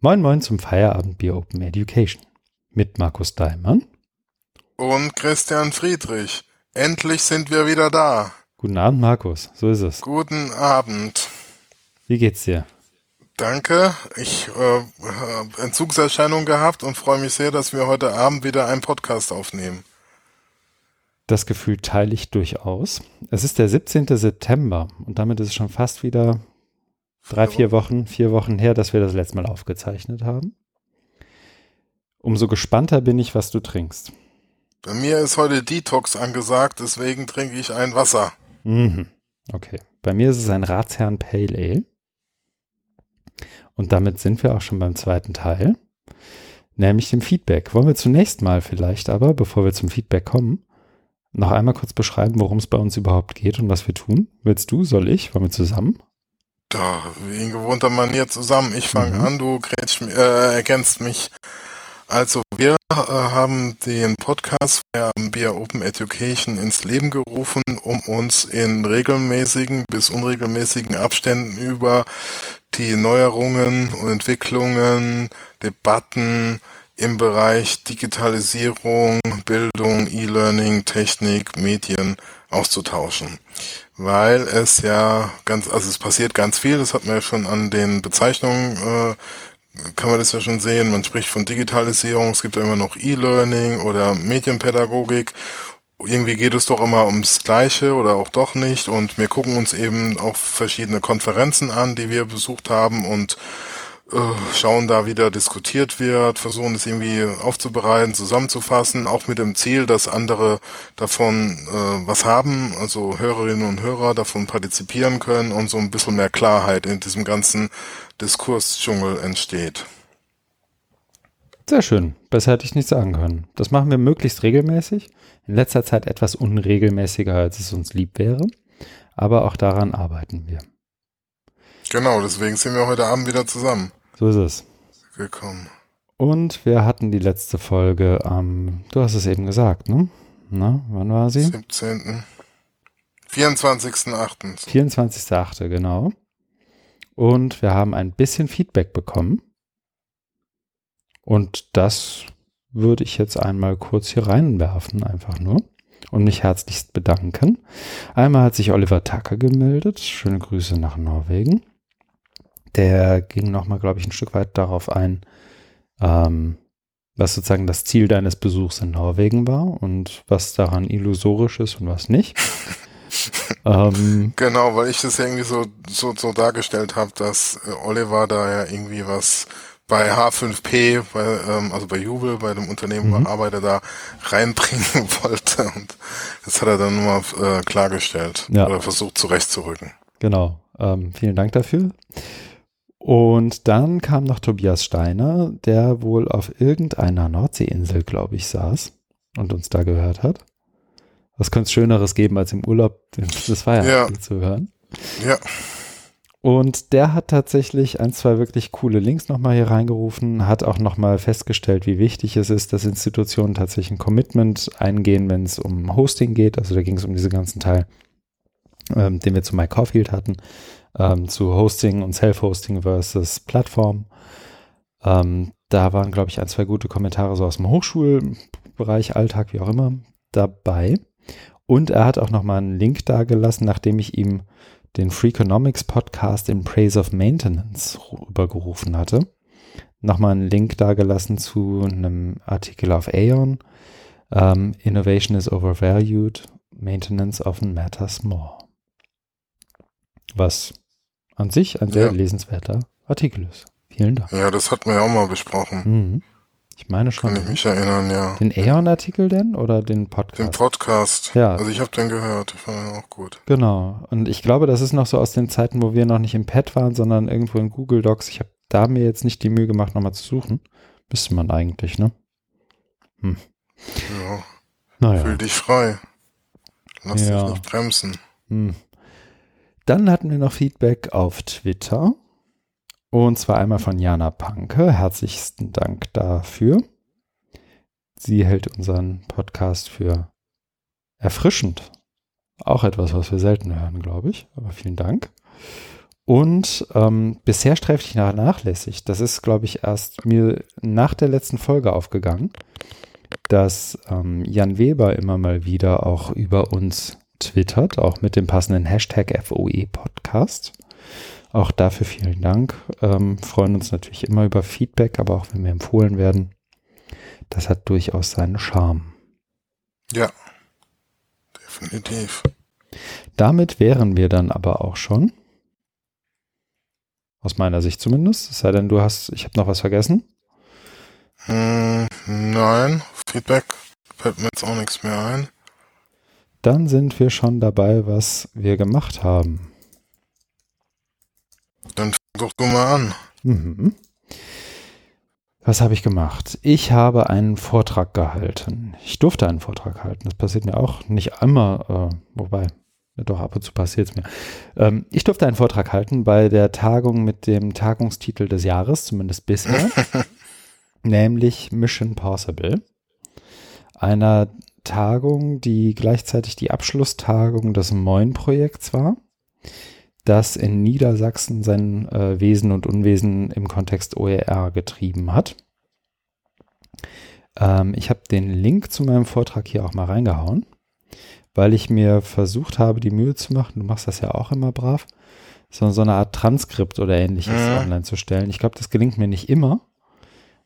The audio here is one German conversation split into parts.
Moin Moin zum Feierabendbier Open Education mit Markus Daimann und Christian Friedrich. Endlich sind wir wieder da. Guten Abend, Markus. So ist es. Guten Abend. Wie geht's dir? Danke. Ich äh, habe Entzugserscheinungen gehabt und freue mich sehr, dass wir heute Abend wieder einen Podcast aufnehmen. Das Gefühl teile ich durchaus. Es ist der 17. September und damit ist es schon fast wieder drei, vier Wochen, vier Wochen her, dass wir das letzte Mal aufgezeichnet haben. Umso gespannter bin ich, was du trinkst. Bei mir ist heute Detox angesagt, deswegen trinke ich ein Wasser. Mhm. Okay. Bei mir ist es ein Ratsherrn Pale Ale. Und damit sind wir auch schon beim zweiten Teil, nämlich dem Feedback. Wollen wir zunächst mal vielleicht aber, bevor wir zum Feedback kommen, noch einmal kurz beschreiben, worum es bei uns überhaupt geht und was wir tun? Willst du, soll ich? Wollen wir zusammen? Da, wie in gewohnter Manier zusammen. Ich fange mhm. an, du grätsch, äh, ergänzt mich. Also wir äh, haben den Podcast via Open Education ins Leben gerufen, um uns in regelmäßigen bis unregelmäßigen Abständen über die Neuerungen und Entwicklungen, Debatten im Bereich Digitalisierung, Bildung, E-Learning, Technik, Medien auszutauschen. Weil es ja ganz, also es passiert ganz viel, das hat man ja schon an den Bezeichnungen äh, kann man das ja schon sehen. Man spricht von Digitalisierung, es gibt ja immer noch E-Learning oder Medienpädagogik. Irgendwie geht es doch immer ums Gleiche oder auch doch nicht. Und wir gucken uns eben auch verschiedene Konferenzen an, die wir besucht haben und schauen da, wie da diskutiert wird, versuchen es irgendwie aufzubereiten, zusammenzufassen, auch mit dem Ziel, dass andere davon äh, was haben, also Hörerinnen und Hörer davon partizipieren können und so ein bisschen mehr Klarheit in diesem ganzen Diskursdschungel entsteht. Sehr schön. Besser hätte ich nicht sagen können. Das machen wir möglichst regelmäßig. In letzter Zeit etwas unregelmäßiger, als es uns lieb wäre. Aber auch daran arbeiten wir. Genau, deswegen sind wir heute Abend wieder zusammen. So ist es. Willkommen. Und wir hatten die letzte Folge am, du hast es eben gesagt, ne? Na, wann war sie? 17. 24.8. 24.8. genau. Und wir haben ein bisschen Feedback bekommen. Und das würde ich jetzt einmal kurz hier reinwerfen, einfach nur. Und mich herzlichst bedanken. Einmal hat sich Oliver Tucker gemeldet. Schöne Grüße nach Norwegen der ging nochmal, glaube ich, ein Stück weit darauf ein, ähm, was sozusagen das Ziel deines Besuchs in Norwegen war und was daran illusorisch ist und was nicht. ähm, genau, weil ich das irgendwie so, so, so dargestellt habe, dass äh, Oliver da ja irgendwie was bei H5P, bei, ähm, also bei Jubel, bei dem Unternehmen, mhm. wo Arbeiter da reinbringen wollte. Und das hat er dann nur mal äh, klargestellt ja. oder versucht zurechtzurücken. Genau. Ähm, vielen Dank dafür. Und dann kam noch Tobias Steiner, der wohl auf irgendeiner Nordseeinsel, glaube ich, saß und uns da gehört hat. Was könnte es Schöneres geben, als im Urlaub das Feierabend ja. zu hören? Ja. Und der hat tatsächlich ein, zwei wirklich coole Links nochmal hier reingerufen, hat auch nochmal festgestellt, wie wichtig es ist, dass Institutionen tatsächlich ein Commitment eingehen, wenn es um Hosting geht. Also da ging es um diese ganzen Teil, ähm, den wir zu Mike Caulfield hatten, ähm, zu Hosting und Self-Hosting versus Plattform. Ähm, da waren, glaube ich, ein, zwei gute Kommentare so aus dem Hochschulbereich, Alltag, wie auch immer, dabei. Und er hat auch nochmal einen Link da gelassen, nachdem ich ihm den Freakonomics Podcast in Praise of Maintenance übergerufen hatte. Nochmal einen Link da gelassen zu einem Artikel auf Aeon. Um, ähm, Innovation is overvalued, maintenance often matters more. Was an sich ein sehr ja. lesenswerter Artikel ist. Vielen Dank. Ja, das hatten wir ja auch mal besprochen. Mhm. Ich meine schon. Kann ich mich erinnern, ja. Den Aeon-Artikel denn oder den Podcast? Den Podcast. Ja. Also ich habe den gehört, ich fand den auch gut. Genau. Und ich glaube, das ist noch so aus den Zeiten, wo wir noch nicht im Pad waren, sondern irgendwo in Google Docs. Ich habe da mir jetzt nicht die Mühe gemacht, nochmal zu suchen. Müsste man eigentlich, ne? Hm. Ja. Naja. Fühl dich frei. Lass ja. dich nicht bremsen. Hm. Dann hatten wir noch Feedback auf Twitter. Und zwar einmal von Jana Panke. Herzlichsten Dank dafür. Sie hält unseren Podcast für erfrischend. Auch etwas, was wir selten hören, glaube ich. Aber vielen Dank. Und ähm, bisher sträflich nachlässig. Das ist, glaube ich, erst mir nach der letzten Folge aufgegangen, dass ähm, Jan Weber immer mal wieder auch über uns twittert, auch mit dem passenden Hashtag FOE Podcast. Auch dafür vielen Dank. Ähm, freuen uns natürlich immer über Feedback, aber auch wenn wir empfohlen werden. Das hat durchaus seinen Charme. Ja, definitiv. Damit wären wir dann aber auch schon. Aus meiner Sicht zumindest. Es sei denn, du hast, ich habe noch was vergessen. Hm, nein, Feedback fällt mir jetzt auch nichts mehr ein. Dann sind wir schon dabei, was wir gemacht haben. Dann fang doch du mal an. Mhm. Was habe ich gemacht? Ich habe einen Vortrag gehalten. Ich durfte einen Vortrag halten. Das passiert mir auch nicht immer, äh, wobei, doch ab und zu passiert es mir. Ähm, ich durfte einen Vortrag halten bei der Tagung mit dem Tagungstitel des Jahres, zumindest bisher, nämlich Mission Possible. Einer Tagung, die gleichzeitig die Abschlusstagung des Moin-Projekts war, das in Niedersachsen sein äh, Wesen und Unwesen im Kontext OER getrieben hat. Ähm, ich habe den Link zu meinem Vortrag hier auch mal reingehauen, weil ich mir versucht habe, die Mühe zu machen, du machst das ja auch immer brav, so, so eine Art Transkript oder ähnliches Mhm. online zu stellen. Ich glaube, das gelingt mir nicht immer,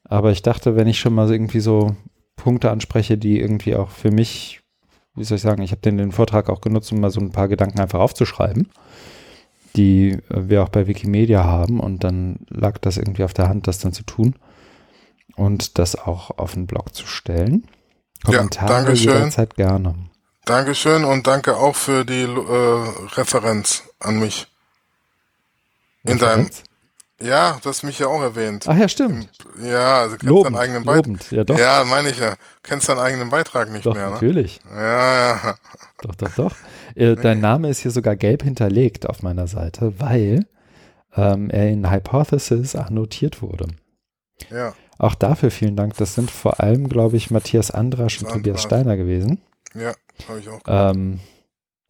aber ich dachte, wenn ich schon mal so irgendwie so Punkte anspreche, die irgendwie auch für mich, wie soll ich sagen, ich habe den, den Vortrag auch genutzt, um mal so ein paar Gedanken einfach aufzuschreiben, die äh, wir auch bei Wikimedia haben und dann lag das irgendwie auf der Hand, das dann zu tun und das auch auf den Blog zu stellen. Ja, Kommentare Dankeschön. jederzeit gerne. Dankeschön und danke auch für die äh, Referenz an mich. In deinem, Referenz? Ja, du hast mich ja auch erwähnt. Ach ja, stimmt. Ja, also kennst Lobend, deinen eigenen Beitrag. Ja, doch, Ja, meine ich ja. Kennst deinen eigenen Beitrag nicht doch mehr, ne? natürlich. Ja, ja. Doch, doch, doch. Äh, dein Name ist hier sogar gelb hinterlegt auf meiner Seite, weil ähm, er in Hypothesis annotiert wurde. Ja, Auch dafür vielen Dank. Das sind vor allem, glaube ich, Matthias Andrasch und. Tobias Steiner gewesen. ja, habe ich auch. Ähm,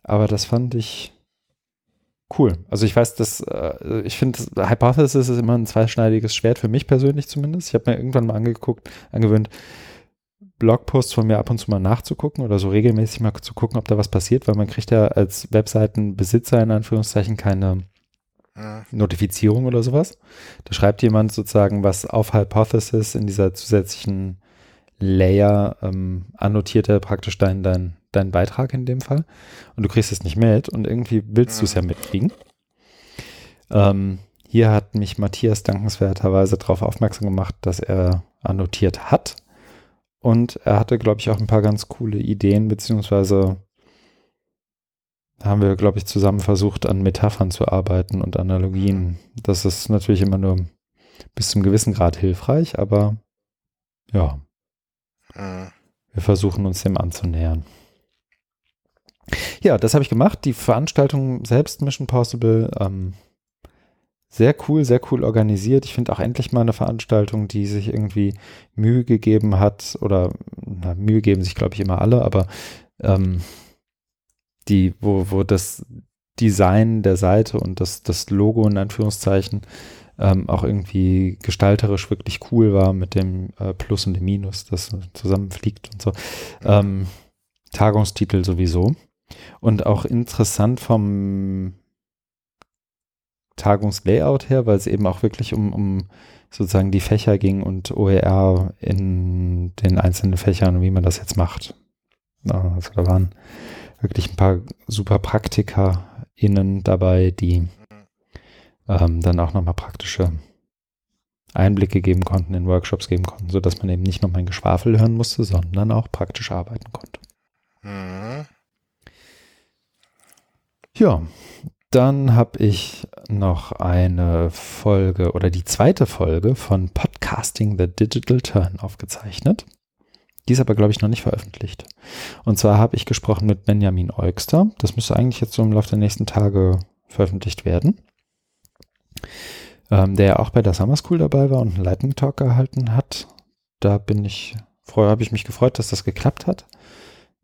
aber das fand ich cool. Also ich weiß, dass äh, ich finde, Hypothesis ist immer ein zweischneidiges Schwert für mich persönlich zumindest. Ich habe mir irgendwann mal angeguckt, angewöhnt, Blogposts von mir ab und zu mal nachzugucken oder so regelmäßig mal zu gucken, ob da was passiert, weil man kriegt ja als Webseitenbesitzer in Anführungszeichen keine Ja. Notifizierung oder sowas. Da schreibt jemand sozusagen, was auf Hypothesis in dieser zusätzlichen Layer ähm, annotiert er praktisch deinen dein, dein Beitrag in dem Fall. Und du kriegst es nicht mit und irgendwie willst du es ja mitkriegen. Ähm, hier hat mich Matthias dankenswerterweise darauf aufmerksam gemacht, dass er annotiert hat. Und er hatte, glaube ich, auch ein paar ganz coole Ideen, beziehungsweise haben wir, glaube ich, zusammen versucht, an Metaphern zu arbeiten und Analogien. Das ist natürlich immer nur bis zum gewissen Grad hilfreich, aber ja, wir versuchen uns dem anzunähern. Ja, das habe ich gemacht. Die Veranstaltung selbst, Mission Possible, ähm, sehr cool, sehr cool organisiert. Ich finde auch endlich mal eine Veranstaltung, die sich irgendwie Mühe gegeben hat, oder na, Mühe geben sich, glaube ich, immer alle, aber ähm, die, wo, wo das Design der Seite und das, das Logo in Anführungszeichen ähm, auch irgendwie gestalterisch wirklich cool war mit dem äh, Plus und dem Minus, das zusammenfliegt und so. Ähm, Tagungstitel sowieso. Und auch interessant vom Tagungslayout her, weil es eben auch wirklich um, um sozusagen die Fächer ging und OER in den einzelnen Fächern und wie man das jetzt macht. Also da waren wirklich ein paar super PraktikerInnen dabei, die ähm, dann auch nochmal praktische Einblicke geben konnten, in Workshops geben konnten, sodass man eben nicht nur mein Geschwafel hören musste, sondern auch praktisch arbeiten konnte. Mhm. Ja, dann habe ich noch eine Folge oder die zweite Folge von Podcasting the Digital Turn aufgezeichnet. Die ist aber, glaube ich, noch nicht veröffentlicht. Und zwar habe ich gesprochen mit Benjamin Eugster. Das müsste eigentlich jetzt so im Laufe der nächsten Tage veröffentlicht werden. Ähm, der ja auch bei der Summer School dabei war und einen Lightning Talk gehalten hat. Da bin ich, vorher habe ich mich gefreut, dass das geklappt hat,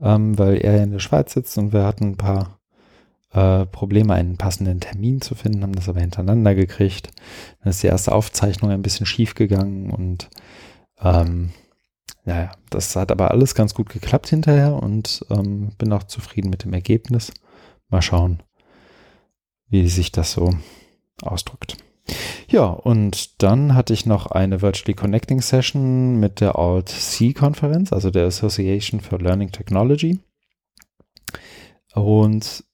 ähm, weil er in der Schweiz sitzt und wir hatten ein paar äh, Probleme, einen passenden Termin zu finden, haben das aber hintereinander gekriegt. Dann ist die erste Aufzeichnung ein bisschen schief gegangen und ähm, naja, das hat aber alles ganz gut geklappt hinterher und ähm, bin auch zufrieden mit dem Ergebnis. Mal schauen, wie sich das so ausdrückt. Ja, und dann hatte ich noch eine Virtually Connecting Session mit der Alt-C-Konferenz, also der Association for Learning Technology. Und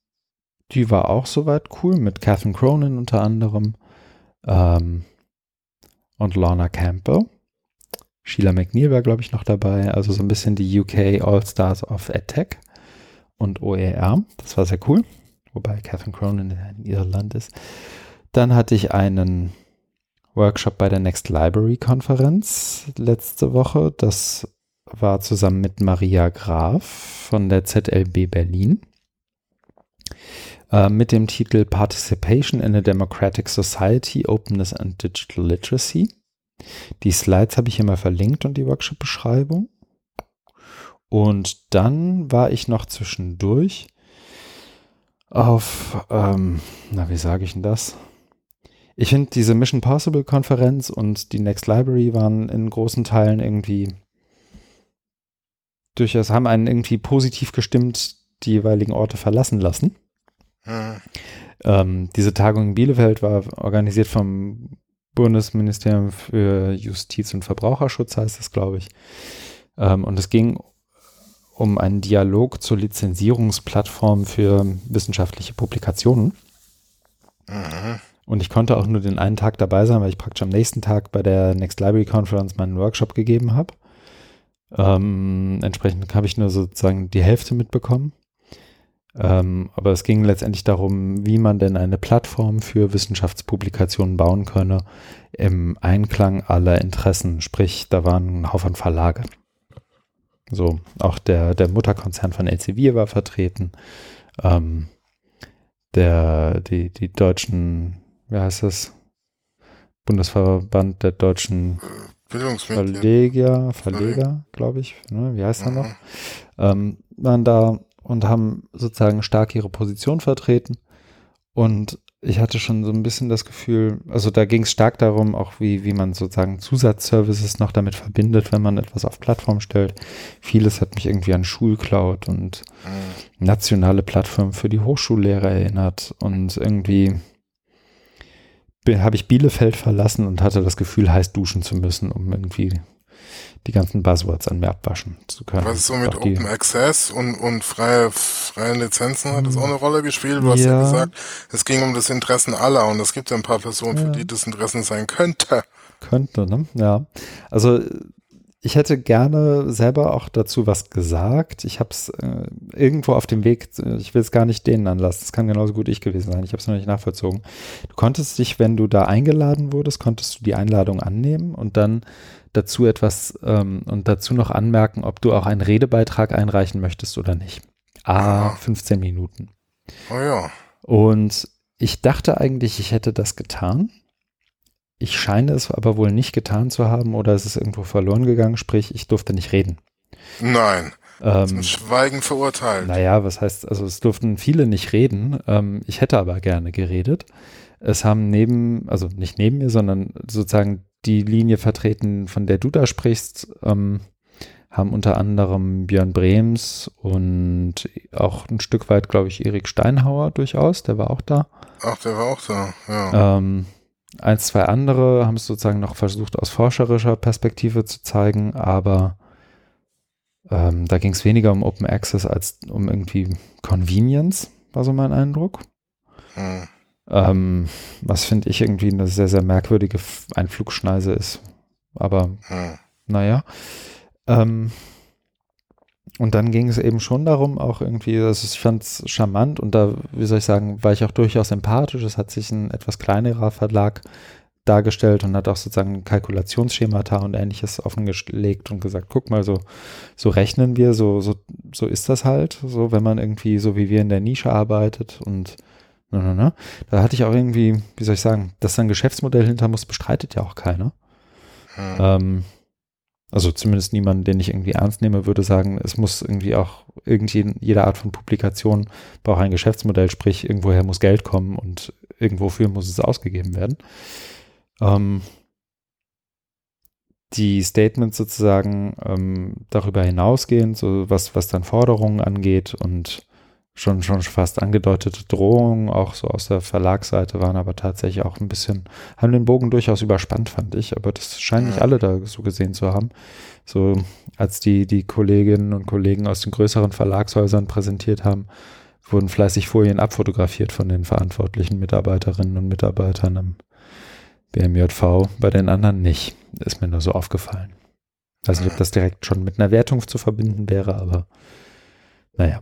die war auch soweit cool, mit Catherine Cronin unter anderem ähm, und Lorna Campbell. Sheila McNeil war, glaube ich, noch dabei. Also so ein bisschen die UK All-Stars of EdTech und OER. Das war sehr cool. Wobei Catherine Cronin in Irland ist. Dann hatte ich einen Workshop bei der Next Library Konferenz letzte Woche. Das war zusammen mit Maria Graf von der ZLB Berlin äh, mit dem Titel Participation in a Democratic Society, Openness and Digital Literacy. Die Slides habe ich hier mal verlinkt und die Workshop-Beschreibung. Und dann war ich noch zwischendurch auf, ähm, na, wie sage ich denn das? Ich finde, diese Mission Possible Konferenz und die Next Library waren in großen Teilen irgendwie durchaus, haben einen irgendwie positiv gestimmt die jeweiligen Orte verlassen lassen. Hm. Ähm, diese Tagung in Bielefeld war organisiert vom Bundesministerium für Justiz und Verbraucherschutz, heißt es, glaube ich. Ähm, und es ging um einen Dialog zur Lizenzierungsplattform für wissenschaftliche Publikationen. Mhm. Und ich konnte auch nur den einen Tag dabei sein, weil ich praktisch am nächsten Tag bei der Next Library Conference meinen Workshop gegeben habe. Ähm, entsprechend habe ich nur sozusagen die Hälfte mitbekommen. Ähm, aber es ging letztendlich darum, wie man denn eine Plattform für Wissenschaftspublikationen bauen könne im Einklang aller Interessen. Sprich, da waren ein Haufen Verlage. So, auch der, der Mutterkonzern von Elsevier war vertreten. Ähm, der, die, die deutschen, wie heißt das? Bundesverband der deutschen Verleger, Verleger, glaube ich, ne? wie heißt er noch? Mhm. Ähm, waren da und haben sozusagen stark ihre Position vertreten. Und ich hatte schon so ein bisschen das Gefühl, also da ging es stark darum, auch wie, wie man sozusagen Zusatzservices noch damit verbindet, wenn man etwas auf Plattform stellt. Vieles hat mich irgendwie an Schulcloud und mhm. nationale Plattformen für die Hochschullehrer erinnert und irgendwie habe ich Bielefeld verlassen und hatte das Gefühl, heiß duschen zu müssen, um irgendwie die ganzen Buzzwords an mir abwaschen zu können. Was ist so mit Open Access und, und freie, freie Lizenzen hat das auch eine Rolle gespielt? Du hast ja. ja gesagt, es ging um das Interessen aller und es gibt ja ein paar Personen, ja. für die das Interessen sein könnte. Könnte, ne? Ja. Also ich hätte gerne selber auch dazu was gesagt. Ich habe es äh, irgendwo auf dem Weg, ich will es gar nicht denen anlassen. Das kann genauso gut ich gewesen sein. Ich habe es noch nicht nachvollzogen. Du konntest dich, wenn du da eingeladen wurdest, konntest du die Einladung annehmen und dann dazu etwas ähm, und dazu noch anmerken, ob du auch einen Redebeitrag einreichen möchtest oder nicht. Ah, 15 Minuten. Oh ja. Und ich dachte eigentlich, ich hätte das getan. Ich scheine es aber wohl nicht getan zu haben oder es ist irgendwo verloren gegangen, sprich, ich durfte nicht reden. Nein. Ähm, Zum Schweigen verurteilt. Naja, was heißt, also es durften viele nicht reden. Ähm, ich hätte aber gerne geredet. Es haben neben, also nicht neben mir, sondern sozusagen die Linie vertreten, von der du da sprichst, ähm, haben unter anderem Björn Brems und auch ein Stück weit, glaube ich, Erik Steinhauer durchaus, der war auch da. Ach, der war auch da, ja. Ähm, eins, zwei andere haben es sozusagen noch versucht, aus forscherischer Perspektive zu zeigen, aber ähm, da ging es weniger um Open Access als um irgendwie Convenience, war so mein Eindruck. Hm. Ähm, was finde ich irgendwie eine sehr, sehr merkwürdige Einflugschneise ist. Aber hm. naja. Ähm, und dann ging es eben schon darum, auch irgendwie, also ich fand es charmant und da, wie soll ich sagen, war ich auch durchaus empathisch. Es hat sich ein etwas kleinerer Verlag dargestellt und hat auch sozusagen Kalkulationsschemata und ähnliches offengelegt und gesagt, guck mal, so, so rechnen wir, so, so, so ist das halt, so, wenn man irgendwie so wie wir in der Nische arbeitet und. Da hatte ich auch irgendwie, wie soll ich sagen, dass da ein Geschäftsmodell hinter muss, bestreitet ja auch keiner. Hm. Ähm, Also zumindest niemand, den ich irgendwie ernst nehme, würde sagen, es muss irgendwie auch irgendwie jede Art von Publikation braucht ein Geschäftsmodell, sprich irgendwoher muss Geld kommen und irgendwofür muss es ausgegeben werden. Ähm, die Statements sozusagen ähm, darüber hinausgehen, so was, was dann Forderungen angeht und schon, schon fast angedeutete Drohungen, auch so aus der Verlagsseite, waren aber tatsächlich auch ein bisschen, haben den Bogen durchaus überspannt, fand ich. Aber das scheinen nicht alle da so gesehen zu haben. So, als die, die Kolleginnen und Kollegen aus den größeren Verlagshäusern präsentiert haben, wurden fleißig Folien abfotografiert von den verantwortlichen Mitarbeiterinnen und Mitarbeitern im BMJV, bei den anderen nicht. Ist mir nur so aufgefallen. Also nicht, ob das direkt schon mit einer Wertung zu verbinden wäre, aber naja,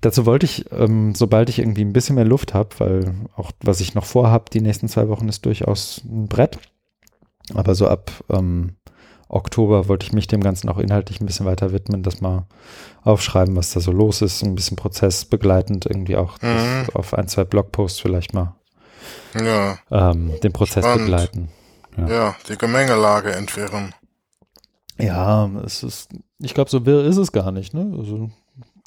dazu wollte ich, ähm, sobald ich irgendwie ein bisschen mehr Luft habe, weil auch was ich noch vorhabe, die nächsten zwei Wochen ist durchaus ein Brett. Aber so ab ähm, Oktober wollte ich mich dem Ganzen auch inhaltlich ein bisschen weiter widmen, das mal aufschreiben, was da so los ist, ein bisschen prozessbegleitend irgendwie auch mhm. auf ein, zwei Blogposts vielleicht mal ja. ähm, den Prozess Spannend. begleiten. Ja. ja, die Gemengelage entwirren. Ja, es ist, ich glaube, so wirr ist es gar nicht, ne? Also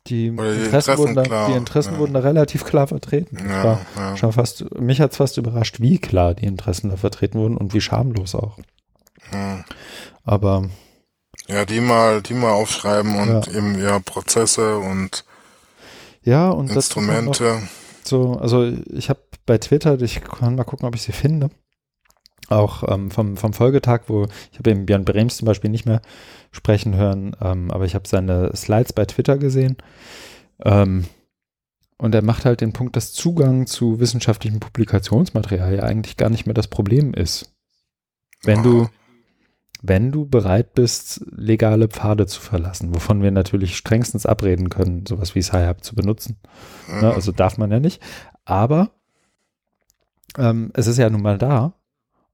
die, die Interessen, Interessen, wurden da, klar, die Interessen ja. wurden da relativ klar vertreten. Ja, war ja. schon fast, mich hat es fast überrascht, wie klar die Interessen da vertreten wurden und wie schamlos auch. Hm. Aber ja, die mal, die mal aufschreiben und eben ja Prozesse und ja und Instrumente. So, also ich habe bei Twitter, ich kann mal gucken, ob ich sie finde. Auch ähm, vom, vom Folgetag, wo ich habe eben Björn Brems zum Beispiel nicht mehr sprechen hören, ähm, aber ich habe seine Slides bei Twitter gesehen. Ähm, und er macht halt den Punkt, dass Zugang zu wissenschaftlichem Publikationsmaterial ja eigentlich gar nicht mehr das Problem ist. Wenn du, wenn du bereit bist, legale Pfade zu verlassen, wovon wir natürlich strengstens abreden können, sowas wie Sci-Hub zu benutzen. Ne, mhm. also darf man ja nicht. Aber ähm, es ist ja nun mal da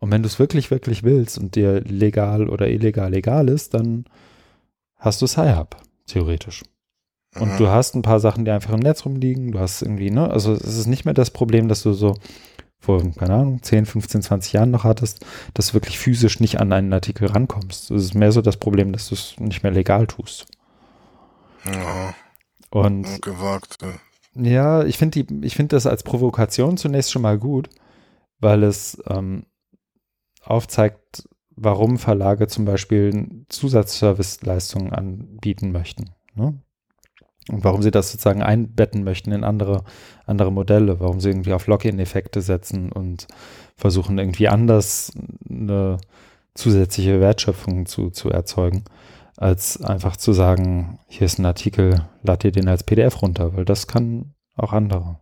und wenn du es wirklich, wirklich willst und dir legal oder illegal egal ist, dann hast du Sci-Hub, theoretisch. Und mhm. du hast ein paar Sachen, die einfach im Netz rumliegen. Du hast irgendwie, ne, also es ist nicht mehr das Problem, dass du so vor, keine Ahnung, 10, 15, 20 Jahren noch hattest, dass du wirklich physisch nicht an einen Artikel rankommst. Es ist mehr so das Problem, dass du es nicht mehr legal tust. Ja. Und gewagt. Ja, ich finde ich finde das als Provokation zunächst schon mal gut, weil es ähm, aufzeigt, warum Verlage zum Beispiel Zusatzserviceleistungen anbieten möchten. Ne? Und warum sie das sozusagen einbetten möchten in andere, andere Modelle, warum sie irgendwie auf Login-Effekte setzen und versuchen irgendwie anders eine zusätzliche Wertschöpfung zu, zu erzeugen, als einfach zu sagen, hier ist ein Artikel, lad dir den als PDF runter, weil das kann auch andere.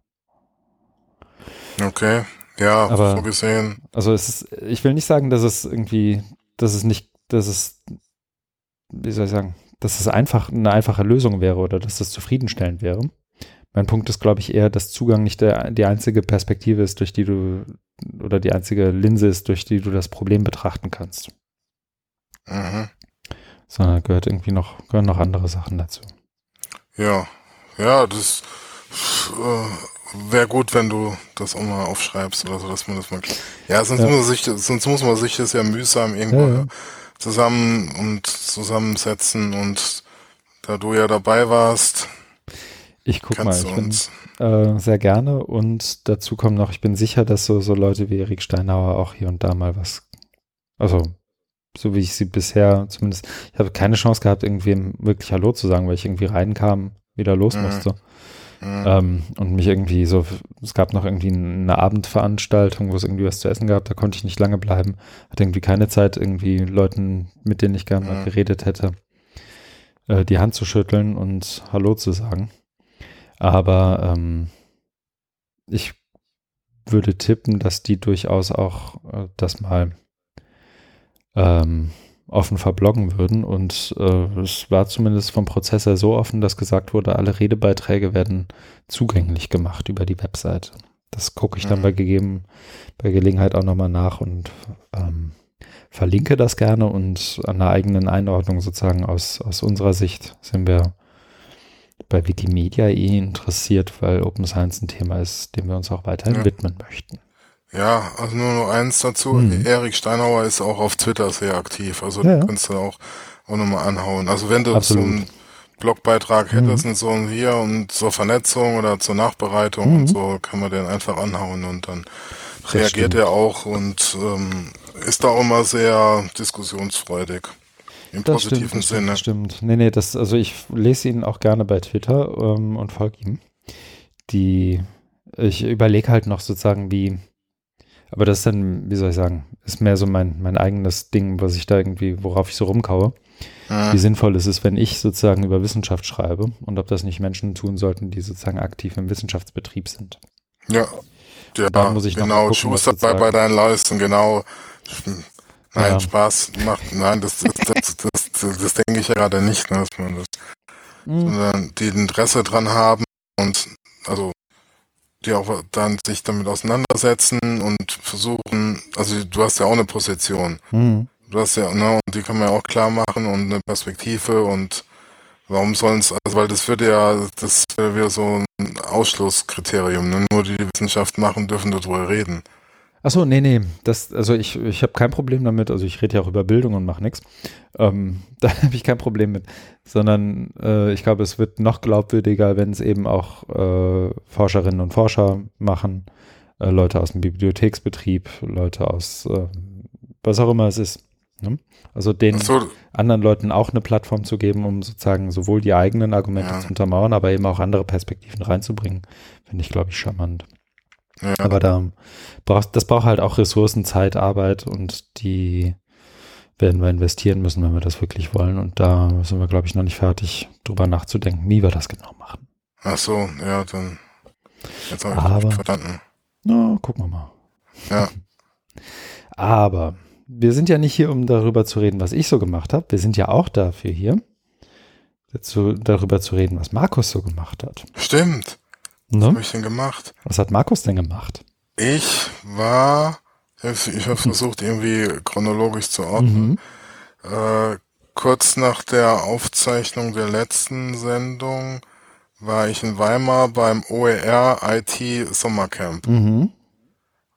Okay, ja, aber, so gesehen. Also es ist, ich will nicht sagen, dass es irgendwie, dass es nicht, dass es, wie soll ich sagen, dass es einfach eine einfache Lösung wäre oder dass das zufriedenstellend wäre. Mein Punkt ist, glaube ich, eher, dass Zugang nicht der, die einzige Perspektive ist, durch die du oder die einzige Linse ist, durch die du das Problem betrachten kannst. Mhm. Sondern gehört irgendwie noch, gehören noch andere Sachen dazu. Ja, ja, das äh, wäre gut, wenn du das auch mal aufschreibst oder so, dass man das mal. Ja, sonst ja. muss man sich, sonst muss man sich das ja mühsam irgendwo ja, ja. zusammen und zusammensetzen und da du ja dabei warst. Ich guck mal, ich bin äh, sehr gerne und dazu kommt noch, ich bin sicher, dass so, so Leute wie Erik Steinhauer auch hier und da mal was, also so wie ich sie bisher zumindest, ich habe keine Chance gehabt, irgendwem wirklich Hallo zu sagen, weil ich irgendwie reinkam, wieder los mhm. musste. Mhm. Ähm, und mich irgendwie so, es gab noch irgendwie eine Abendveranstaltung, wo es irgendwie was zu essen gab, da konnte ich nicht lange bleiben. Hatte irgendwie keine Zeit, irgendwie Leuten, mit denen ich gerne mhm. mal geredet hätte, äh, die Hand zu schütteln und Hallo zu sagen. Aber ähm, ich würde tippen, dass die durchaus auch äh, das mal ähm, offen verbloggen würden. Und äh, es war zumindest vom Prozess her so offen, dass gesagt wurde, alle Redebeiträge werden zugänglich gemacht über die Webseite. Das gucke ich dann mhm. bei gegeben, bei Gelegenheit auch nochmal nach und ähm, verlinke das gerne und an der eigenen Einordnung sozusagen aus, aus unserer Sicht sind wir bei Wikimedia eh interessiert, weil Open Science ein Thema ist, dem wir uns auch weiterhin ja. widmen möchten. Ja, also nur noch eins dazu. Mhm. Erik Steinhauer ist auch auf Twitter sehr aktiv. Also ja, du kannst du auch auch nochmal anhauen. Also wenn du Absolut. so einen Blogbeitrag hättest Mhm. und so ein hier und zur Vernetzung oder zur Nachbereitung Mhm. und so, kann man den einfach anhauen und dann Das reagiert stimmt. er auch und ähm, ist da auch immer sehr diskussionsfreudig. Im Das stimmt, positiven das stimmt, Sinne. das stimmt. Nee, nee, das, also ich lese ihn auch gerne bei Twitter ähm, und folge ihm. Die, ich überlege halt noch sozusagen, wie, aber das ist dann, wie soll ich sagen, ist mehr so mein, mein eigenes Ding, was ich da irgendwie, worauf ich so rumkaue. Wie Mhm. sinnvoll ist es, wenn ich sozusagen über Wissenschaft schreibe und ob das nicht Menschen tun sollten, die sozusagen aktiv im Wissenschaftsbetrieb sind. Ja, ja Da muss ich genau, gucken, Schuster bei, bei deinen Leisten, genau. Nein, Ja. Spaß macht, nein, das, das, das, das, das, das denke ich ja gerade nicht, ne, dass man das, Mhm. sondern die Interesse dran haben und, also, die auch dann sich damit auseinandersetzen und versuchen, also du hast ja auch eine Position. Mhm. Du hast ja, ne, und die kann man ja auch klar machen und eine Perspektive und warum sollen es, also weil das wird ja, das wäre wieder so ein Ausschlusskriterium, ne? Nur die, die Wissenschaft machen, dürfen darüber reden. Achso, nee, nee, das, also ich, ich habe kein Problem damit, also ich rede ja auch über Bildung und mache nichts. Ähm, da habe ich kein Problem mit, sondern äh, ich glaube, es wird noch glaubwürdiger, wenn es eben auch äh, Forscherinnen und Forscher machen, äh, Leute aus dem Bibliotheksbetrieb, Leute aus äh, was auch immer es ist. Ne? Also den so, anderen Leuten auch eine Plattform zu geben, um sozusagen sowohl die eigenen Argumente Ja. zu untermauern, aber eben auch andere Perspektiven reinzubringen, finde ich, glaube ich, charmant. Ja, Aber da brauchst, das braucht halt auch Ressourcen, Zeit, Arbeit und die werden wir investieren müssen, wenn wir das wirklich wollen. Und da sind wir, glaube ich, noch nicht fertig, drüber nachzudenken, wie wir das genau machen. ach so, ja, dann, jetzt habe Aber- ich verstanden. Na, gucken wir mal. Ja. Aber wir sind ja nicht hier, um darüber zu reden, was ich so gemacht habe. Wir sind ja auch dafür hier, dazu, darüber zu reden, was Markus so gemacht hat. Stimmt, was habe Ne? ich denn gemacht? Was hat Markus denn gemacht? Ich war, ich, ich habe versucht, irgendwie chronologisch zu ordnen. Mhm. Äh, kurz nach der Aufzeichnung der letzten Sendung war ich in Weimar beim OER IT Sommercamp. Mhm.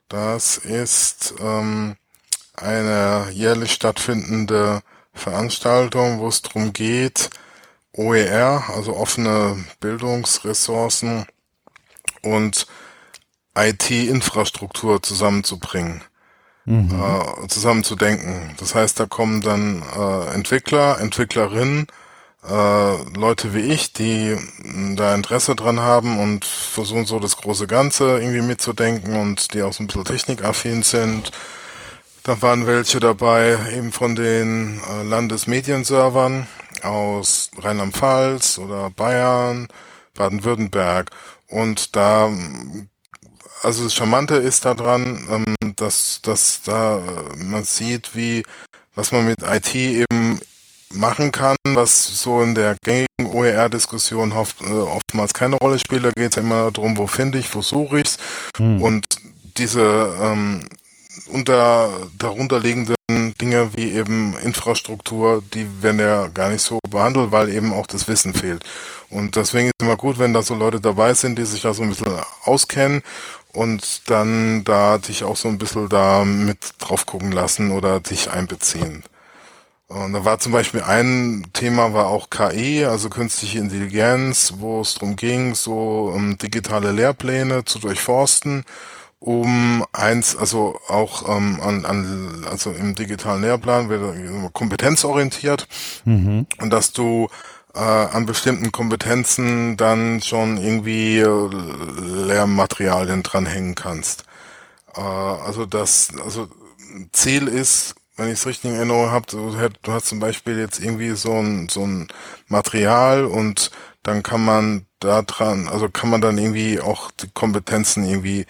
Das ist ähm, eine jährlich stattfindende Veranstaltung, wo es darum geht, OER, also offene Bildungsressourcen und IT-Infrastruktur zusammenzubringen Mhm. äh, zusammenzudenken. Das heißt, da kommen dann äh, Entwickler, Entwicklerinnen, äh, Leute wie ich, die da Interesse dran haben und versuchen so das große Ganze irgendwie mitzudenken und die auch so ein bisschen technikaffin sind. Da waren welche dabei, eben von den äh, Landesmedienservern aus Rheinland-Pfalz oder Bayern, Baden-Württemberg. Und da also das Charmante ist daran, ähm, dass, dass da äh, man sieht, wie, was man mit IT eben machen kann, was so in der gängigen OER-Diskussion oft, äh, oftmals keine Rolle spielt. Da geht es ja immer darum, wo finde ich, wo suche ich's. Mhm. Und diese ähm, unter darunterliegenden Dinge wie eben Infrastruktur, die werden ja gar nicht so behandelt, weil eben auch das Wissen fehlt. Und deswegen ist immer gut, wenn da so Leute dabei sind, die sich da so ein bisschen auskennen und dann da dich auch so ein bisschen da mit drauf gucken lassen oder dich einbeziehen. Und da war zum Beispiel ein Thema war auch KI, also künstliche Intelligenz, wo es darum ging, so um, digitale Lehrpläne zu durchforsten, um eins, also auch ähm, an, an, also im digitalen Lehrplan wird er kompetenzorientiert Mhm. und dass du äh, an bestimmten Kompetenzen dann schon irgendwie äh, Lehrmaterialien dranhängen kannst. Äh, also das, also Ziel ist, wenn ich es richtig in Erinnerung habe, du, du hast zum Beispiel jetzt irgendwie so ein, so ein Material und dann kann man da dran, also kann man dann irgendwie auch die Kompetenzen irgendwie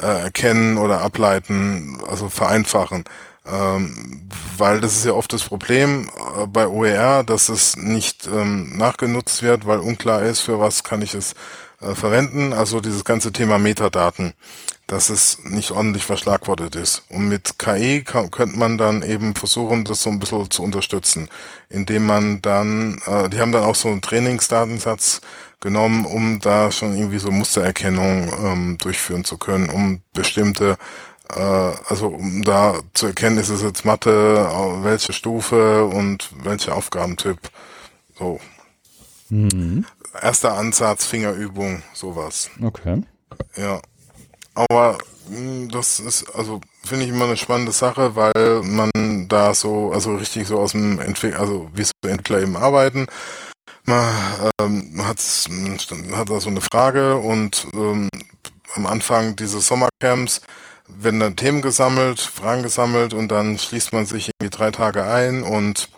äh, erkennen oder ableiten, also vereinfachen. Ähm, weil das ist ja oft das Problem äh, bei OER, dass es nicht ähm, nachgenutzt wird, weil unklar ist, für was kann ich es äh, verwenden. Also dieses ganze Thema Metadaten, dass es nicht ordentlich verschlagwortet ist. Und mit KI kann, könnte man dann eben versuchen, das so ein bisschen zu unterstützen, indem man dann, äh, die haben dann auch so einen Trainingsdatensatz genommen, um da schon irgendwie so Mustererkennung ähm, durchführen zu können, um bestimmte äh, also um da zu erkennen, ist es jetzt Mathe, welche Stufe und welcher Aufgabentyp. So. Mhm. Erster Ansatz, Fingerübung, sowas. Okay. Ja. Aber hm, das ist, also finde ich immer eine spannende Sache, weil man da so, also richtig so aus dem Entwickler, also wie so Entwickler eben arbeiten. Man, ähm, hat, hat da so eine Frage und ähm, am Anfang dieses Sommercamps werden dann Themen gesammelt, Fragen gesammelt und dann schließt man sich irgendwie drei Tage ein und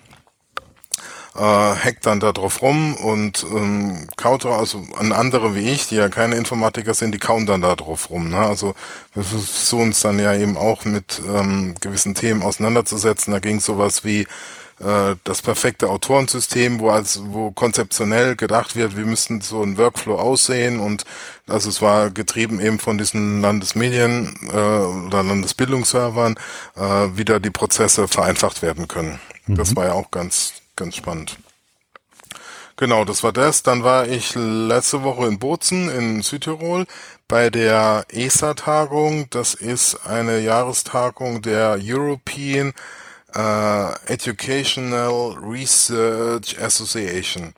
äh, hackt dann da drauf rum und ähm, kaut also an andere wie ich, die ja keine Informatiker sind, die kauen dann da drauf rum. Ne? Also wir versuchen uns dann ja eben auch mit ähm, gewissen Themen auseinanderzusetzen. Da ging sowas wie äh, das perfekte Autorensystem, wo als wo konzeptionell gedacht wird, wie müssten so ein Workflow aussehen und also es war getrieben eben von diesen Landesmedien äh, oder Landesbildungsservern, äh, wie da die Prozesse vereinfacht werden können. Mhm. Das war ja auch ganz ganz spannend. Genau, das war das. Dann war ich letzte Woche in Bozen in Südtirol bei der ESA-Tagung. Das ist eine Jahrestagung der European uh, Educational Research Association.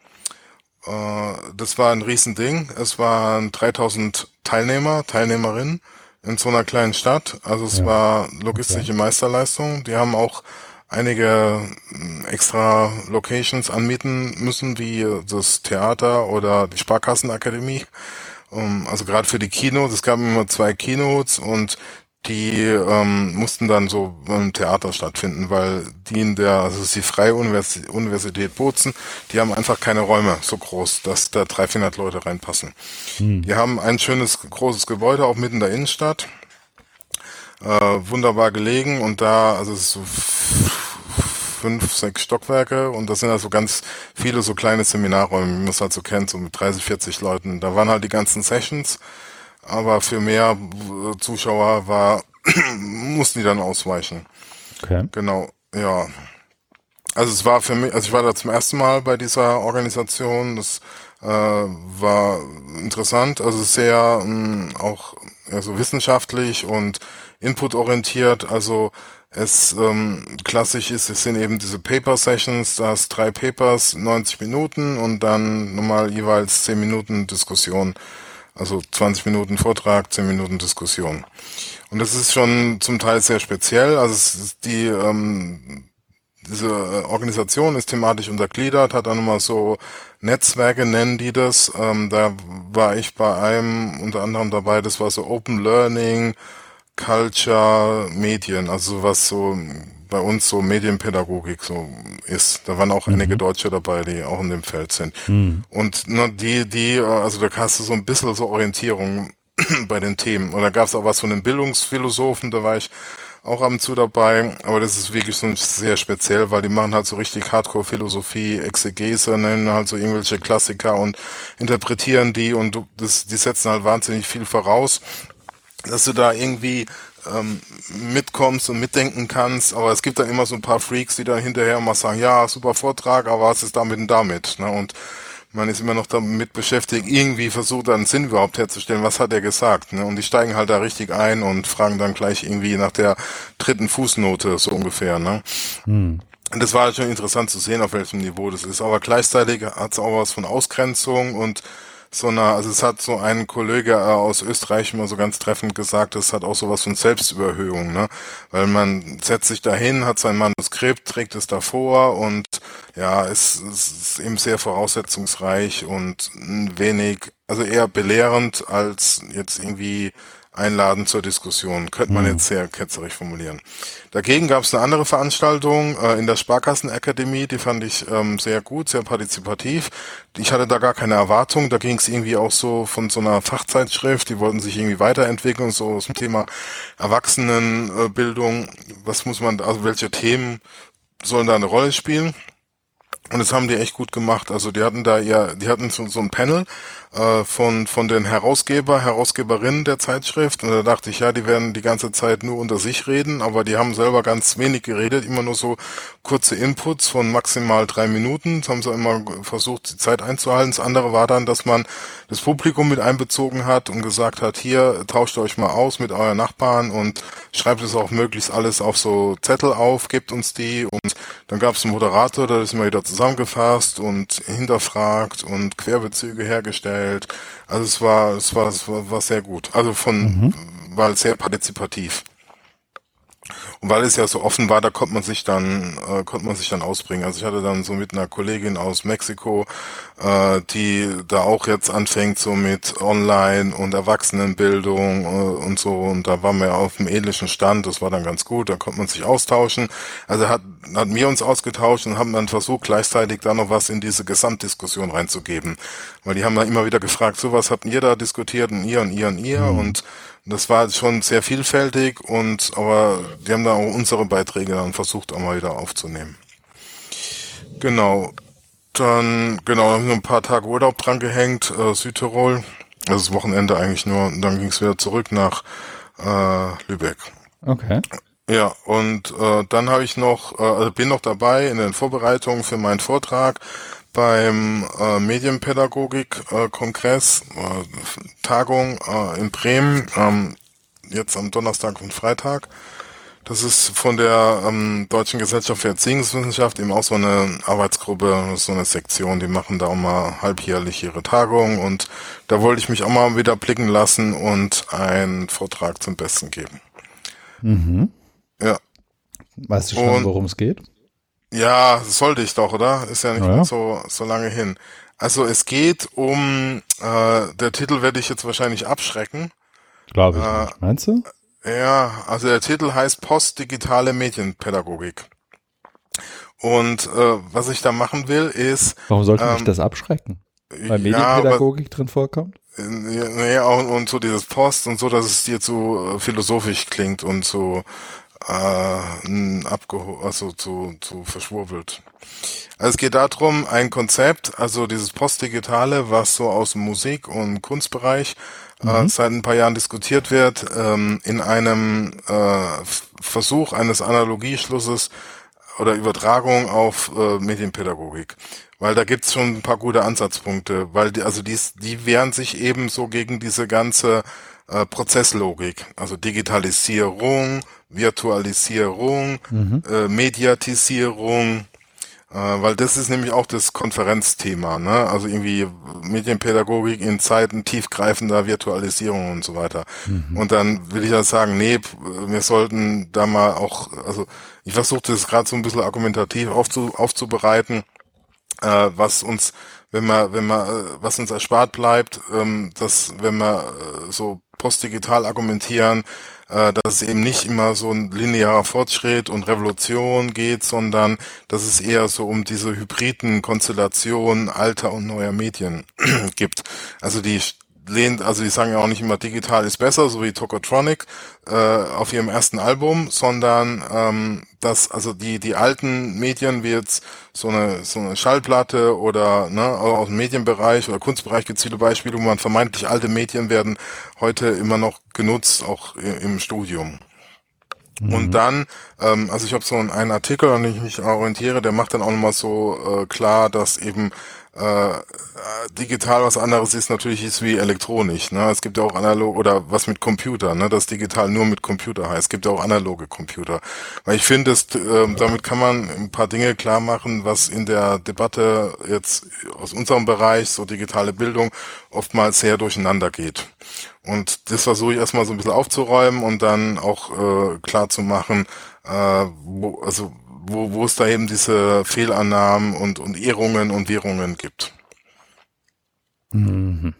Uh, das war ein Riesending. Es waren 3000 Teilnehmer, Teilnehmerinnen in so einer kleinen Stadt. Also es ja. war logistische okay. Meisterleistung. Die haben auch einige hm, extra Locations anmieten müssen, wie das Theater oder die Sparkassenakademie. Um, also gerade für die Kinos, es gab immer zwei Kinos und die ähm, mussten dann so im Theater stattfinden, weil die in der, also es ist die Freie Universität, Universität Bozen, die haben einfach keine Räume so groß, dass da 300, 400 Leute reinpassen. Hm. Die haben ein schönes, großes Gebäude, auch mitten in der Innenstadt, äh, wunderbar gelegen und da, also es ist so fünf, sechs Stockwerke und das sind also ganz viele so kleine Seminarräume, wie man es halt so kennt, so mit 30, 40 Leuten. Da waren halt die ganzen Sessions, aber für mehr Zuschauer war, mussten die dann ausweichen. Okay. Genau, ja. Also es war für mich, also ich war da zum ersten Mal bei dieser Organisation, das äh, war interessant, also sehr mh, mm, auch also wissenschaftlich und inputorientiert, also es ähm, klassisch ist, es sind eben diese Paper Sessions, da hast drei Papers, 90 Minuten und dann nochmal jeweils 10 Minuten Diskussion. Also 20 Minuten Vortrag, 10 Minuten Diskussion. Und das ist schon zum Teil sehr speziell. Also die ähm, diese Organisation ist thematisch untergliedert, hat dann nochmal so Netzwerke, nennen die das. Ähm, da war ich bei einem unter anderem dabei, das war so Open Learning, Culture, Medien, also was so bei uns so Medienpädagogik so ist. Da waren auch mhm. einige Deutsche dabei, die auch in dem Feld sind. Mhm. Und ne, die, die, also da hast du so ein bisschen so Orientierung bei den Themen. Und da gab es auch was von den Bildungsphilosophen, da war ich auch ab und zu dabei, aber das ist wirklich so sehr speziell, weil die machen halt so richtig Hardcore-Philosophie, Exegese, nennen halt so irgendwelche Klassiker und interpretieren die und du, das, die setzen halt wahnsinnig viel voraus dass du da irgendwie ähm, mitkommst und mitdenken kannst, aber es gibt dann immer so ein paar Freaks, die dann hinterher mal sagen, ja, super Vortrag, aber was ist damit und damit? Ne? Und man ist immer noch damit beschäftigt, irgendwie versucht einen Sinn überhaupt herzustellen, was hat er gesagt. Ne? Und die steigen halt da richtig ein und fragen dann gleich irgendwie nach der dritten Fußnote, so ungefähr. Ne? Hm. Und das war halt schon interessant zu sehen, auf welchem Niveau das ist. Aber gleichzeitig hat es auch was von Ausgrenzung und so einer, also es hat so ein Kollege äh, aus Österreich immer so ganz treffend gesagt, es hat auch sowas von Selbstüberhöhung, ne? Weil man setzt sich dahin, hat sein Manuskript, trägt es davor und ja, es, es ist eben sehr voraussetzungsreich und ein wenig, also eher belehrend als jetzt irgendwie einladen zur Diskussion. Könnte man mhm. jetzt sehr ketzerisch formulieren. Dagegen gab es eine andere Veranstaltung äh, in der Sparkassenakademie, die fand ich ähm, sehr gut, sehr partizipativ. Ich hatte da gar keine Erwartung. Da ging es irgendwie auch so von so einer Fachzeitschrift, die wollten sich irgendwie weiterentwickeln, so zum Thema Erwachsenenbildung. Was muss man, also welche Themen sollen da eine Rolle spielen? Und das haben die echt gut gemacht. Also die hatten da ja, die hatten so, so ein Panel äh, von, von den Herausgeber, Herausgeberinnen der Zeitschrift. Und da dachte ich, ja, die werden die ganze Zeit nur unter sich reden, aber die haben selber ganz wenig geredet, immer nur so kurze Inputs von maximal drei Minuten. Das haben sie immer versucht, die Zeit einzuhalten. Das andere war dann, dass man das Publikum mit einbezogen hat und gesagt hat, hier tauscht euch mal aus mit euren Nachbarn und schreibt es auch möglichst alles auf so Zettel auf, gebt uns die und dann gab es einen Moderator, der ist immer wieder zusammengefasst und hinterfragt und Querbezüge hergestellt. Also es war, es war, es war, war sehr gut. Also von, mhm. war sehr partizipativ. Und weil es ja so offen war, da konnte man sich dann, äh, konnte man sich dann ausbringen. Also ich hatte dann so mit einer Kollegin aus Mexiko, äh, die da auch jetzt anfängt so mit Online und Erwachsenenbildung äh, und so. Und da waren wir auf einem ähnlichen Stand. Das war dann ganz gut. Da konnte man sich austauschen. Also hat, hat mir uns ausgetauscht und haben dann versucht, gleichzeitig da noch was in diese Gesamtdiskussion reinzugeben. Weil die haben dann immer wieder gefragt, so was habt ihr da diskutiert und ihr und ihr und ihr mhm. und das war schon sehr vielfältig und aber die haben da auch unsere Beiträge dann versucht auch mal wieder aufzunehmen. Genau. Dann, genau, haben wir ein paar Tage Urlaub dran gehängt, äh, Südtirol. Das ist Wochenende eigentlich nur. Und dann ging es wieder zurück nach äh, Lübeck. Okay. Ja, und äh, dann habe ich noch, äh, also bin noch dabei in den Vorbereitungen für meinen Vortrag beim äh, Medienpädagogik-Kongress, äh, äh, Tagung äh, in Bremen, ähm, jetzt am Donnerstag und Freitag. Das ist von der ähm, Deutschen Gesellschaft für Erziehungswissenschaft eben auch so eine Arbeitsgruppe, so eine Sektion, die machen da auch mal halbjährlich ihre Tagung und da wollte ich mich auch mal wieder blicken lassen und einen Vortrag zum Besten geben. Mhm. Ja. Weißt du schon, worum es geht? Ja, sollte ich doch, oder? Ist ja nicht ja. so, so lange hin. Also es geht um, äh, der Titel werde ich jetzt wahrscheinlich abschrecken. Glaube ich äh, nicht. Meinst du? Ja, also der Titel heißt Postdigitale Medienpädagogik. Und äh, was ich da machen will, ist. Warum sollte ähm, mich das abschrecken? Weil Medienpädagogik ja, drin vorkommt? Nee, und, und so dieses Post und so, dass es dir zu äh, philosophisch klingt und so äh, abgeho also zu, zu verschwurbelt. Also es geht darum, ein Konzept, also dieses Postdigitale, was so aus dem Musik- und Kunstbereich äh, mhm. äh, seit ein paar Jahren diskutiert wird, ähm, in einem äh, Versuch eines Analogieschlusses oder Übertragung auf äh, Medienpädagogik. Weil da gibt's schon ein paar gute Ansatzpunkte, weil die, also die, die wehren sich eben so gegen diese ganze äh, Prozesslogik, also Digitalisierung, Virtualisierung, mhm. äh, Mediatisierung, äh, weil das ist nämlich auch das Konferenzthema, ne? Also irgendwie Medienpädagogik in Zeiten tiefgreifender Virtualisierung und so weiter. Mhm. Und dann will ich ja sagen, nee, wir sollten da mal auch, also ich versuche das gerade so ein bisschen argumentativ aufzu, aufzubereiten, äh, was uns wenn man, wenn man, äh, was uns erspart bleibt, ähm, dass wenn wir äh, so postdigital argumentieren, dass es eben nicht immer so ein linearer Fortschritt und Revolution geht, sondern dass es eher so um diese hybriden Konstellationen alter und neuer Medien gibt. Also die lehnt, also die sagen ja auch nicht immer digital ist besser, so wie Tokotronic äh, auf ihrem ersten Album, sondern ähm, dass also die die alten Medien wie jetzt so eine so eine Schallplatte oder ne aus dem Medienbereich oder Kunstbereich viele Beispiele, wo man vermeintlich alte Medien werden heute immer noch genutzt, auch im Studium. Mhm. Und dann, ähm, also ich habe so einen Artikel, an dem ich mich orientiere, der macht dann auch nochmal so äh, klar, dass eben äh, digital was anderes ist natürlich ist wie elektronisch. Ne? Es gibt ja auch analog oder was mit Computer, ne? das digital nur mit Computer heißt. Es gibt ja auch analoge Computer. Weil ich finde, äh, damit kann man ein paar Dinge klar machen, was in der Debatte jetzt aus unserem Bereich, so digitale Bildung, oftmals sehr durcheinander geht. Und das versuche ich erstmal so ein bisschen aufzuräumen und dann auch äh, klar zu machen, äh, wo, also wo, wo es da eben diese Fehlannahmen und, und Ehrungen und Währungen gibt. Mhm.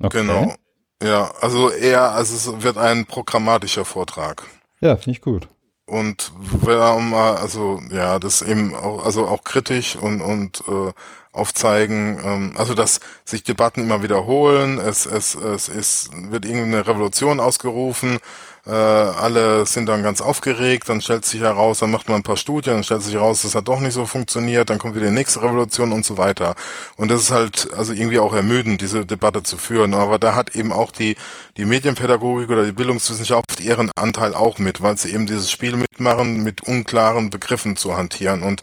Okay. Genau. Ja, also eher, also es wird ein programmatischer Vortrag. Ja, finde ich gut. Und also ja, das eben auch, also auch kritisch und und äh, aufzeigen, ähm, also dass sich Debatten immer wiederholen, es es es ist wird irgendeine Revolution ausgerufen, äh, alle sind dann ganz aufgeregt, dann stellt sich heraus, dann macht man ein paar Studien, dann stellt sich heraus, das hat doch nicht so funktioniert, dann kommt wieder die nächste Revolution und so weiter. Und das ist halt also irgendwie auch ermüdend, diese Debatte zu führen. Aber da hat eben auch die, die Medienpädagogik oder die Bildungswissenschaft ihren Anteil auch mit, weil sie eben dieses Spiel mitmachen, mit unklaren Begriffen zu hantieren und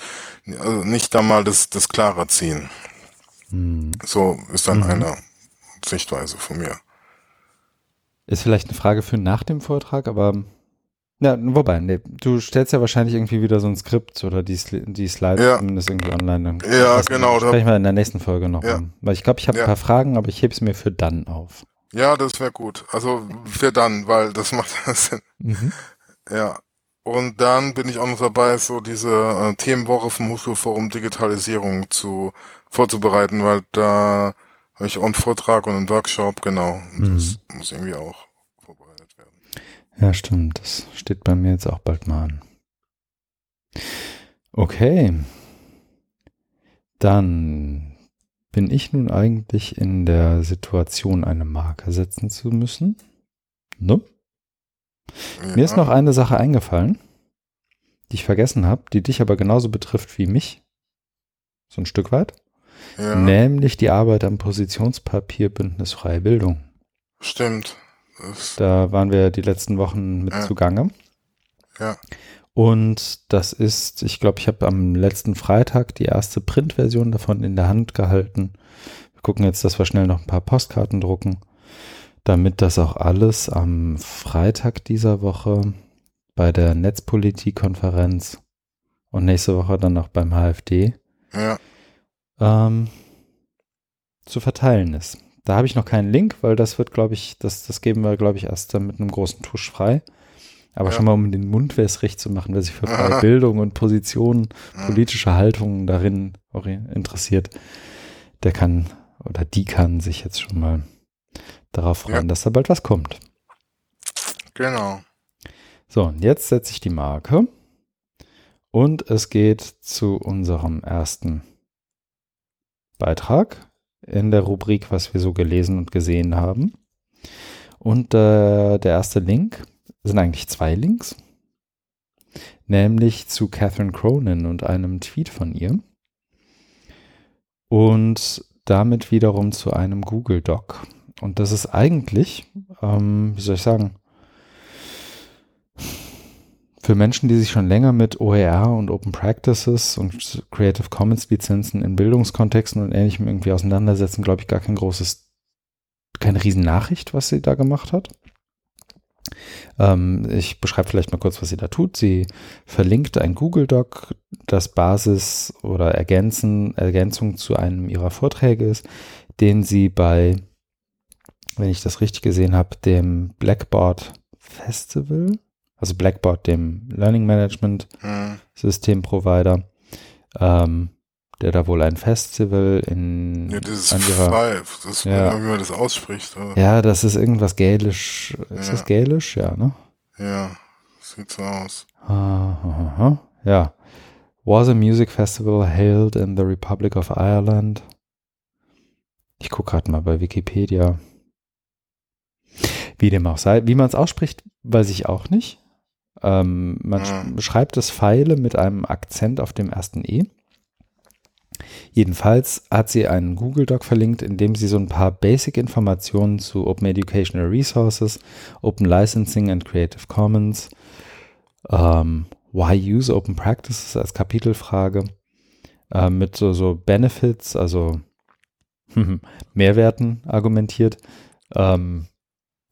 also nicht da mal das, das klarer ziehen. Hm. So ist dann mhm. eine Sichtweise von mir. Ist vielleicht eine Frage für nach dem Vortrag, aber ja, wobei, nee, du stellst ja wahrscheinlich irgendwie wieder so ein Skript oder die, die Slides ja. zumindest irgendwie online. Dann ja, genau. Sprechen wir in der nächsten Folge noch. Ja. Um. Weil ich glaube, ich habe ja. ein paar Fragen, aber ich hebe es mir für dann auf. Ja, das wäre gut. Also für dann, weil das macht Sinn. Mhm. Ja. Und dann bin ich auch noch dabei, so diese äh, Themenwoche vom Hochschulforum Digitalisierung zu vorzubereiten, weil da habe ich auch einen Vortrag und einen Workshop, genau. Mhm. Das muss irgendwie auch vorbereitet werden. Ja, stimmt. Das steht bei mir jetzt auch bald mal an. Okay. Dann bin ich nun eigentlich in der Situation, eine Marke setzen zu müssen. Ne? Ja. Mir ist noch eine Sache eingefallen, die ich vergessen habe, die dich aber genauso betrifft wie mich. So ein Stück weit. Ja. Nämlich die Arbeit am Positionspapier Bündnis Freie Bildung. Stimmt. Das da waren wir die letzten Wochen mit ja. zugange. Ja. Und das ist, ich glaube, ich habe am letzten Freitag die erste Printversion davon in der Hand gehalten. Wir gucken jetzt, dass wir schnell noch ein paar Postkarten drucken, damit das auch alles am Freitag dieser Woche bei der Netzpolitik-Konferenz und nächste Woche dann noch beim HFD ja ähm, zu verteilen ist. Da habe ich noch keinen Link, weil das wird, glaube ich, das, das geben wir, glaube ich, erst dann mit einem großen Tusch frei. Aber ja. schon mal, um den Mund wässrig zu machen, wer sich für freie Bildung und Positionen, politische Haltungen darin interessiert, der kann oder die kann sich jetzt schon mal darauf freuen, ja. dass da bald was kommt. Genau. So, und jetzt setze ich die Marke und es geht zu unserem ersten Beitrag in der Rubrik, was wir so gelesen und gesehen haben. Und äh, der erste Link sind eigentlich zwei Links, nämlich zu Catherine Cronin und einem Tweet von ihr und damit wiederum zu einem Google Doc. Und das ist eigentlich, ähm, wie soll ich sagen, für Menschen, die sich schon länger mit OER und Open Practices und Creative Commons Lizenzen in Bildungskontexten und ähnlichem irgendwie auseinandersetzen, glaube ich, gar kein großes, keine Riesennachricht, was sie da gemacht hat. Ähm, ich beschreibe vielleicht mal kurz, was sie da tut. Sie verlinkt ein Google Doc, das Basis oder Ergänzen, Ergänzung zu einem ihrer Vorträge ist, den sie bei, wenn ich das richtig gesehen habe, dem Blackboard Festival also Blackboard, dem Learning Management hm. System Provider, ähm, der da wohl ein Festival in ja, das ist ihrer, Five, das ja, wie man das ausspricht. Oder? Ja, das ist irgendwas Gälisch. Ist ja. das Gälisch? Ja, ne? Ja, sieht so aus. Aha, ja. Was a music festival held in the Republic of Ireland. Ich gucke gerade mal bei Wikipedia. Wie dem auch sei. Wie man es ausspricht, weiß ich auch nicht. Ähm, man mhm. schreibt das Pfeile mit einem Akzent auf dem ersten E. Jedenfalls hat sie einen Google Doc verlinkt, in dem sie so ein paar Basic-Informationen zu Open Educational Resources, Open Licensing and Creative Commons, ähm, Why Use Open Practices als Kapitelfrage, äh, mit so, so Benefits, also Mehrwerten argumentiert, ähm,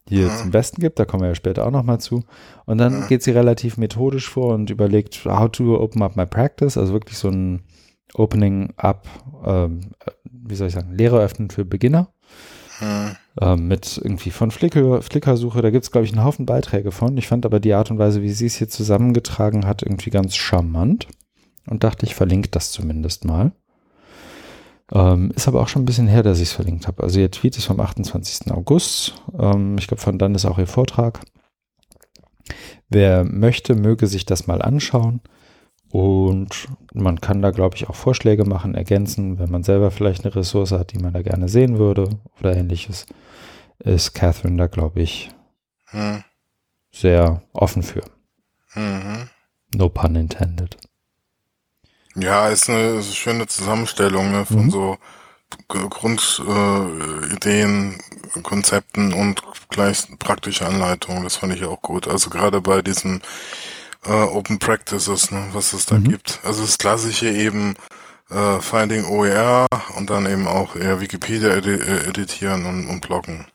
hier mhm. zum Westen gibt. Da kommen wir ja später auch nochmal zu. Und dann mhm. geht sie relativ methodisch vor und überlegt, how to open up my practice. Also wirklich so ein Opening up, ähm, wie soll ich sagen, Lehre öffnen für Beginner. Mhm. Ähm, mit irgendwie von Flickr, Flickr-Suche. Da gibt es, glaube ich, einen Haufen Beiträge von. Ich fand aber die Art und Weise, wie sie es hier zusammengetragen hat, irgendwie ganz charmant. Und dachte, ich verlinke das zumindest mal. Ähm, ist aber auch schon ein bisschen her, dass ich es verlinkt habe. Also ihr Tweet ist vom 28. August. Ähm, ich glaube, von dann ist auch ihr Vortrag. Wer möchte, möge sich das mal anschauen. Und man kann da, glaube ich, auch Vorschläge machen, ergänzen, wenn man selber vielleicht eine Ressource hat, die man da gerne sehen würde oder ähnliches. Ist Catherine da, glaube ich, hm. sehr offen für. Mhm. No pun intended. Ja, ist eine schöne Zusammenstellung ne, von mhm. so Grundideen, äh, Konzepten und gleich praktische Anleitungen. Das fand ich auch gut. Also gerade bei diesen äh, Open Practices, ne, was es da mhm. gibt. Also das klassische eben äh, Finding OER und dann eben auch eher Wikipedia edi äh, editieren und, und bloggen.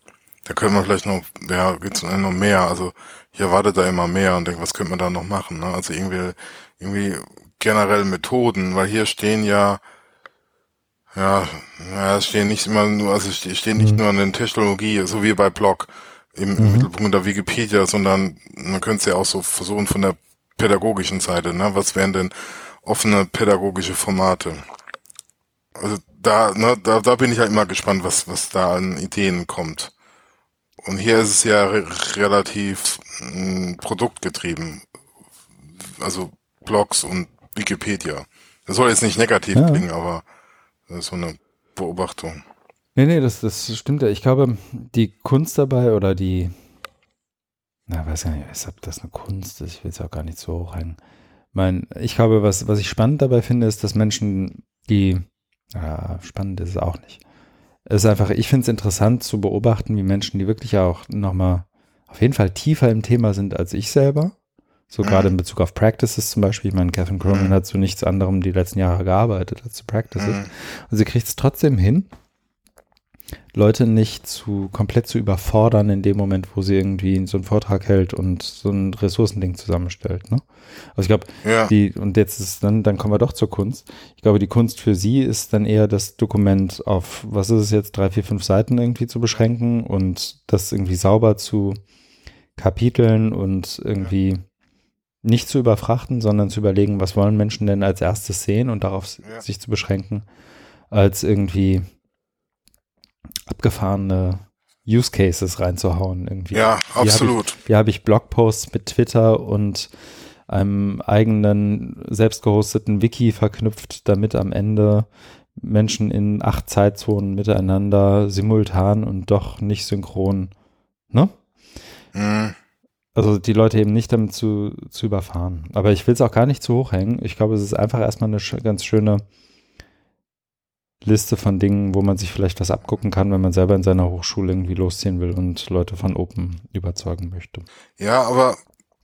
Da könnte man vielleicht noch, ja, gibt's noch mehr. Also ich erwarte da immer mehr und denke, was könnte man da noch machen? Ne? Also irgendwie, irgendwie generell Methoden, weil hier stehen ja, ja, ja, es stehen nicht immer nur, also es stehen nicht mhm. nur an den Technologie, so wie bei Blog im, im mhm. Mittelpunkt der Wikipedia, sondern man könnte es ja auch so versuchen von der pädagogischen Seite, ne? Was wären denn offene pädagogische Formate? Also da, ne, da, da bin ich halt immer gespannt, was, was da an Ideen kommt. Und hier ist es ja re relativ mh, hm, produktgetrieben. Also Blogs und Wikipedia. Das soll jetzt nicht negativ ja. klingen, aber das ist so eine Beobachtung. Nee, nee, das, das stimmt ja. Ich glaube, die Kunst dabei oder die, na, weiß ja nicht, ob das eine Kunst ist, ich will es auch gar nicht so hochhängen. Mein, ich glaube, was, was ich spannend dabei finde, ist, dass Menschen, die, ja, spannend ist es auch nicht. Es ist einfach, ich finde es interessant zu beobachten, wie Menschen, die wirklich auch nochmal auf jeden Fall tiefer im Thema sind als ich selber, so gerade in Bezug auf Practices zum Beispiel. Ich meine, Catherine Cronin mhm. hat zu nichts anderem die letzten Jahre gearbeitet als zu Practices. Mhm. Und sie kriegt es trotzdem hin, Leute nicht zu komplett zu überfordern in dem Moment, wo sie irgendwie so einen Vortrag hält und so ein Ressourcending zusammenstellt. Ne? Also ich glaube, ja. die, und jetzt ist dann, dann kommen wir doch zur Kunst. Ich glaube, die Kunst für sie ist dann eher das Dokument auf, was ist es jetzt, drei, vier, fünf Seiten irgendwie zu beschränken und das irgendwie sauber zu Kapiteln und irgendwie. Nicht zu überfrachten, sondern zu überlegen, was wollen Menschen denn als erstes sehen und darauf ja. sich zu beschränken, als irgendwie abgefahrene Use Cases reinzuhauen irgendwie. Ja, absolut. Hier habe ich, hab ich Blogposts mit Twitter und einem eigenen selbst gehosteten Wiki verknüpft, damit am Ende Menschen in acht Zeitzonen miteinander simultan und doch nicht synchron, ne? Mhm. Also die Leute eben nicht damit zu, zu überfahren. Aber ich will es auch gar nicht zu hoch hängen. Ich glaube, es ist einfach erstmal eine ganz schöne Liste von Dingen, wo man sich vielleicht was abgucken kann, wenn man selber in seiner Hochschule irgendwie losziehen will und Leute von Open überzeugen möchte. Ja, aber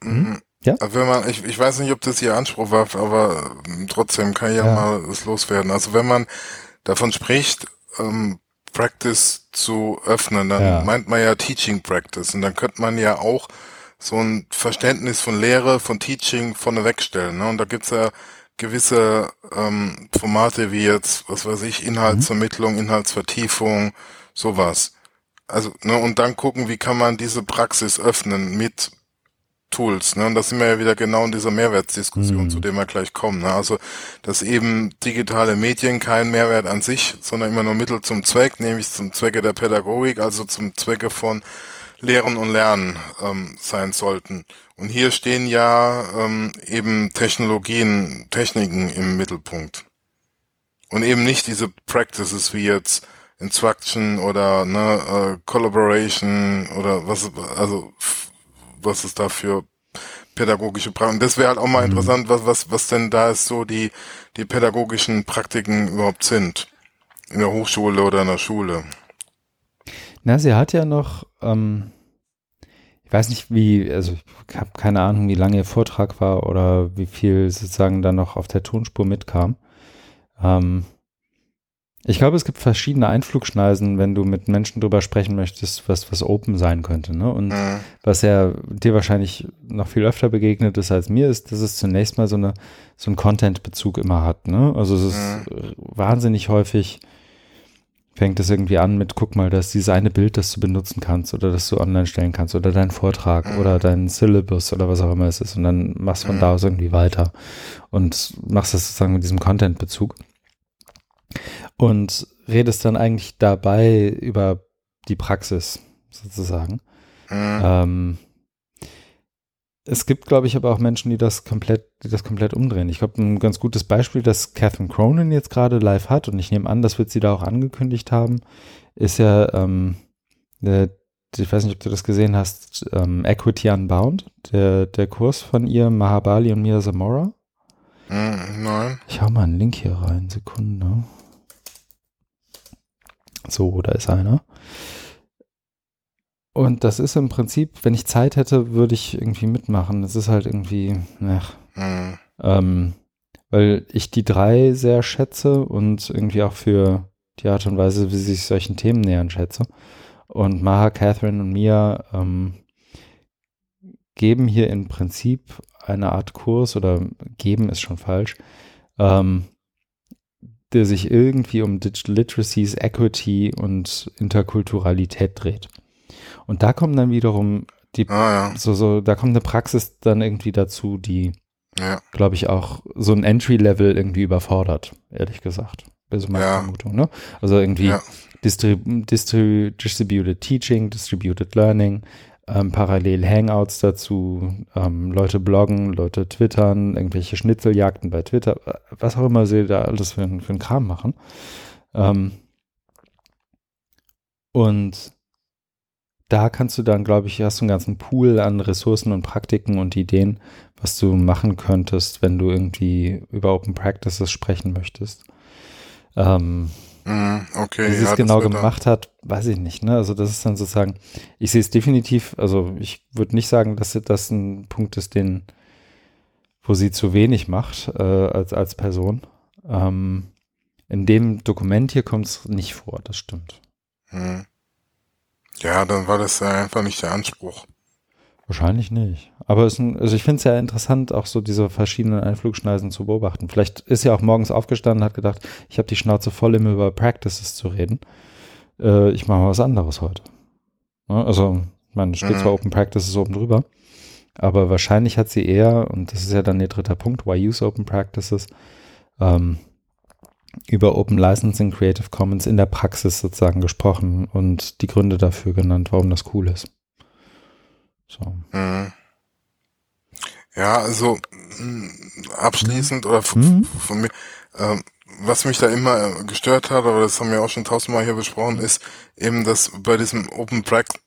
mhm. ja? wenn man, ich, ich weiß nicht, ob das Ihr Anspruch war, aber ähm, trotzdem kann ich ja, ja. mal es loswerden. Also wenn man davon spricht, ähm, Practice zu öffnen, dann ja. meint man ja Teaching Practice und dann könnte man ja auch so ein Verständnis von Lehre, von Teaching vorne wegstellen. Ne? Und da gibt's ja gewisse ähm, Formate wie jetzt, was weiß ich, Inhaltsvermittlung, Inhaltsvertiefung, sowas. Also, ne, und dann gucken, wie kann man diese Praxis öffnen mit Tools, ne? Und da sind wir ja wieder genau in dieser Mehrwertsdiskussion, mhm. zu der wir gleich kommen. Ne? Also, dass eben digitale Medien kein Mehrwert an sich, sondern immer nur Mittel zum Zweck, nämlich zum Zwecke der Pädagogik, also zum Zwecke von Lehren und Lernen ähm, sein sollten. Und hier stehen ja ähm, eben Technologien, Techniken im Mittelpunkt. Und eben nicht diese Practices wie jetzt Instruction oder ne, äh, Collaboration oder was, also was ist da für pädagogische Praktiken. Das wäre halt auch mal mhm. interessant, was, was, was denn da ist so die, die pädagogischen Praktiken überhaupt sind. In der Hochschule oder in der Schule. Na, sie hat ja noch, ähm, ich weiß nicht wie, also ich habe keine Ahnung, wie lange ihr Vortrag war oder wie viel sozusagen da noch auf der Tonspur mitkam. Ähm, ich glaube, es gibt verschiedene Einflugschneisen, wenn du mit Menschen drüber sprechen möchtest, was, was Open sein könnte. Ne? Und mhm. was ja dir wahrscheinlich noch viel öfter begegnet ist als mir, ist, dass es zunächst mal so, eine, so einen Content-Bezug immer hat. Ne? Also es ist mhm. wahnsinnig häufig fängt es irgendwie an mit, guck mal, das ist eine Bild, das du benutzen kannst oder das du online stellen kannst oder dein Vortrag mhm. oder dein Syllabus oder was auch immer es ist und dann machst du von mhm. da aus irgendwie weiter und machst das sozusagen mit diesem Content-Bezug und redest dann eigentlich dabei über die Praxis sozusagen. Mhm. Ähm, es gibt, glaube ich, aber auch Menschen, die das komplett, die das komplett umdrehen. Ich glaube, ein ganz gutes Beispiel, das Catherine Cronin jetzt gerade live hat, und ich nehme an, das wird sie da auch angekündigt haben, ist ja ähm, ich weiß nicht, ob du das gesehen hast, ähm, Equity Unbound, der, der Kurs von ihr, Mahabali und Mia Zamora. Mm, nein. Ich hau mal einen Link hier rein, Sekunde. So, da ist einer. Und das ist im Prinzip, wenn ich Zeit hätte, würde ich irgendwie mitmachen. Es ist halt irgendwie, ach, Mm, ähm, weil ich die drei sehr schätze und irgendwie auch für die Art und Weise, wie sie sich solchen Themen nähern, schätze. Und Maha, Catherine und Mia ähm, geben hier im Prinzip eine Art Kurs oder geben ist schon falsch, ähm, der sich irgendwie um Digital Literacies, Equity und Interkulturalität dreht. Und da kommen dann wiederum die, ah ja, so, so, da kommt eine Praxis dann irgendwie dazu, die, ja. glaube ich, auch so ein Entry-Level irgendwie überfordert, ehrlich gesagt. Also meine Ja. Vermutung, ne? Also irgendwie Ja. Distri Distri Distributed Teaching, Distributed Learning, ähm, parallel Hangouts dazu, ähm, Leute bloggen, Leute twittern, irgendwelche Schnitzeljagden bei Twitter, äh, was auch immer sie da alles für, für einen Kram machen. Ähm, und da kannst du dann, glaube ich, hast du einen ganzen Pool an Ressourcen und Praktiken und Ideen, was du machen könntest, wenn du irgendwie über Open Practices sprechen möchtest. Ähm, Mm, okay. wie sie ja, es genau gemacht hat, weiß ich nicht. Ne? Also das ist dann sozusagen, ich sehe es definitiv, also ich würde nicht sagen, dass das ein Punkt ist, den, wo sie zu wenig macht äh, als, als Person. Ähm, in dem Dokument hier kommt es nicht vor, das stimmt. Mm. Ja, dann war das ja einfach nicht der Anspruch. Wahrscheinlich nicht. Aber es also ich finde es ja interessant, auch so diese verschiedenen Einflugschneisen zu beobachten. Vielleicht ist ja auch morgens aufgestanden und hat gedacht, ich habe die Schnauze voll, immer über Practices zu reden. Äh, ich mache mal was anderes heute. Ja, also, ich meine, es steht Mhm. zwar Open Practices oben drüber, aber wahrscheinlich hat sie eher, und das ist ja dann ihr dritter Punkt, why use Open Practices, ähm, über Open Licensing Creative Commons in der Praxis sozusagen gesprochen und die Gründe dafür genannt, warum das cool ist. So. Mhm. Ja, also mm, abschließend oder Mhm. von mir, ähm, was mich da immer äh, gestört hat, aber das haben wir auch schon tausendmal hier besprochen, ist eben, dass bei diesem Open Prac-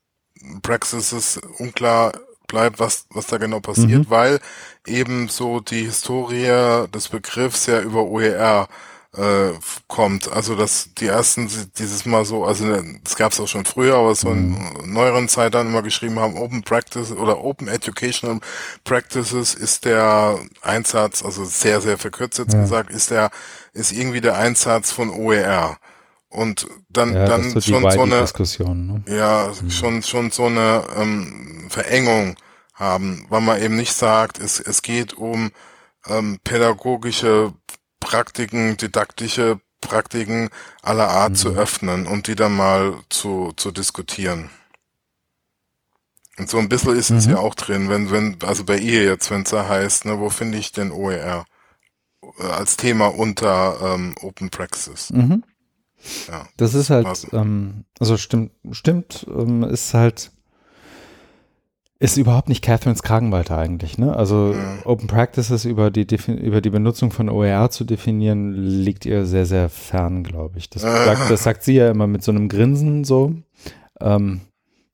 Praxis unklar bleibt, was, was da genau passiert, Mhm. weil eben so die Historie des Begriffs ja über OER äh, kommt. Also dass die ersten dieses Mal so, also ne, das gab es auch schon früher, aber so in neueren Zeit dann immer geschrieben haben, Open Practice oder Open Educational Practices ist der Einsatz, also sehr, sehr verkürzt jetzt Ja. gesagt, ist der, ist irgendwie der Einsatz von OER. Und dann, Ja, dann so schon so eine, Diskussion. Ne? ja, schon, schon so eine ähm, Verengung haben, weil man eben nicht sagt, es, es geht um ähm, pädagogische Praktiken, didaktische Praktiken aller Art zu öffnen und die dann mal zu, zu diskutieren. Und so ein bisschen ist es Mhm. ja auch drin, wenn, wenn, also bei ihr jetzt, wenn es da heißt, ne, wo finde ich denn OER? Als Thema unter ähm, Open Praxis. Mhm. Ja. Das ist halt, passt. ähm, also stimmt, stimmt, ähm, ist halt, ist überhaupt nicht Catherines Kragenweite eigentlich, ne? Also Mhm. Open Practices über die, über die Benutzung von OER zu definieren, liegt ihr sehr, sehr fern, glaube ich. Das sagt, das sagt sie ja immer mit so einem Grinsen so. Ähm,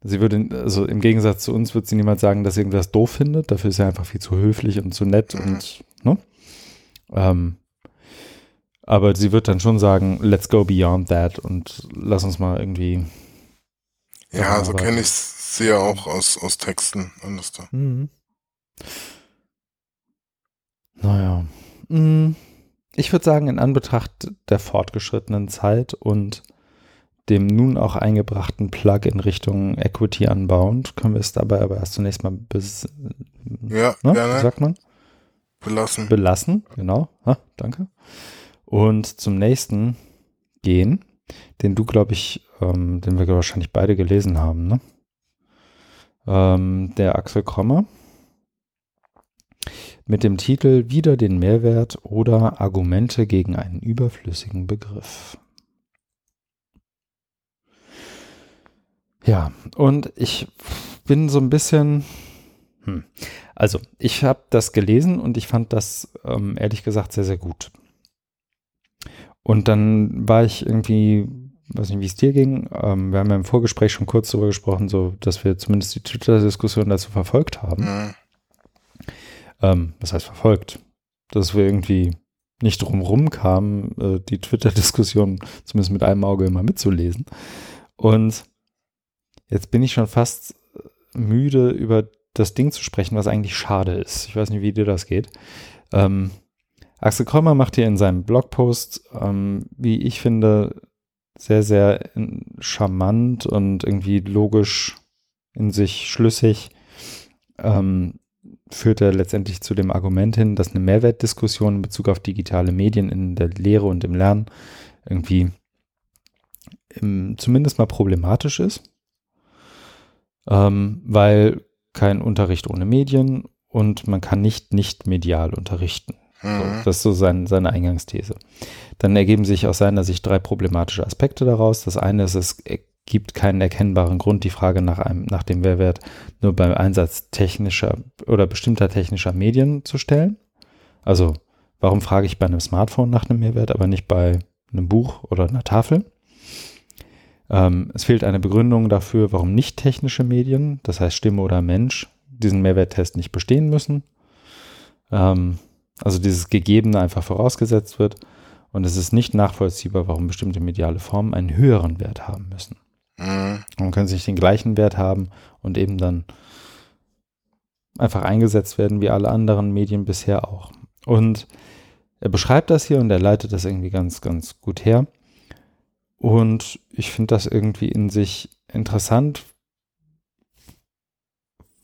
sie würde, also im Gegensatz zu uns, wird sie niemals sagen, dass sie irgendwas doof findet. Dafür ist sie einfach viel zu höflich und zu nett Mhm. und, ne? Ähm, aber sie wird dann schon sagen, let's go beyond that und lass uns mal irgendwie. Ja, so aber- kenne ich ja auch aus, aus Texten. anders da. Mhm. Naja. Mm, Ich würde sagen, in Anbetracht der fortgeschrittenen Zeit und dem nun auch eingebrachten Plug in Richtung Equity Unbound, können wir es dabei aber erst zunächst mal bis, Ja, ne, wie gerne sagt man? belassen. belassen, genau. Ha, danke. Und zum nächsten gehen, den du, glaube ich, ähm, den wir wahrscheinlich beide gelesen haben, ne? Ähm, der Axel Krommer mit dem Titel Wieder den Mehrwert oder Argumente gegen einen überflüssigen Begriff. Ja, und ich bin so ein bisschen, hm. also ich habe das gelesen und ich fand das ähm, ehrlich gesagt sehr, sehr gut. Und dann war ich irgendwie weiß nicht, wie es dir ging. Ähm, wir haben ja im Vorgespräch schon kurz darüber gesprochen, so, dass wir zumindest die Twitter-Diskussion dazu verfolgt haben. Mhm. Ähm, was heißt verfolgt? Dass wir irgendwie nicht drumrum kamen, äh, die Twitter-Diskussion zumindest mit einem Auge immer mitzulesen. Und jetzt bin ich schon fast müde, über das Ding zu sprechen, was eigentlich schade ist. Ich weiß nicht, wie dir das geht. Ähm, Axel Krömer macht hier in seinem Blogpost, ähm, wie ich finde, sehr, sehr charmant und irgendwie logisch in sich schlüssig, ähm, führt er letztendlich zu dem Argument hin, dass eine Mehrwertdiskussion in Bezug auf digitale Medien in der Lehre und im Lernen irgendwie im, zumindest mal problematisch ist, ähm, weil kein Unterricht ohne Medien und man kann nicht nicht medial unterrichten. Mhm. So, das ist so sein, seine Eingangsthese. Dann ergeben sich aus seiner Sicht drei problematische Aspekte daraus. Das eine ist, es gibt keinen erkennbaren Grund, die Frage nach einem, nach dem Mehrwert nur beim Einsatz technischer oder bestimmter technischer Medien zu stellen. Also, warum frage ich bei einem Smartphone nach einem Mehrwert, aber nicht bei einem Buch oder einer Tafel? Ähm, es fehlt eine Begründung dafür, warum nicht technische Medien, das heißt Stimme oder Mensch, diesen Mehrwerttest nicht bestehen müssen. Ähm, also dieses Gegebene einfach vorausgesetzt wird. Und es ist nicht nachvollziehbar, warum bestimmte mediale Formen einen höheren Wert haben müssen. Mhm. Man kann sich den gleichen Wert haben und eben dann einfach eingesetzt werden wie alle anderen Medien bisher auch. Und er beschreibt das hier und er leitet das irgendwie ganz, ganz gut her. Und ich finde das irgendwie in sich interessant,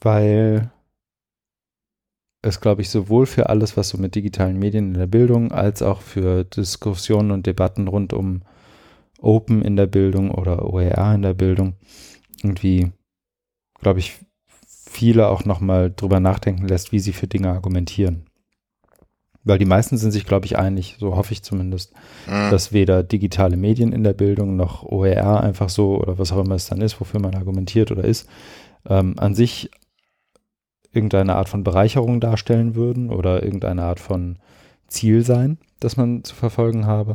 weil es, glaube ich, sowohl für alles, was so mit digitalen Medien in der Bildung, als auch für Diskussionen und Debatten rund um Open in der Bildung oder OER in der Bildung irgendwie, glaube ich, viele auch nochmal drüber nachdenken lässt, wie sie für Dinge argumentieren. Weil die meisten sind sich, glaube ich, einig, so hoffe ich zumindest, mhm. dass weder digitale Medien in der Bildung noch OER einfach so oder was auch immer es dann ist, wofür man argumentiert oder ist, ähm, an sich irgendeine Art von Bereicherung darstellen würden oder irgendeine Art von Ziel sein, das man zu verfolgen habe,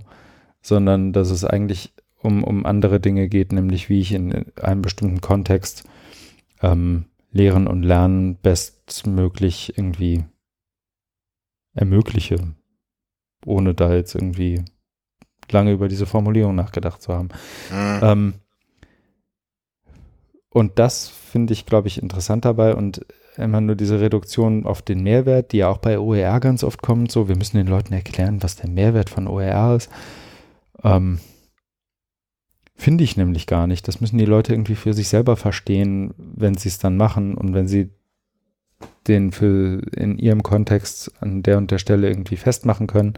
sondern dass es eigentlich um, um andere Dinge geht, nämlich wie ich in einem bestimmten Kontext ähm, Lehren und Lernen bestmöglich irgendwie ermögliche, ohne da jetzt irgendwie lange über diese Formulierung nachgedacht zu haben. Mhm. Ähm, und das finde ich, glaube ich, interessant dabei und immer nur diese Reduktion auf den Mehrwert, die ja auch bei OER ganz oft kommt, so, wir müssen den Leuten erklären, was der Mehrwert von OER ist. Ähm, finde ich nämlich gar nicht. Das müssen die Leute irgendwie für sich selber verstehen, wenn sie es dann machen und wenn sie den für in ihrem Kontext an der und der Stelle irgendwie festmachen können,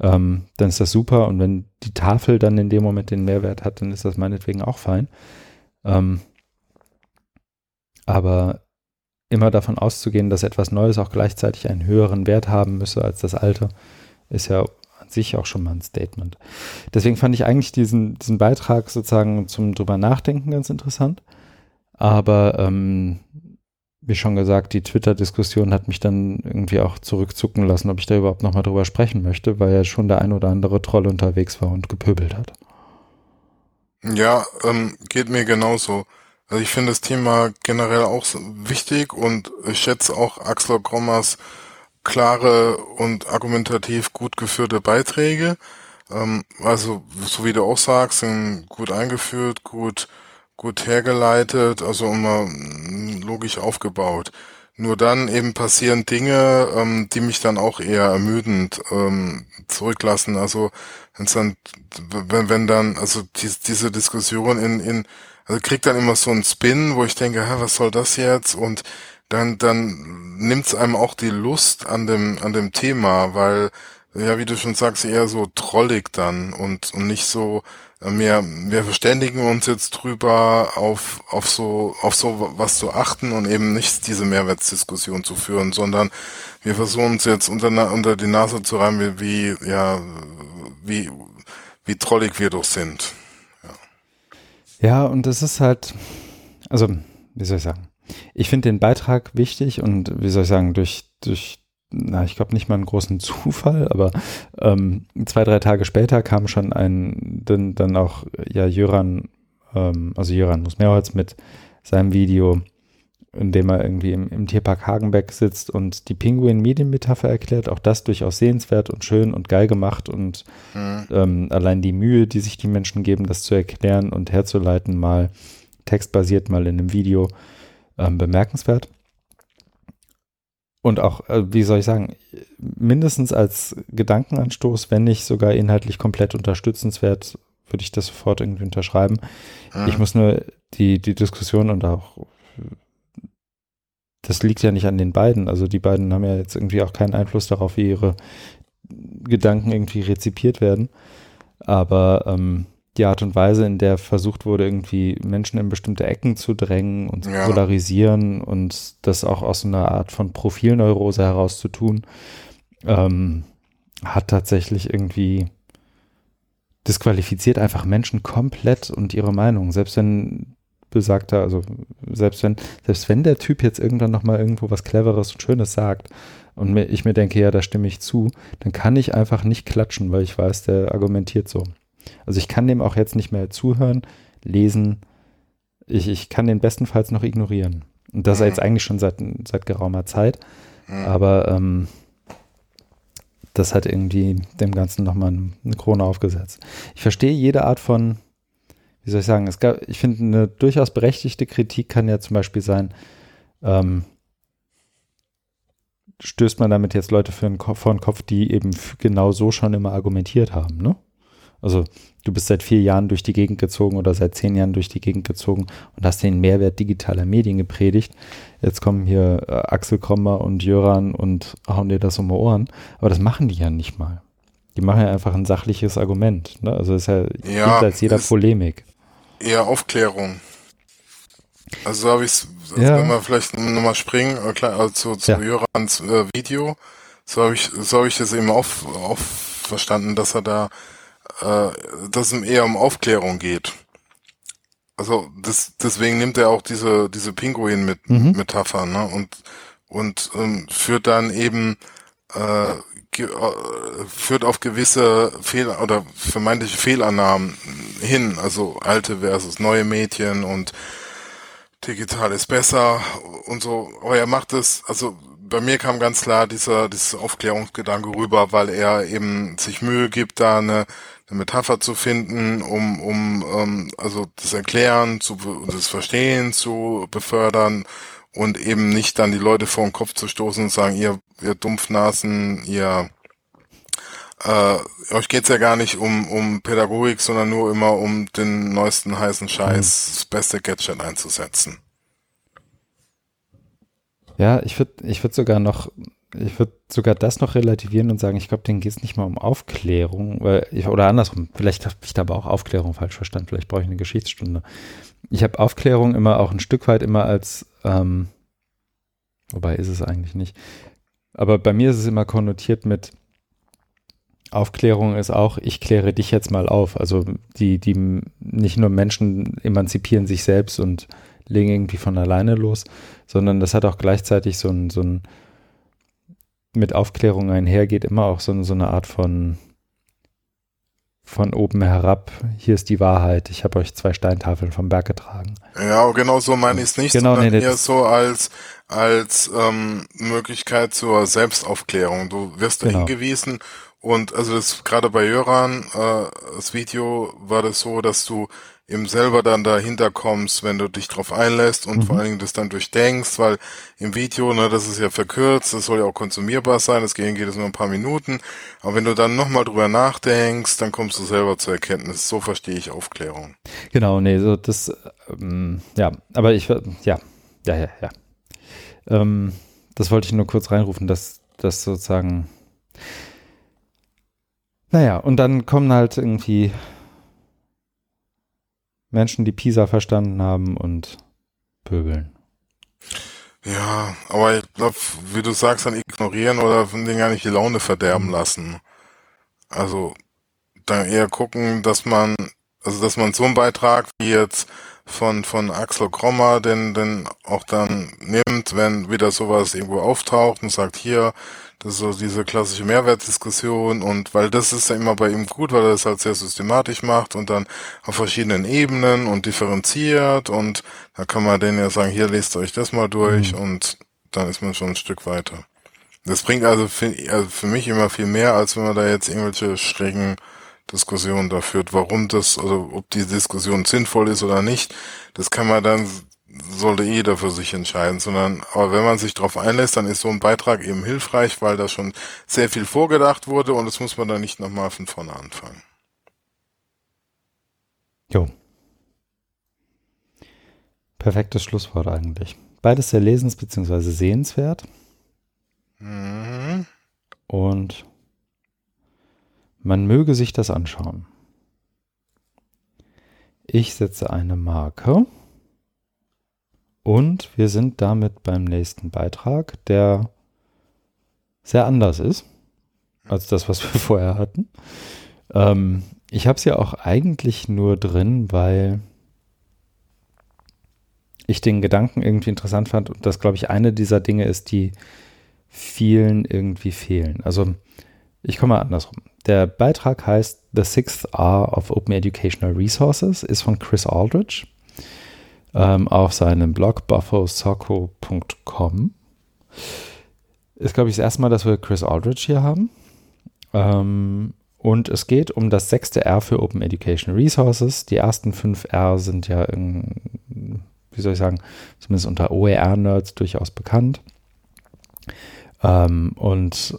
ähm, dann ist das super. Und wenn die Tafel dann in dem Moment den Mehrwert hat, dann ist das meinetwegen auch fein. Ähm, aber immer davon auszugehen, dass etwas Neues auch gleichzeitig einen höheren Wert haben müsse als das alte, ist ja an sich auch schon mal ein Statement. Deswegen fand ich eigentlich diesen, diesen Beitrag sozusagen zum drüber nachdenken ganz interessant. Aber ähm, wie schon gesagt, die Twitter-Diskussion hat mich dann irgendwie auch zurückzucken lassen, ob ich da überhaupt nochmal drüber sprechen möchte, weil ja schon der ein oder andere Troll unterwegs war und gepöbelt hat. Ja, ähm, geht mir genauso. Also ich finde das Thema generell auch wichtig und ich schätze auch Axel Grommers klare und argumentativ gut geführte Beiträge. Ähm, also, so wie du auch sagst, sind gut eingeführt, gut gut hergeleitet, also immer mm, logisch aufgebaut. Nur dann eben passieren Dinge, ähm, die mich dann auch eher ermüdend ähm, zurücklassen. Also wenn, dann, also die, diese Diskussion in, in, also kriegt dann immer so einen Spin, wo ich denke, hä, was soll das jetzt? Und dann, dann nimmt's einem auch die Lust an dem, an dem Thema, weil, ja, wie du schon sagst, eher so trollig dann und, und nicht so, wir, wir verständigen uns jetzt drüber, auf, auf so, auf so was zu achten und eben nicht diese Mehrwertsdiskussion zu führen, sondern wir versuchen uns jetzt unter, unter die Nase zu reiben, wie, wie, ja, wie, wie trollig wir doch sind. Ja. und es ist halt, also, wie soll ich sagen? Ich finde den Beitrag wichtig und wie soll ich sagen, durch, durch na, ich glaube nicht mal einen großen Zufall, aber ähm, zwei, drei Tage später kam schon ein, dann, dann auch, ja, Jöran, ähm, also Jöran Musmeerholz mit seinem Video, in dem er irgendwie im, im Tierpark Hagenbeck sitzt und die Pinguin-Medienmetapher erklärt. Auch das durchaus sehenswert und schön und geil gemacht und mhm. ähm, allein die Mühe, die sich die Menschen geben, das zu erklären und herzuleiten, mal textbasiert, mal in einem Video, ähm, bemerkenswert. Und auch, äh, wie soll ich sagen, mindestens als Gedankenanstoß, wenn nicht sogar inhaltlich komplett unterstützenswert, würde ich das sofort irgendwie unterschreiben. Mhm. Ich muss nur die, die Diskussion und auch das liegt ja nicht an den beiden. Also die beiden haben ja jetzt irgendwie auch keinen Einfluss darauf, wie ihre Gedanken irgendwie rezipiert werden. Aber ähm, die Art und Weise, in der versucht wurde, irgendwie Menschen in bestimmte Ecken zu drängen und zu ja. polarisieren und das auch aus einer Art von Profilneurose heraus zu tun, ähm, hat tatsächlich irgendwie disqualifiziert einfach Menschen komplett und ihre Meinung. Selbst wenn besagter, also selbst wenn, selbst wenn der Typ jetzt irgendwann nochmal irgendwo was Cleveres und Schönes sagt und mir, ich mir denke, ja, da stimme ich zu, dann kann ich einfach nicht klatschen, weil ich weiß, der argumentiert so. Also ich kann dem auch jetzt nicht mehr zuhören, lesen. Ich, ich kann den bestenfalls noch ignorieren. Und das mhm. jetzt eigentlich schon seit, seit geraumer Zeit. Mhm. Aber ähm, das hat irgendwie dem Ganzen nochmal eine Krone aufgesetzt. Ich verstehe jede Art von wie soll ich sagen, es gab, ich finde, eine durchaus berechtigte Kritik kann ja zum Beispiel sein, ähm, stößt man damit jetzt Leute für den Kopf, vor den Kopf, die eben genau so schon immer argumentiert haben, ne? Also du bist seit vier Jahren durch die Gegend gezogen oder seit zehn Jahren durch die Gegend gezogen und hast den Mehrwert digitaler Medien gepredigt. Jetzt kommen hier äh, Axel Krommer und Jöran und hauen dir das um die Ohren. Aber das machen die ja nicht mal. Die machen ja einfach ein sachliches Argument. Ne? Also ist ja, ja als jeder Polemik eher Aufklärung. Also so habe ich es, also ja. wenn wir vielleicht nochmal springen, äh, also zu ja. Jörans äh, Video, so habe ich, so habe ich das eben auch, auch verstanden, dass er da, äh, dass es eher um Aufklärung geht. Also das, deswegen nimmt er auch diese diese Pinguin mit mhm. Metapher, ne? Und und ähm, führt dann eben äh, führt auf gewisse Fehler oder vermeintliche Fehlannahmen hin, also alte versus neue Mädchen und digital ist besser und so. Aber er macht es, also bei mir kam ganz klar dieser, dieser Aufklärungsgedanke rüber, weil er eben sich Mühe gibt, da eine, eine Metapher zu finden, um, um ähm, also das Erklären, zu, das Verstehen zu befördern und eben nicht dann die Leute vor den Kopf zu stoßen und sagen, ihr, ihr Dumpfnasen, ihr äh, euch geht's ja gar nicht um, um Pädagogik, sondern nur immer um den neuesten heißen Scheiß, mhm. das beste Gadget einzusetzen. Ja, ich würde ich würd sogar noch, ich würde sogar das noch relativieren und sagen, ich glaube, denen geht es nicht mal um Aufklärung, weil ich, oder andersrum, vielleicht habe ich da aber auch Aufklärung falsch verstanden, vielleicht brauche ich eine Geschichtsstunde. Ich habe Aufklärung immer auch ein Stück weit immer als, ähm, wobei ist es eigentlich nicht, aber bei mir ist es immer konnotiert mit, Aufklärung ist auch, ich kläre dich jetzt mal auf. Also die, die nicht nur Menschen emanzipieren sich selbst und legen irgendwie von alleine los, sondern das hat auch gleichzeitig so ein, so ein mit Aufklärung einhergeht immer auch so, so eine Art von von oben herab, hier ist die Wahrheit, ich habe euch zwei Steintafeln vom Berg getragen. Ja, genau so meine ich es nicht, genau, sondern nee, eher so als, als ähm, Möglichkeit zur Selbstaufklärung. Du wirst genau. hingewiesen und also das gerade bei Jöran, äh, das Video war das so, dass du eben selber dann dahinter kommst, wenn du dich drauf einlässt und mhm. vor allen Dingen das dann durchdenkst, weil im Video, ne, das ist ja verkürzt, das soll ja auch konsumierbar sein, das geht, geht es nur ein paar Minuten, aber wenn du dann nochmal drüber nachdenkst, dann kommst du selber zur Erkenntnis. So verstehe ich Aufklärung. Genau, nee, so das, ähm, ja, aber ich, ja, ja, ja, ja. Ähm, das wollte ich nur kurz reinrufen, dass das sozusagen naja, und dann kommen halt irgendwie Menschen, die Pisa verstanden haben und pöbeln. Ja, aber ich glaube, wie du sagst, dann ignorieren oder von denen gar nicht die Laune verderben lassen. Also dann eher gucken, dass man, also dass man so einen Beitrag wie jetzt von von Axel Krommer denn denn auch dann nimmt, wenn wieder sowas irgendwo auftaucht und sagt hier, Das ist so diese klassische Mehrwertdiskussion und weil das ist ja immer bei ihm gut, weil er das halt sehr systematisch macht und dann auf verschiedenen Ebenen und differenziert und da kann man denen ja sagen, hier lest euch das mal durch mhm. und dann ist man schon ein Stück weiter. Das bringt also für, also für mich immer viel mehr, als wenn man da jetzt irgendwelche schrägen Diskussionen da führt, warum das, also ob die Diskussion sinnvoll ist oder nicht. Das kann man dann sollte jeder für sich entscheiden, sondern aber wenn man sich darauf einlässt, dann ist so ein Beitrag eben hilfreich, weil da schon sehr viel vorgedacht wurde und das muss man dann nicht nochmal von vorne anfangen. Jo. Perfektes Schlusswort eigentlich. Beides sehr lesens- bzw. sehenswert. Mhm. Und man möge sich das anschauen. Ich setze eine Marke. Und wir sind damit beim nächsten Beitrag, der sehr anders ist als das, was wir vorher hatten. Ähm, ich habe es ja auch eigentlich nur drin, weil ich den Gedanken irgendwie interessant fand und das, glaube ich, eine dieser Dinge ist, die vielen irgendwie fehlen. Also ich komme mal andersrum. Der Beitrag heißt The Sixth R of Open Educational Resources, ist von Chris Aldrich ähm, auf seinem Blog buffosocco.com. Ist, glaube ich, das erste Mal, dass wir Chris Aldrich hier haben. Ähm, und es geht um das sechste R für Open Education Resources. Die ersten fünf R sind ja, in, wie soll ich sagen, zumindest unter OER-Nerds durchaus bekannt. Ähm, und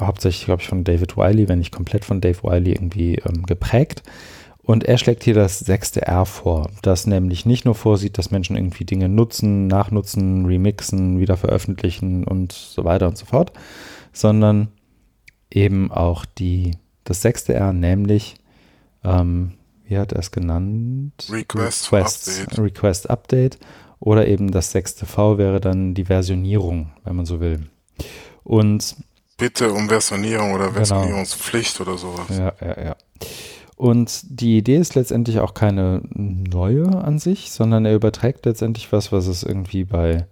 hauptsächlich, glaube ich, von David Wiley, wenn nicht komplett von Dave Wiley irgendwie ähm, geprägt. Und er schlägt hier das sechste R vor, das nämlich nicht nur vorsieht, dass Menschen irgendwie Dinge nutzen, nachnutzen, remixen, wieder veröffentlichen und so weiter und so fort, sondern eben auch die, das sechste R, nämlich, ähm, wie hat er es genannt? Request, Request, Update. Request Update. Oder eben das sechste V wäre dann die Versionierung, wenn man so will. Und Bitte um Versionierung oder genau. Versionierungspflicht genau. oder sowas. Ja, ja, ja. Und die Idee ist letztendlich auch keine neue an sich, sondern er überträgt letztendlich was, was es irgendwie bei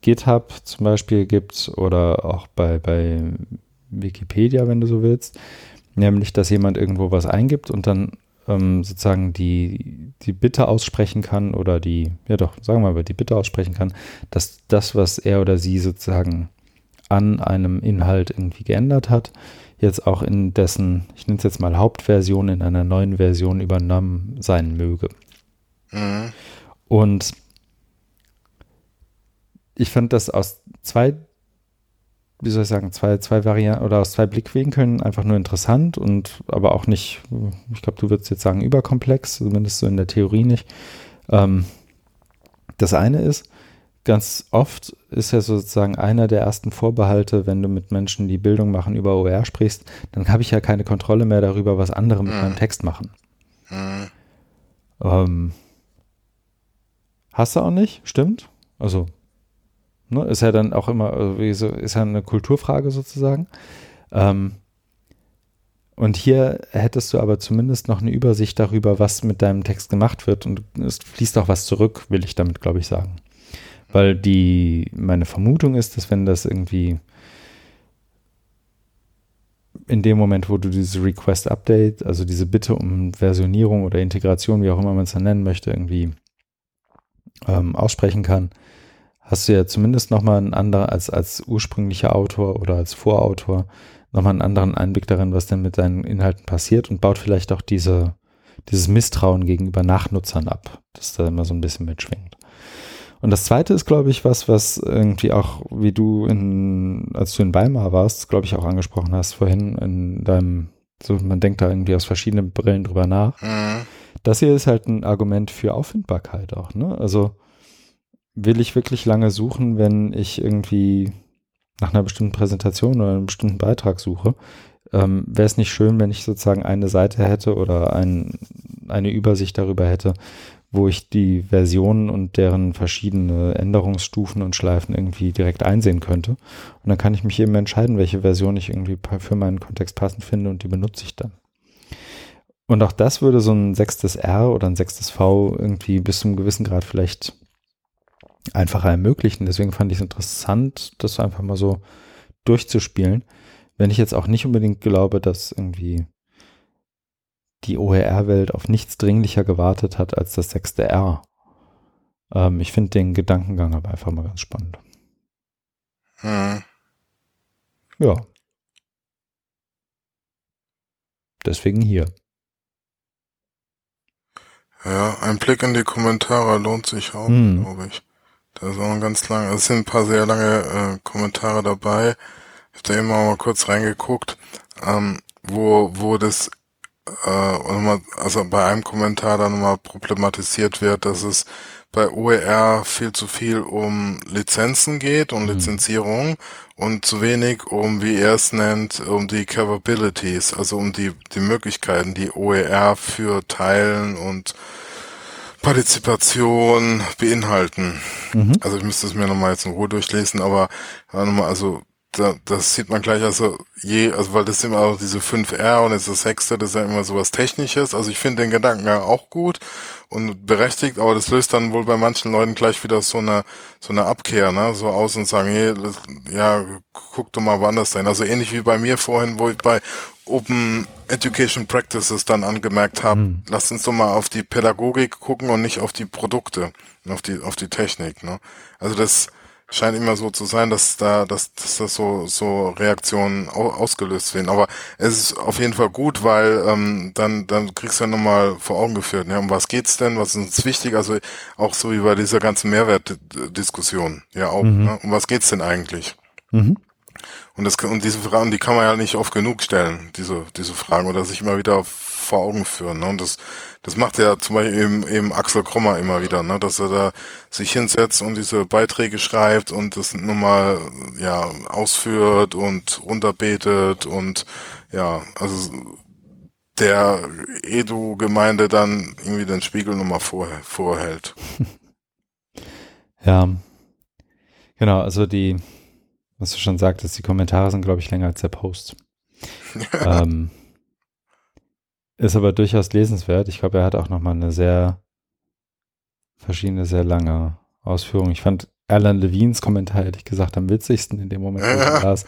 GitHub zum Beispiel gibt oder auch bei, bei Wikipedia, wenn du so willst. Nämlich, dass jemand irgendwo was eingibt und dann ähm, sozusagen die, die Bitte aussprechen kann oder die, ja doch, sagen wir mal, die Bitte aussprechen kann, dass das, was er oder sie sozusagen an einem Inhalt irgendwie geändert hat, jetzt auch in dessen, ich nenne es jetzt mal Hauptversion, in einer neuen Version übernommen sein möge. Mhm. Und ich fand das aus zwei, wie soll ich sagen, zwei, zwei Varianten oder aus zwei Blickwinkeln einfach nur interessant und aber auch nicht, ich glaube, du würdest jetzt sagen, überkomplex, zumindest so in der Theorie nicht. Ähm, das eine ist, ganz oft ist ja sozusagen einer der ersten Vorbehalte, wenn du mit Menschen, die Bildung machen, über OER sprichst, dann habe ich ja keine Kontrolle mehr darüber, was andere mit mhm. meinem Text machen. Mhm. Ähm, hast du auch nicht, stimmt? Also, ne, ist ja dann auch immer, also ist ja eine Kulturfrage sozusagen. Ähm, und hier hättest du aber zumindest noch eine Übersicht darüber, was mit deinem Text gemacht wird und es fließt auch was zurück, will ich damit, glaube ich, sagen. Weil die, meine Vermutung ist, dass wenn das irgendwie in dem Moment, wo du dieses Request Update, also diese Bitte um Versionierung oder Integration, wie auch immer man es dann nennen möchte, irgendwie ähm, aussprechen kann, hast du ja zumindest nochmal einen anderen, als, als ursprünglicher Autor oder als Vorautor, nochmal einen anderen Einblick darin, was denn mit deinen Inhalten passiert und baut vielleicht auch diese, dieses Misstrauen gegenüber Nachnutzern ab, das da immer so ein bisschen mitschwingt. Und das zweite ist, glaube ich, was, was irgendwie auch, wie du in, als du in Weimar warst, glaube ich, auch angesprochen hast vorhin in deinem, so man denkt da irgendwie aus verschiedenen Brillen drüber nach. Mhm. Das hier ist halt ein Argument für Auffindbarkeit auch, ne? Also will ich wirklich lange suchen, wenn ich irgendwie nach einer bestimmten Präsentation oder einem bestimmten Beitrag suche? Ähm, Wäre es nicht schön, wenn ich sozusagen eine Seite hätte oder ein, eine Übersicht darüber hätte, wo ich die Versionen und deren verschiedene Änderungsstufen und Schleifen irgendwie direkt einsehen könnte. Und dann kann ich mich eben entscheiden, welche Version ich irgendwie für meinen Kontext passend finde und die benutze ich dann. Und auch das würde so ein sechstes R oder ein sechstes V irgendwie bis zu einem gewissen Grad vielleicht einfacher ermöglichen. Deswegen fand ich es interessant, das einfach mal so durchzuspielen, wenn ich jetzt auch nicht unbedingt glaube, dass irgendwie die OER-Welt auf nichts dringlicher gewartet hat als das sechste R. Ähm, ich finde den Gedankengang aber einfach mal ganz spannend. Hm. Ja. Deswegen hier. Ja, ein Blick in die Kommentare lohnt sich auch, hm. glaube ich. Da ist auch ein ganz lang, es sind ein paar sehr lange äh, Kommentare dabei. Ich habe da eben mal kurz reingeguckt, ähm, wo, wo das also bei einem Kommentar dann nochmal problematisiert wird, dass es bei OER viel zu viel um Lizenzen geht, um mhm. Lizenzierung und zu wenig um, wie er es nennt, um die Capabilities, also um die, die Möglichkeiten, die OER für Teilen und Partizipation beinhalten. Mhm. Also ich müsste es mir nochmal jetzt in Ruhe durchlesen, aber nochmal, also da, das sieht man gleich, also je, also weil das immer auch diese 5R und jetzt das sechste, das ist ja immer sowas Technisches. Also ich finde den Gedanken ja auch gut und berechtigt, aber das löst dann wohl bei manchen Leuten gleich wieder so eine so eine Abkehr, ne, so aus und sagen, hey, ja, guck doch mal woanders dahin. Also ähnlich wie bei mir vorhin, wo ich bei Open Education Practices dann angemerkt habe, mhm. lasst uns doch mal auf die Pädagogik gucken und nicht auf die Produkte, auf die auf die Technik, ne. Also das scheint immer so zu sein, dass da, dass, dass das so, so Reaktionen ausgelöst werden. Aber es ist auf jeden Fall gut, weil ähm, dann, dann kriegst du ja nochmal vor Augen geführt, ja, um was geht's denn, was ist uns wichtig, also auch so wie bei dieser ganzen Mehrwertdiskussion, ja auch, mhm. ne? um was geht's denn eigentlich? Mhm. Und das und diese Fragen, die kann man ja nicht oft genug stellen, diese diese Fragen oder sich immer wieder vor Augen führen. Ne? Und das das macht ja zum Beispiel eben, eben Axel Krummer immer wieder, ne? dass er da sich hinsetzt und diese Beiträge schreibt und das nochmal ja ausführt und runterbetet und ja, also der Edu-Gemeinde dann irgendwie den Spiegel nochmal vor, vorhält. Ja, genau, also die, was du schon sagtest, die Kommentare sind, glaube ich, länger als der Post. ähm, ist aber durchaus lesenswert. Ich glaube, er hat auch nochmal eine sehr verschiedene, sehr lange Ausführung. Ich fand Alan Levines Kommentar, ehrlich gesagt, am witzigsten in dem Moment, wo ich las.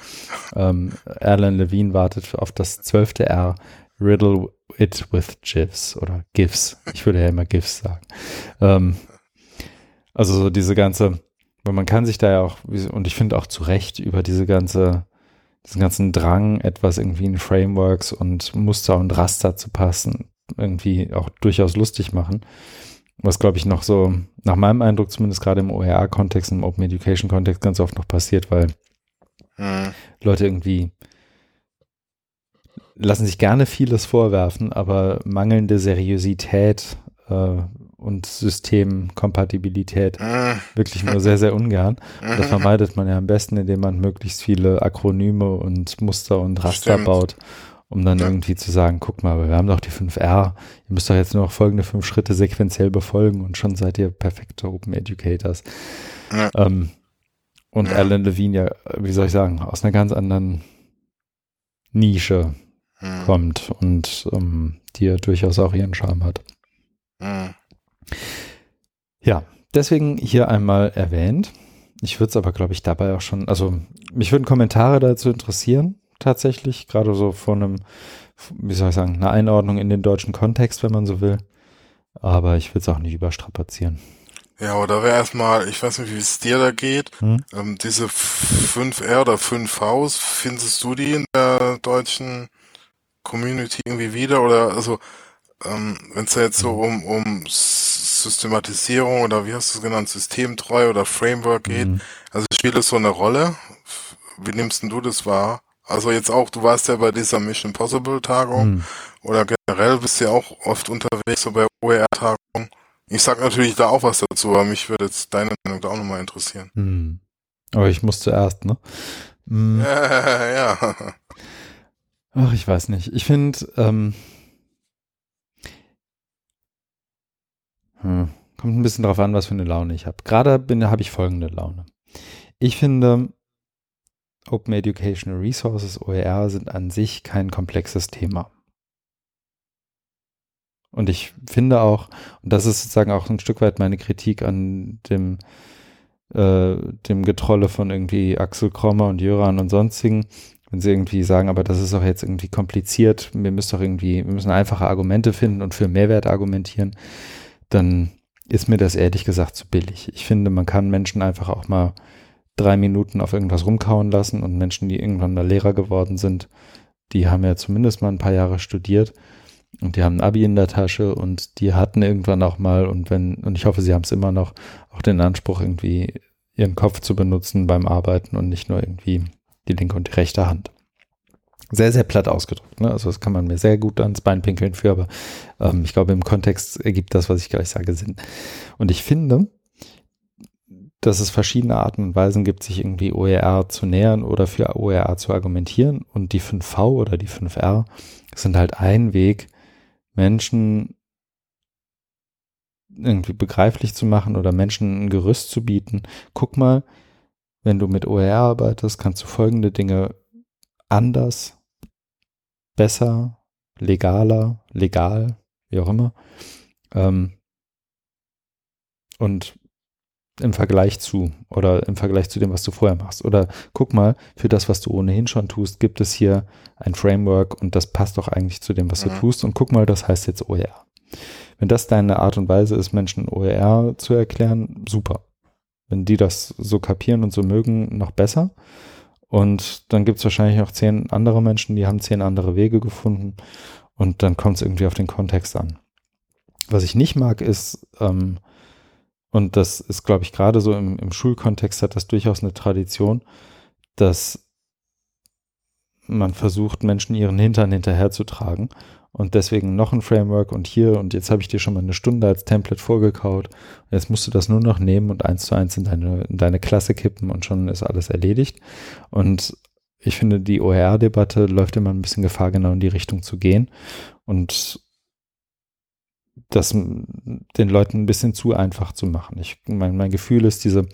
Ähm, Alan Levine wartet auf das zwölfte R. Riddle it with GIFs oder GIFs. Ich würde ja immer GIFs sagen. Ähm, also so diese ganze, weil man kann sich da ja auch, und ich finde auch zu Recht über diese ganze diesen ganzen Drang, etwas irgendwie in Frameworks und Muster und Raster zu passen, irgendwie auch durchaus lustig machen. Was, glaube ich, noch so, nach meinem Eindruck zumindest gerade im OER-Kontext, im Open Education-Kontext ganz oft noch passiert, weil hm. Leute irgendwie lassen sich gerne vieles vorwerfen, aber mangelnde Seriosität äh, und Systemkompatibilität ah. wirklich nur sehr, sehr ungern. Und das vermeidet man ja am besten, indem man möglichst viele Akronyme und Muster und Raster Stimmt. baut, um dann ja. irgendwie zu sagen, guck mal, wir haben doch die 5R, ihr müsst doch jetzt nur noch folgende fünf Schritte sequenziell befolgen und schon seid ihr perfekte Open Educators. Ja. Ähm, und ja. Alan Levine ja, wie soll ich sagen, aus einer ganz anderen Nische kommt und ähm, die ja durchaus auch ihren Charme hat. Ja, deswegen hier einmal erwähnt. Ich würde es aber, glaube ich, dabei auch schon, also mich würden Kommentare dazu interessieren, tatsächlich, gerade so von einem, wie soll ich sagen, einer Einordnung in den deutschen Kontext, wenn man so will. Aber ich will es auch nicht überstrapazieren. Ja, oder wäre erstmal, ich weiß nicht, wie es dir da geht, hm? ähm, diese 5R oder 5Vs, findest du die in der deutschen Community irgendwie wieder? Oder also ähm, wenn es jetzt so um, um Systematisierung oder wie hast du es genannt, systemtreu oder Framework geht, mhm. also spielt es so eine Rolle? Wie nimmst du das wahr? Also jetzt auch, du warst ja bei dieser Mission Possible Tagung mhm. oder generell bist du ja auch oft unterwegs, so bei OER-Tagungen. Ich sag natürlich da auch was dazu, aber mich würde jetzt deine Meinung da auch nochmal interessieren. Mhm. Aber ich muss zuerst, ne? Mhm. Ja, ja. Ach, ich weiß nicht. Ich finde, ähm, Hm. Kommt ein bisschen drauf an, was für eine Laune ich habe. Gerade habe ich folgende Laune. Ich finde, Open Educational Resources, OER, sind an sich kein komplexes Thema. Und ich finde auch, und das ist sozusagen auch ein Stück weit meine Kritik an dem äh, dem Getrolle von irgendwie Axel Krommer und Jöran und sonstigen, wenn sie irgendwie sagen, aber das ist doch jetzt irgendwie kompliziert, wir müssen doch irgendwie, wir müssen einfache Argumente finden und für Mehrwert argumentieren, dann ist mir das ehrlich gesagt zu billig. Ich finde, man kann Menschen einfach auch mal drei Minuten auf irgendwas rumkauen lassen und Menschen, die irgendwann mal Lehrer geworden sind, die haben ja zumindest mal ein paar Jahre studiert und die haben ein Abi in der Tasche und die hatten irgendwann auch mal und wenn, und ich hoffe, sie haben es immer noch, auch den Anspruch, irgendwie ihren Kopf zu benutzen beim Arbeiten und nicht nur irgendwie die linke und die rechte Hand. Sehr, sehr platt ausgedrückt. Ne? Also das kann man mir sehr gut ans Bein pinkeln für, aber ähm, ich glaube, im Kontext ergibt das, was ich gleich sage, Sinn. Und ich finde, dass es verschiedene Arten und Weisen gibt, sich irgendwie OER zu nähern oder für OER zu argumentieren. Und die 5V oder die 5R sind halt ein Weg, Menschen irgendwie begreiflich zu machen oder Menschen ein Gerüst zu bieten. Guck mal, wenn du mit OER arbeitest, kannst du folgende Dinge anders, besser, legaler, legal, wie auch immer, ähm, und im Vergleich zu oder im Vergleich zu dem, was du vorher machst. Oder guck mal, für das, was du ohnehin schon tust, gibt es hier ein Framework und das passt doch eigentlich zu dem, was mhm. du tust. Und guck mal, das heißt jetzt OER. Wenn das deine Art und Weise ist, Menschen OER zu erklären, super. Wenn die das so kapieren und so mögen, noch besser. Und dann gibt es wahrscheinlich auch zehn andere Menschen, die haben zehn andere Wege gefunden. Und dann kommt es irgendwie auf den Kontext an. Was ich nicht mag, ist, ähm, und das ist, glaube ich, gerade so im, im Schulkontext hat das durchaus eine Tradition, dass man versucht, Menschen ihren Hintern hinterherzutragen und deswegen noch ein Framework und hier und jetzt habe ich dir schon mal eine Stunde als Template vorgekaut. Jetzt musst du das nur noch nehmen und eins zu eins in deine, in deine Klasse kippen und schon ist alles erledigt. Und ich finde, die OER-Debatte läuft immer ein bisschen Gefahr, genau in die Richtung zu gehen. Und das den Leuten ein bisschen zu einfach zu machen. Ich, mein, mein Gefühl ist, diese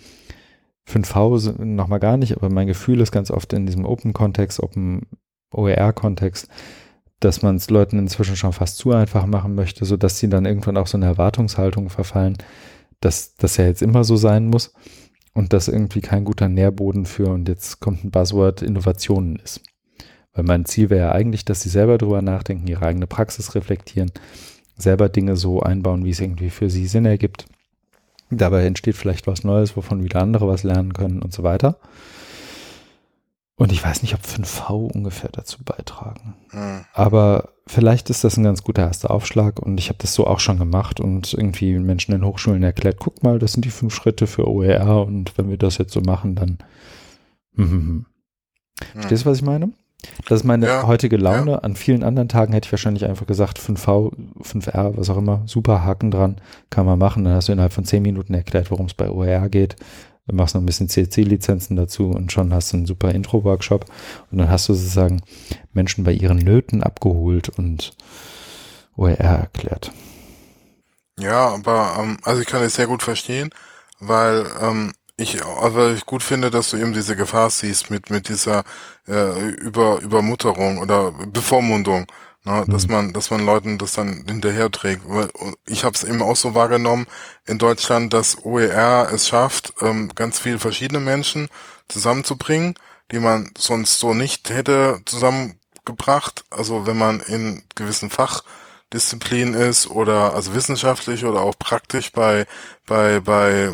5V nochmal gar nicht, aber mein Gefühl ist ganz oft in diesem Open-Kontext, Open OER-Kontext, dass man es Leuten inzwischen schon fast zu einfach machen möchte, sodass sie dann irgendwann auch so eine Erwartungshaltung verfallen, dass das ja jetzt immer so sein muss und das irgendwie kein guter Nährboden für, und jetzt kommt ein Buzzword, Innovationen ist. Weil mein Ziel wäre ja eigentlich, dass sie selber drüber nachdenken, ihre eigene Praxis reflektieren selber Dinge so einbauen, wie es irgendwie für sie Sinn ergibt. Dabei entsteht vielleicht was Neues, wovon wieder andere was lernen können und so weiter. Und ich weiß nicht, ob 5V ungefähr dazu beitragen. Mhm. Aber vielleicht ist das ein ganz guter erster Aufschlag und ich habe das so auch schon gemacht und irgendwie Menschen in Hochschulen erklärt, guck mal, das sind die fünf Schritte für OER und wenn wir das jetzt so machen, dann. Hm, hm, hm. Mhm. Verstehst du, was ich meine? Das ist meine ja, heutige Laune. Ja. An vielen anderen Tagen hätte ich wahrscheinlich einfach gesagt, 5V, 5R, was auch immer, super Haken dran, kann man machen. Dann hast du innerhalb von 10 Minuten erklärt, worum es bei OER geht. Du machst noch ein bisschen CC-Lizenzen dazu und schon hast du einen super Intro-Workshop. Und dann hast du sozusagen Menschen bei ihren Nöten abgeholt und OER erklärt. Ja, aber ähm, also ich kann es sehr gut verstehen, weil ähm, ich, also ich gut finde, dass du eben diese Gefahr siehst mit, mit dieser äh, Über, Übermutterung oder Bevormundung. Ne, mhm. dass man, dass man Leuten das dann hinterher trägt. Ich habe es eben auch so wahrgenommen in Deutschland, dass OER es schafft, ähm, ganz viele verschiedene Menschen zusammenzubringen, die man sonst so nicht hätte zusammengebracht. Also wenn man in gewissen Fach Disziplin ist oder also wissenschaftlich oder auch praktisch bei bei bei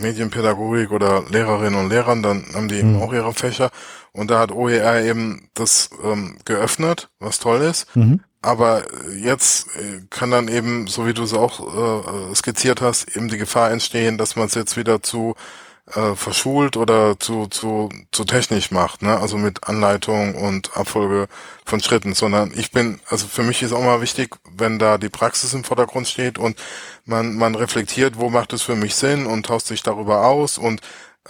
Medienpädagogik oder Lehrerinnen und Lehrern, dann haben die eben mhm. auch ihre Fächer und da hat OER eben das ähm, geöffnet, was toll ist. Mhm. Aber jetzt äh, kann dann eben, so wie du es auch äh, skizziert hast, eben die Gefahr entstehen, dass man es jetzt wieder zu äh, verschult oder zu, zu, zu technisch macht, ne? Also mit Anleitung und Abfolge von Schritten, sondern ich bin, also für mich ist auch mal wichtig, wenn da die Praxis im Vordergrund steht und man, man reflektiert, wo macht es für mich Sinn und tauscht sich darüber aus und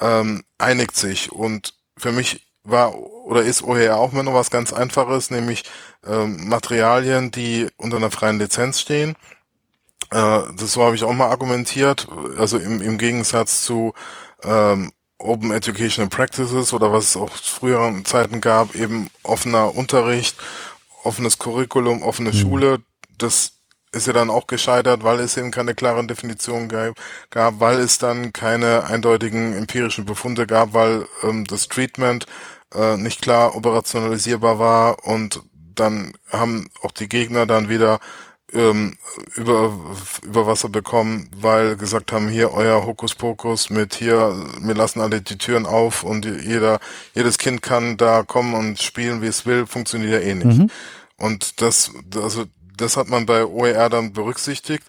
ähm, einigt sich. Und für mich war oder ist OER auch immer noch was ganz Einfaches, nämlich ähm, Materialien, die unter einer freien Lizenz stehen. Äh, das so habe ich auch mal argumentiert, also im, im Gegensatz zu ähm, Open Educational Practices oder was es auch früheren Zeiten gab, eben offener Unterricht, offenes Curriculum, offene mhm. Schule, das ist ja dann auch gescheitert, weil es eben keine klaren Definitionen gab, weil es dann keine eindeutigen empirischen Befunde gab, weil ähm, das Treatment äh, nicht klar operationalisierbar war und dann haben auch die Gegner dann wieder ähm, über, über Wasser bekommen, weil gesagt haben, hier euer Hokuspokus mit hier, wir lassen alle die Türen auf und jeder, jedes Kind kann da kommen und spielen, wie es will, funktioniert ja eh nicht. Mhm. Und das, also das hat man bei OER dann berücksichtigt.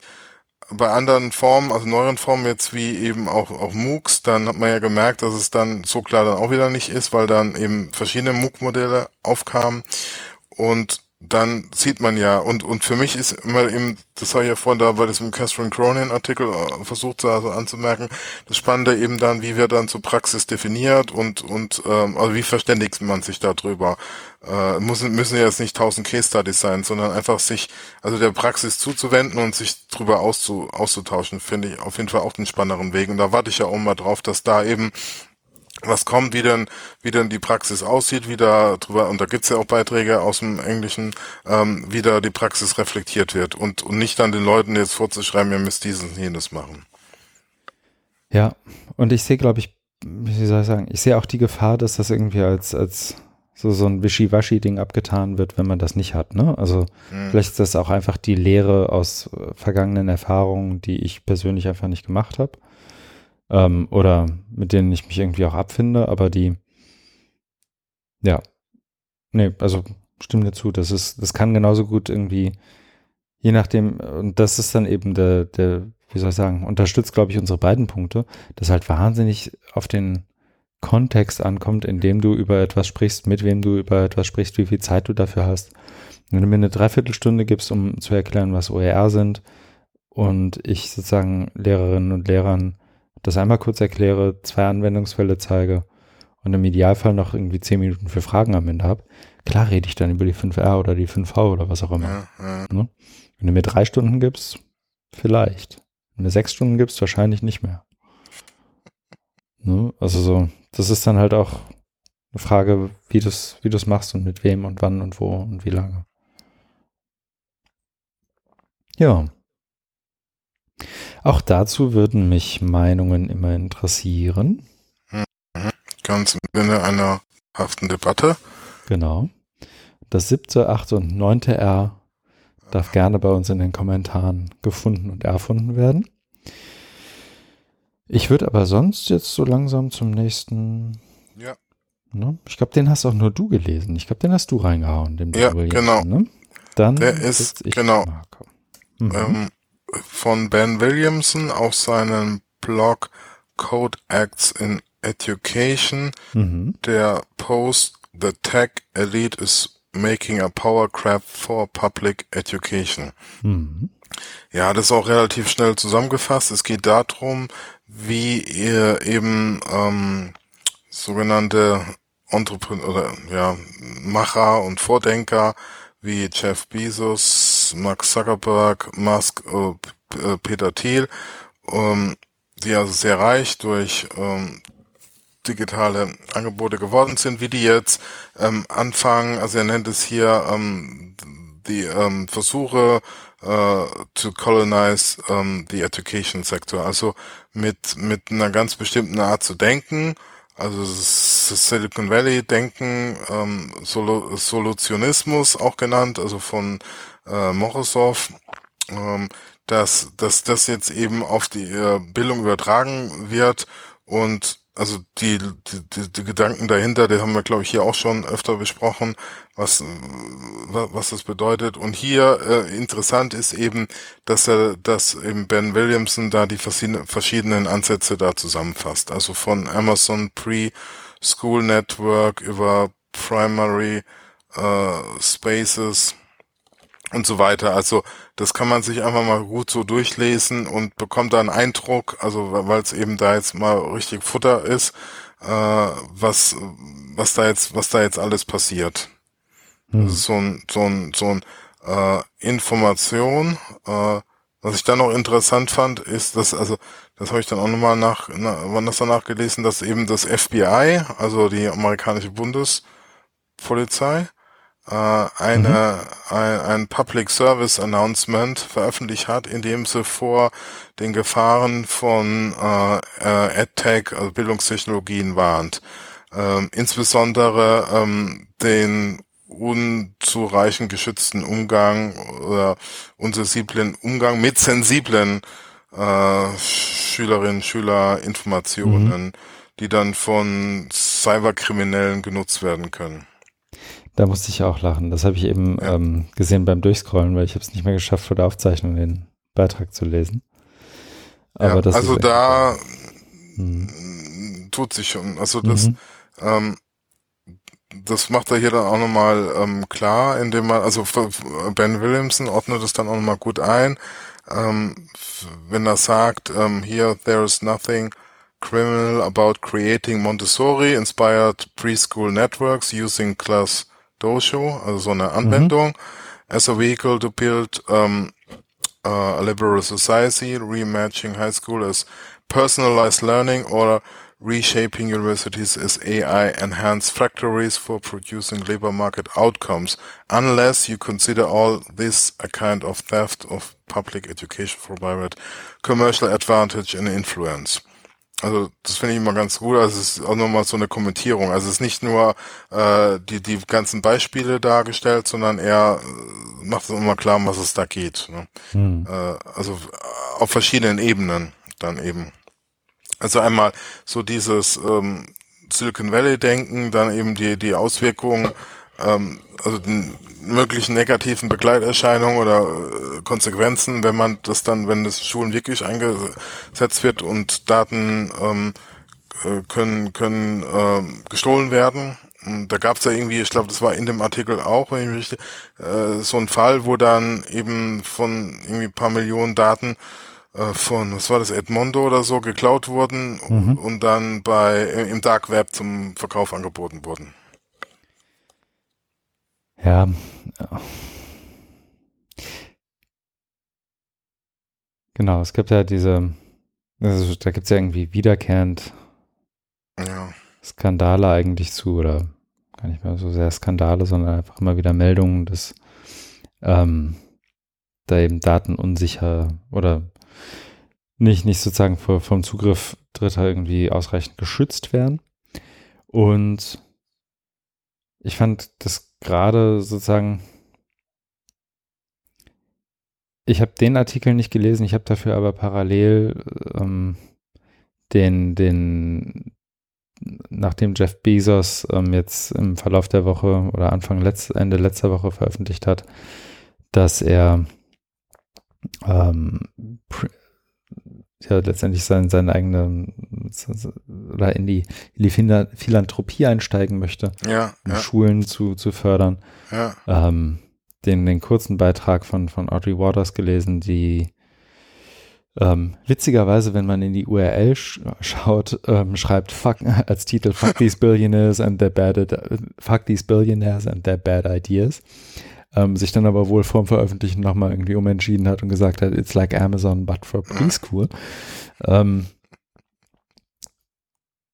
Bei anderen Formen, also neueren Formen jetzt wie eben auch, auch MOOCs, dann hat man ja gemerkt, dass es dann so klar dann auch wieder nicht ist, weil dann eben verschiedene MOOC-Modelle aufkamen. Und dann sieht man ja, und, und für mich ist immer eben, das habe ich ja vorhin da bei diesem Catherine Cronin Artikel äh, versucht also anzumerken, das Spannende eben dann, wie wird dann zur Praxis definiert und, und ähm, also wie verständigt man sich darüber. Äh, müssen, müssen ja jetzt nicht tausend Case Studies sein, sondern einfach sich, also der Praxis zuzuwenden und sich drüber auszu, auszutauschen, finde ich auf jeden Fall auch den spannenderen Weg. Und da warte ich ja auch mal drauf, dass da eben was kommt, wie denn, wie denn die Praxis aussieht, wie da drüber, und da gibt's ja auch Beiträge aus dem Englischen, ähm, wie da die Praxis reflektiert wird und, und nicht dann den Leuten jetzt vorzuschreiben, ihr müsst dieses und jenes machen. Ja, und ich sehe, glaube ich, wie soll ich sagen, ich sehe auch die Gefahr, dass das irgendwie als, als so, so ein Wischiwaschi-Ding abgetan wird, wenn man das nicht hat. Ne? Also mhm. vielleicht ist das auch einfach die Lehre aus vergangenen Erfahrungen, die ich persönlich einfach nicht gemacht habe ähm, oder mit denen ich mich irgendwie auch abfinde, aber die, ja, nee, also stimme dir zu, das ist, das kann genauso gut irgendwie, je nachdem, und das ist dann eben der, der, wie soll ich sagen, unterstützt, glaube ich, unsere beiden Punkte, dass halt wahnsinnig auf den Kontext ankommt, in dem du über etwas sprichst, mit wem du über etwas sprichst, wie viel Zeit du dafür hast. Wenn du mir eine Dreiviertelstunde gibst, um zu erklären, was OER sind, und ich sozusagen Lehrerinnen und Lehrern das einmal kurz erkläre, zwei Anwendungsfälle zeige und im Idealfall noch irgendwie zehn Minuten für Fragen am Ende habe, klar rede ich dann über die 5R oder die 5V oder was auch immer. Ja, ja. Ne? Wenn du mir drei Stunden gibst, vielleicht. Wenn du mir sechs Stunden gibst, wahrscheinlich nicht mehr. Ne? Also so, das ist dann halt auch eine Frage, wie du es wie du's machst und mit wem und wann und wo und wie lange. Ja. Auch dazu würden mich Meinungen immer interessieren. Mhm. Ganz im Sinne einer haften Debatte. Genau. Das siebte, achte und neunte R darf gerne bei uns in den Kommentaren gefunden und erfunden werden. Ich würde aber sonst jetzt so langsam zum nächsten. Ja. Ne? Ich glaube, den hast auch nur du gelesen. Ich glaube, den hast du reingehauen. Den ja, genau. Ne? Dann der ist genau. Mhm. Ähm, von Ben Williamson auf seinem Blog Code Acts in Education. Mhm. Der Post The Tech Elite is making a power grab for public education. Mhm. Ja, das ist auch relativ schnell zusammengefasst. Es geht darum, wie ihr eben ähm, sogenannte Entrepreneur oder ja Macher und Vordenker wie Jeff Bezos, Mark Zuckerberg, Musk, äh, äh, Peter Thiel, ähm, die also sehr reich durch ähm, digitale Angebote geworden sind, wie die jetzt ähm, anfangen, also er nennt es hier ähm, die ähm, Versuche äh, to colonize ähm, the education sector, also mit mit einer ganz bestimmten Art zu denken, also das Silicon Valley Denken, ähm, Solo Solutionismus auch genannt, also von äh, Morozov, ähm, dass, dass das jetzt eben auf die äh, Bildung übertragen wird und also die, die, die Gedanken dahinter, die haben wir, glaube ich, hier auch schon öfter besprochen, was, was das bedeutet. Und hier äh, interessant ist eben, dass er, dass eben Ben Williamson da die verschiedenen Ansätze da zusammenfasst. Also von Amazon Pre-School Network über Primary äh, Spaces und so weiter. Also das kann man sich einfach mal gut so durchlesen und bekommt da einen Eindruck, also weil es eben da jetzt mal richtig Futter ist, äh, was was da jetzt was da jetzt alles passiert. Hm. so ein so ein so ein äh, Information. Äh, was ich dann noch interessant fand, ist, dass also das habe ich dann auch nochmal nach na, wann das danach gelesen, dass eben das FBI, also die amerikanische Bundespolizei eine, mhm. ein, ein Public Service Announcement veröffentlicht hat, in dem sie vor den Gefahren von äh, äh, EdTech, also Bildungstechnologien warnt. Ähm, insbesondere ähm, den unzureichend geschützten Umgang oder unsensiblen Umgang mit sensiblen äh, Schülerinnen, Schüler, Informationen, mhm. die dann von Cyberkriminellen genutzt werden können. Da musste ich auch lachen. Das habe ich eben ja. ähm, gesehen beim Durchscrollen, weil ich habe es nicht mehr geschafft, vor der Aufzeichnung den Beitrag zu lesen. Aber ja, das also da hm. tut sich schon. Also das, mhm. ähm, das macht er hier dann auch nochmal ähm, klar, indem man, also Ben Williamson ordnet es dann auch nochmal gut ein, ähm, wenn er sagt, ähm, here there is nothing criminal about creating Montessori inspired preschool networks using class Dojo, also so eine Anwendung, mhm. as a vehicle to build um, uh, a liberal society, rematching high school as personalized learning or reshaping universities as AI enhanced factories for producing labor market outcomes, unless you consider all this a kind of theft of public education for private commercial advantage and influence. Also das finde ich immer ganz gut. Also es ist auch nochmal so eine Kommentierung. Also es ist nicht nur äh, die, die ganzen Beispiele dargestellt, sondern er äh, macht es immer klar, um was es da geht. Ne? Hm. Äh, also auf verschiedenen Ebenen dann eben. Also einmal so dieses ähm, Silicon Valley-Denken, dann eben die, die Auswirkungen, ähm, also den möglichen negativen Begleiterscheinungen oder äh, Konsequenzen, wenn man das dann, wenn das Schulen wirklich eingesetzt wird und Daten ähm, äh, können können ähm, gestohlen werden. Und da gab es ja irgendwie, ich glaube, das war in dem Artikel auch, wenn ich mich richtig, äh, so ein Fall, wo dann eben von irgendwie paar Millionen Daten äh, von, was war das, Edmondo oder so, geklaut wurden mhm. und dann bei im Dark Web zum Verkauf angeboten wurden. Ja. Genau, es gibt ja diese, also da gibt es ja irgendwie wiederkehrend ja. Skandale eigentlich zu, oder gar nicht mehr so sehr Skandale, sondern einfach immer wieder Meldungen, dass ähm, da eben Daten unsicher oder nicht, nicht sozusagen vom Zugriff Dritter irgendwie ausreichend geschützt werden. Und ich fand das gerade sozusagen, ich habe den Artikel nicht gelesen, ich habe dafür aber parallel ähm, den, den, nachdem Jeff Bezos ähm, jetzt im Verlauf der Woche oder Anfang letzt, Ende letzter Woche veröffentlicht hat, dass er ähm, ja letztendlich sein, seine eigene oder in die, in die Philanthropie einsteigen möchte, ja, um ja. Schulen zu, zu fördern. Ja. Ähm, den, den kurzen Beitrag von, von Audrey Waters gelesen, die ähm, witzigerweise, wenn man in die URL sch schaut, ähm, schreibt fuck, als Titel Fuck these billionaires and their bad fuck these billionaires and their bad ideas ähm, sich dann aber wohl vorm Veröffentlichen nochmal irgendwie umentschieden hat und gesagt hat, it's like Amazon, but for preschool. Ähm,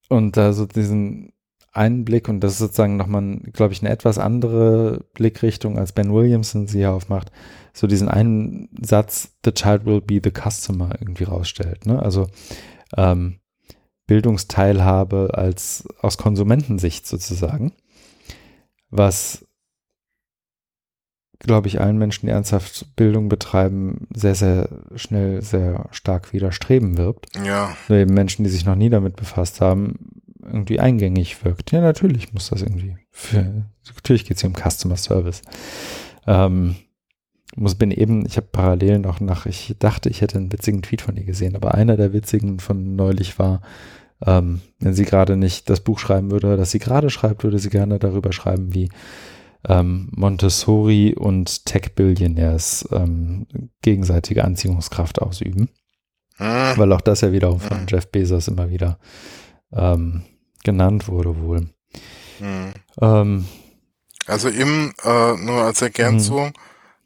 und da so diesen einen Blick, und das ist sozusagen nochmal, glaube ich, eine etwas andere Blickrichtung, als Ben Williamson sie hier aufmacht, so diesen einen Satz, the child will be the customer irgendwie rausstellt. Ne? Also ähm, Bildungsteilhabe als aus Konsumentensicht sozusagen, was glaube ich, allen Menschen, die ernsthaft Bildung betreiben, sehr, sehr schnell, sehr stark widerstreben wirkt. Ja. Oder eben Menschen, die sich noch nie damit befasst haben, irgendwie eingängig wirkt. Ja, natürlich muss das irgendwie. Für, natürlich geht es hier um Customer Service. Ähm, muss bin eben, ich habe parallel noch nach, ich dachte, ich hätte einen witzigen Tweet von ihr gesehen, aber einer der witzigen von neulich war, ähm, wenn sie gerade nicht das Buch schreiben würde, das sie gerade schreibt, würde sie gerne darüber schreiben, wie ähm, Montessori und Tech-Billionaires ähm, gegenseitige Anziehungskraft ausüben. Hm. Weil auch das ja wiederum von hm. Jeff Bezos immer wieder ähm, genannt wurde wohl. Hm. Ähm, also im, äh, nur als Ergänzung,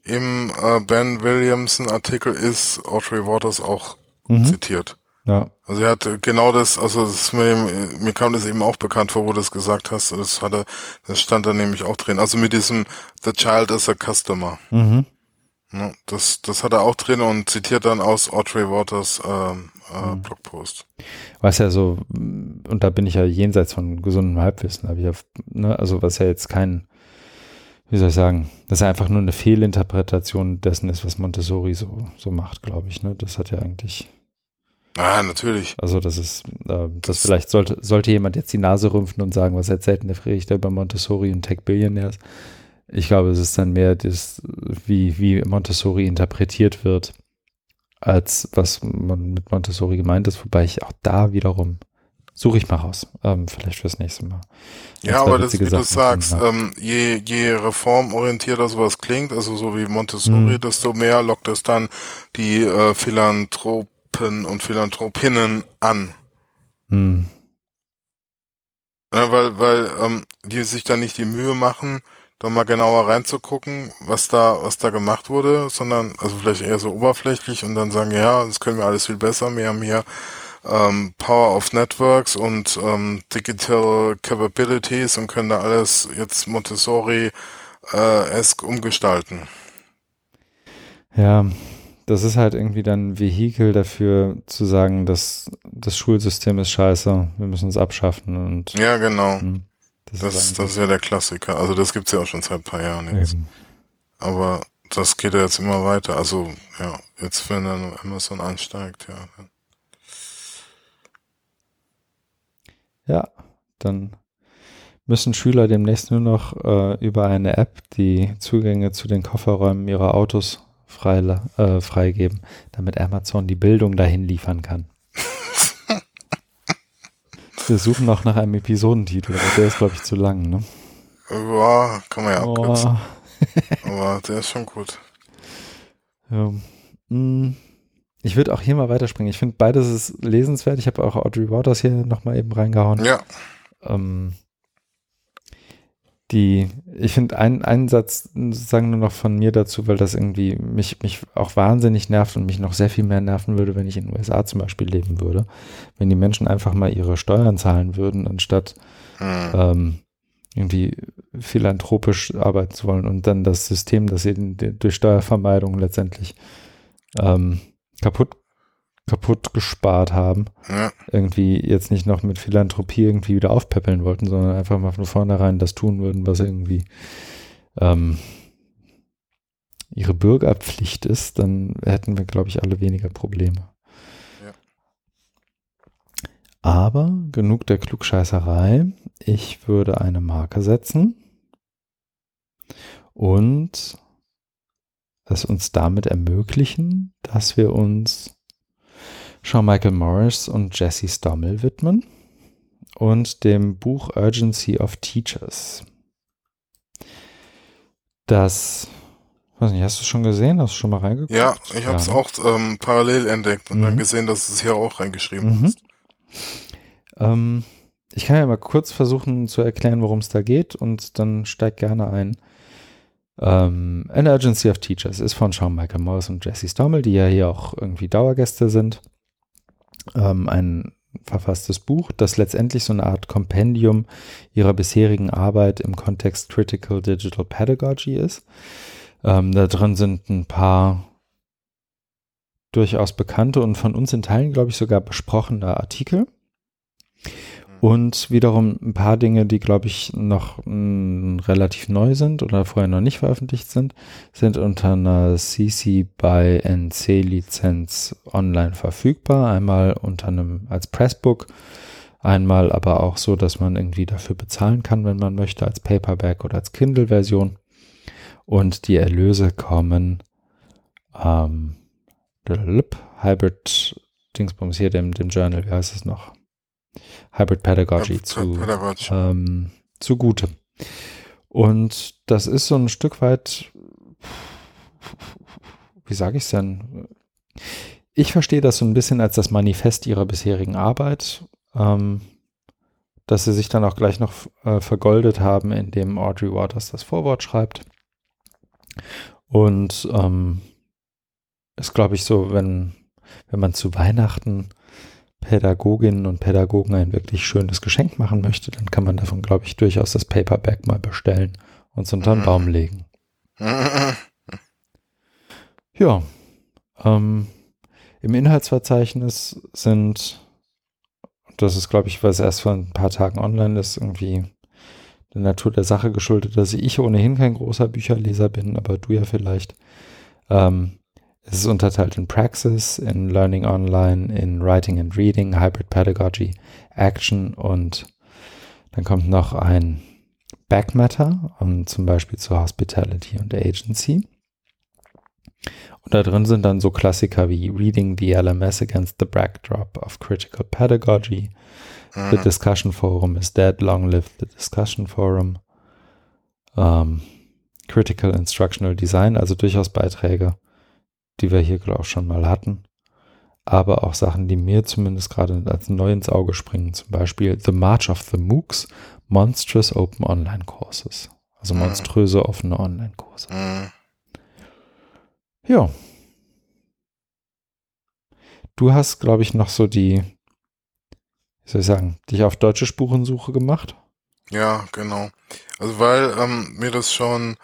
im äh, Ben Williamson Artikel ist Audrey Waters auch mhm. zitiert. Ja. Also er hat genau das, also das mir, mir kam das eben auch bekannt vor, wo du das gesagt hast. Das hatte, das stand da nämlich auch drin. Also mit diesem The Child is a Customer. Mhm. Ja, das, das hat er auch drin und zitiert dann aus Audrey Waters ähm, äh, mhm. Blogpost. Was ja so, und da bin ich ja jenseits von gesundem Halbwissen, aber ich hab, ne, also was ja jetzt kein, wie soll ich sagen, das ist ja einfach nur eine Fehlinterpretation dessen ist, was Montessori so, so macht, glaube ich. Ne? Das hat ja eigentlich Ah, natürlich. Also das ist, äh, das, das, vielleicht sollte, sollte jemand jetzt die Nase rümpfen und sagen, was erzählt denn der Friedrich da über Montessori und Tech Billionaires? Ich glaube, es ist dann mehr das, wie, wie Montessori interpretiert wird, als was man mit Montessori gemeint ist, wobei ich auch da wiederum suche ich mal raus, ähm, vielleicht fürs nächste Mal. Ja, aber das, wie du sagst, ähm, je, je reformorientierter sowas klingt, also so wie Montessori, hm. desto mehr lockt es dann die äh, Philanthrop Philanthropen und Philanthropinnen an. Hm. Ja, weil, weil ähm, die sich da nicht die Mühe machen, da mal genauer reinzugucken, was da, was da gemacht wurde, sondern also vielleicht eher so oberflächlich und dann sagen, ja, das können wir alles viel besser, wir haben hier ähm, Power of Networks und ähm, Digital Capabilities und können da alles jetzt Montessori äh, esk umgestalten. Ja, das ist halt irgendwie dann ein Vehikel dafür zu sagen, dass das Schulsystem ist scheiße, wir müssen es abschaffen und ja genau. Hm, das, das, ist, das ist ja der Klassiker. Also das gibt's ja auch schon seit ein paar Jahren jetzt. Eben. Aber das geht ja jetzt immer weiter. Also ja, jetzt wenn dann Amazon ansteigt, ja. Ja, dann müssen Schüler demnächst nur noch äh, über eine App die Zugänge zu den Kofferräumen ihrer Autos frei, äh, freigeben, damit Amazon die Bildung dahin liefern kann. Wir suchen noch nach einem Episodentitel, aber der ist, glaube ich, zu lang, ne? Ja, kann man ja oh. abkürzen. aber der ist schon gut. Ja. Hm. Ich würde auch hier mal weiterspringen. Ich finde beides ist lesenswert. Ich habe auch Audrey Waters hier nochmal eben reingehauen. Ja. Ähm, die, ich finde einen, einen Satz sagen nur noch von mir dazu, weil das irgendwie mich, mich auch wahnsinnig nervt und mich noch sehr viel mehr nerven würde, wenn ich in den USA zum Beispiel leben würde. Wenn die Menschen einfach mal ihre Steuern zahlen würden, anstatt hm. ähm, irgendwie philanthropisch arbeiten zu wollen und dann das System, das sie durch Steuervermeidung letztendlich ähm, kaputt kaputt gespart haben, ja. irgendwie jetzt nicht noch mit Philanthropie irgendwie wieder aufpäppeln wollten, sondern einfach mal von vornherein das tun würden, was irgendwie ähm, ihre Bürgerpflicht ist, dann hätten wir, glaube ich, alle weniger Probleme. Ja. Aber genug der Klugscheißerei. Ich würde eine Marke setzen und es uns damit ermöglichen, dass wir uns Sean Michael Morris und Jesse Stommel widmen und dem Buch Urgency of Teachers. Das, weiß nicht, hast du es schon gesehen? Hast du schon mal reingeguckt? Ja, ich habe es ja. auch ähm, parallel entdeckt und mhm. dann gesehen, dass es hier auch reingeschrieben mhm. ist. Ähm, ich kann ja mal kurz versuchen zu erklären, worum es da geht und dann steigt gerne ein. Ähm, An Urgency of Teachers ist von Sean Michael Morris und Jesse Stommel, die ja hier auch irgendwie Dauergäste sind ähm, ein verfasstes Buch, das letztendlich so eine Art Kompendium ihrer bisherigen Arbeit im Kontext Critical Digital Pedagogy ist. Ähm, da drin sind ein paar durchaus bekannte und von uns in Teilen, glaube ich, sogar besprochene Artikel. Und wiederum ein paar Dinge, die, glaube ich, noch mh, mm, relativ neu sind oder vorher noch nicht veröffentlicht sind, sind unter einer CC by NC Lizenz online verfügbar. Einmal unter einem als Pressbook, einmal aber auch so, dass man irgendwie dafür bezahlen kann, wenn man möchte, als Paperback oder als Kindle-Version. Und die Erlöse kommen ähm, Hybrid Dingsbums hier, dem, dem Journal, wie heißt es noch? Hybrid Pedagogy Hybrid zu, Pedagogy. Ähm, zugute. Und das ist so ein Stück weit, wie sage ich es denn? Ich verstehe das so ein bisschen als das Manifest ihrer bisherigen Arbeit, ähm, dass sie sich dann auch gleich noch äh, vergoldet haben, indem Audrey Waters das Vorwort schreibt. Und ähm, ist, glaube ich, so, wenn, wenn man zu Weihnachten Pädagoginnen und Pädagogen ein wirklich schönes Geschenk machen möchte, dann kann man davon, glaube ich, durchaus das Paperback mal bestellen und es unter den Baum mhm. legen. Ja, ähm, im Inhaltsverzeichnis sind, das ist, glaube ich, was erst vor ein paar Tagen online ist, irgendwie der Natur der Sache geschuldet, dass ich ohnehin kein großer Bücherleser bin, aber du ja vielleicht. Ähm, es ist unterteilt in Praxis, in Learning Online, in Writing and Reading, Hybrid Pedagogy, Action und dann kommt noch ein Backmatter, um, zum Beispiel zu Hospitality und Agency. Und da drin sind dann so Klassiker wie Reading the LMS Against the Backdrop of Critical Pedagogy, mhm. The Discussion Forum is Dead, Long Live the Discussion Forum, um, Critical Instructional Design, also durchaus Beiträge, die wir hier, glaube ich, schon mal hatten. Aber auch Sachen, die mir zumindest gerade als neu ins Auge springen. Zum Beispiel The March of the MOOCs, Monstrous Open Online Courses. Also mhm. monströse offene Online-Kurse. Mhm. Ja. Du hast, glaube ich, noch so die, wie soll ich sagen, dich auf deutsche Spurensuche gemacht? Ja, genau. Also weil ähm, mir das schon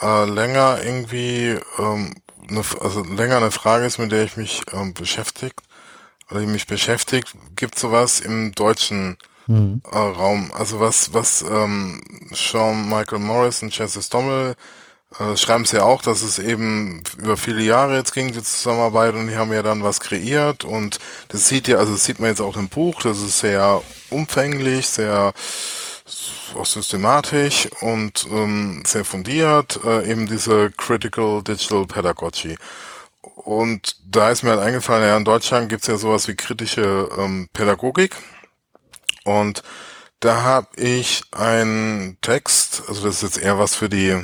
äh, länger irgendwie, ähm, ne, also länger eine Frage ist, mit der ich mich ähm, beschäftigt, oder die mich beschäftigt, gibt sowas im deutschen mhm. äh, Raum. Also was, was ähm, Sean Michael Morris und Chester Stommel äh, schreiben sie ja auch, dass es eben über viele Jahre jetzt ging, die Zusammenarbeit, und die haben ja dann was kreiert und das sieht ja, also das sieht man jetzt auch im Buch, das ist sehr umfänglich, sehr auch systematisch und ähm, sehr fundiert, äh, eben diese Critical Digital Pedagogy. Und da ist mir halt eingefallen, ja, in Deutschland gibt's ja sowas wie kritische ähm, Pädagogik. Und da habe ich einen Text, also das ist jetzt eher was für die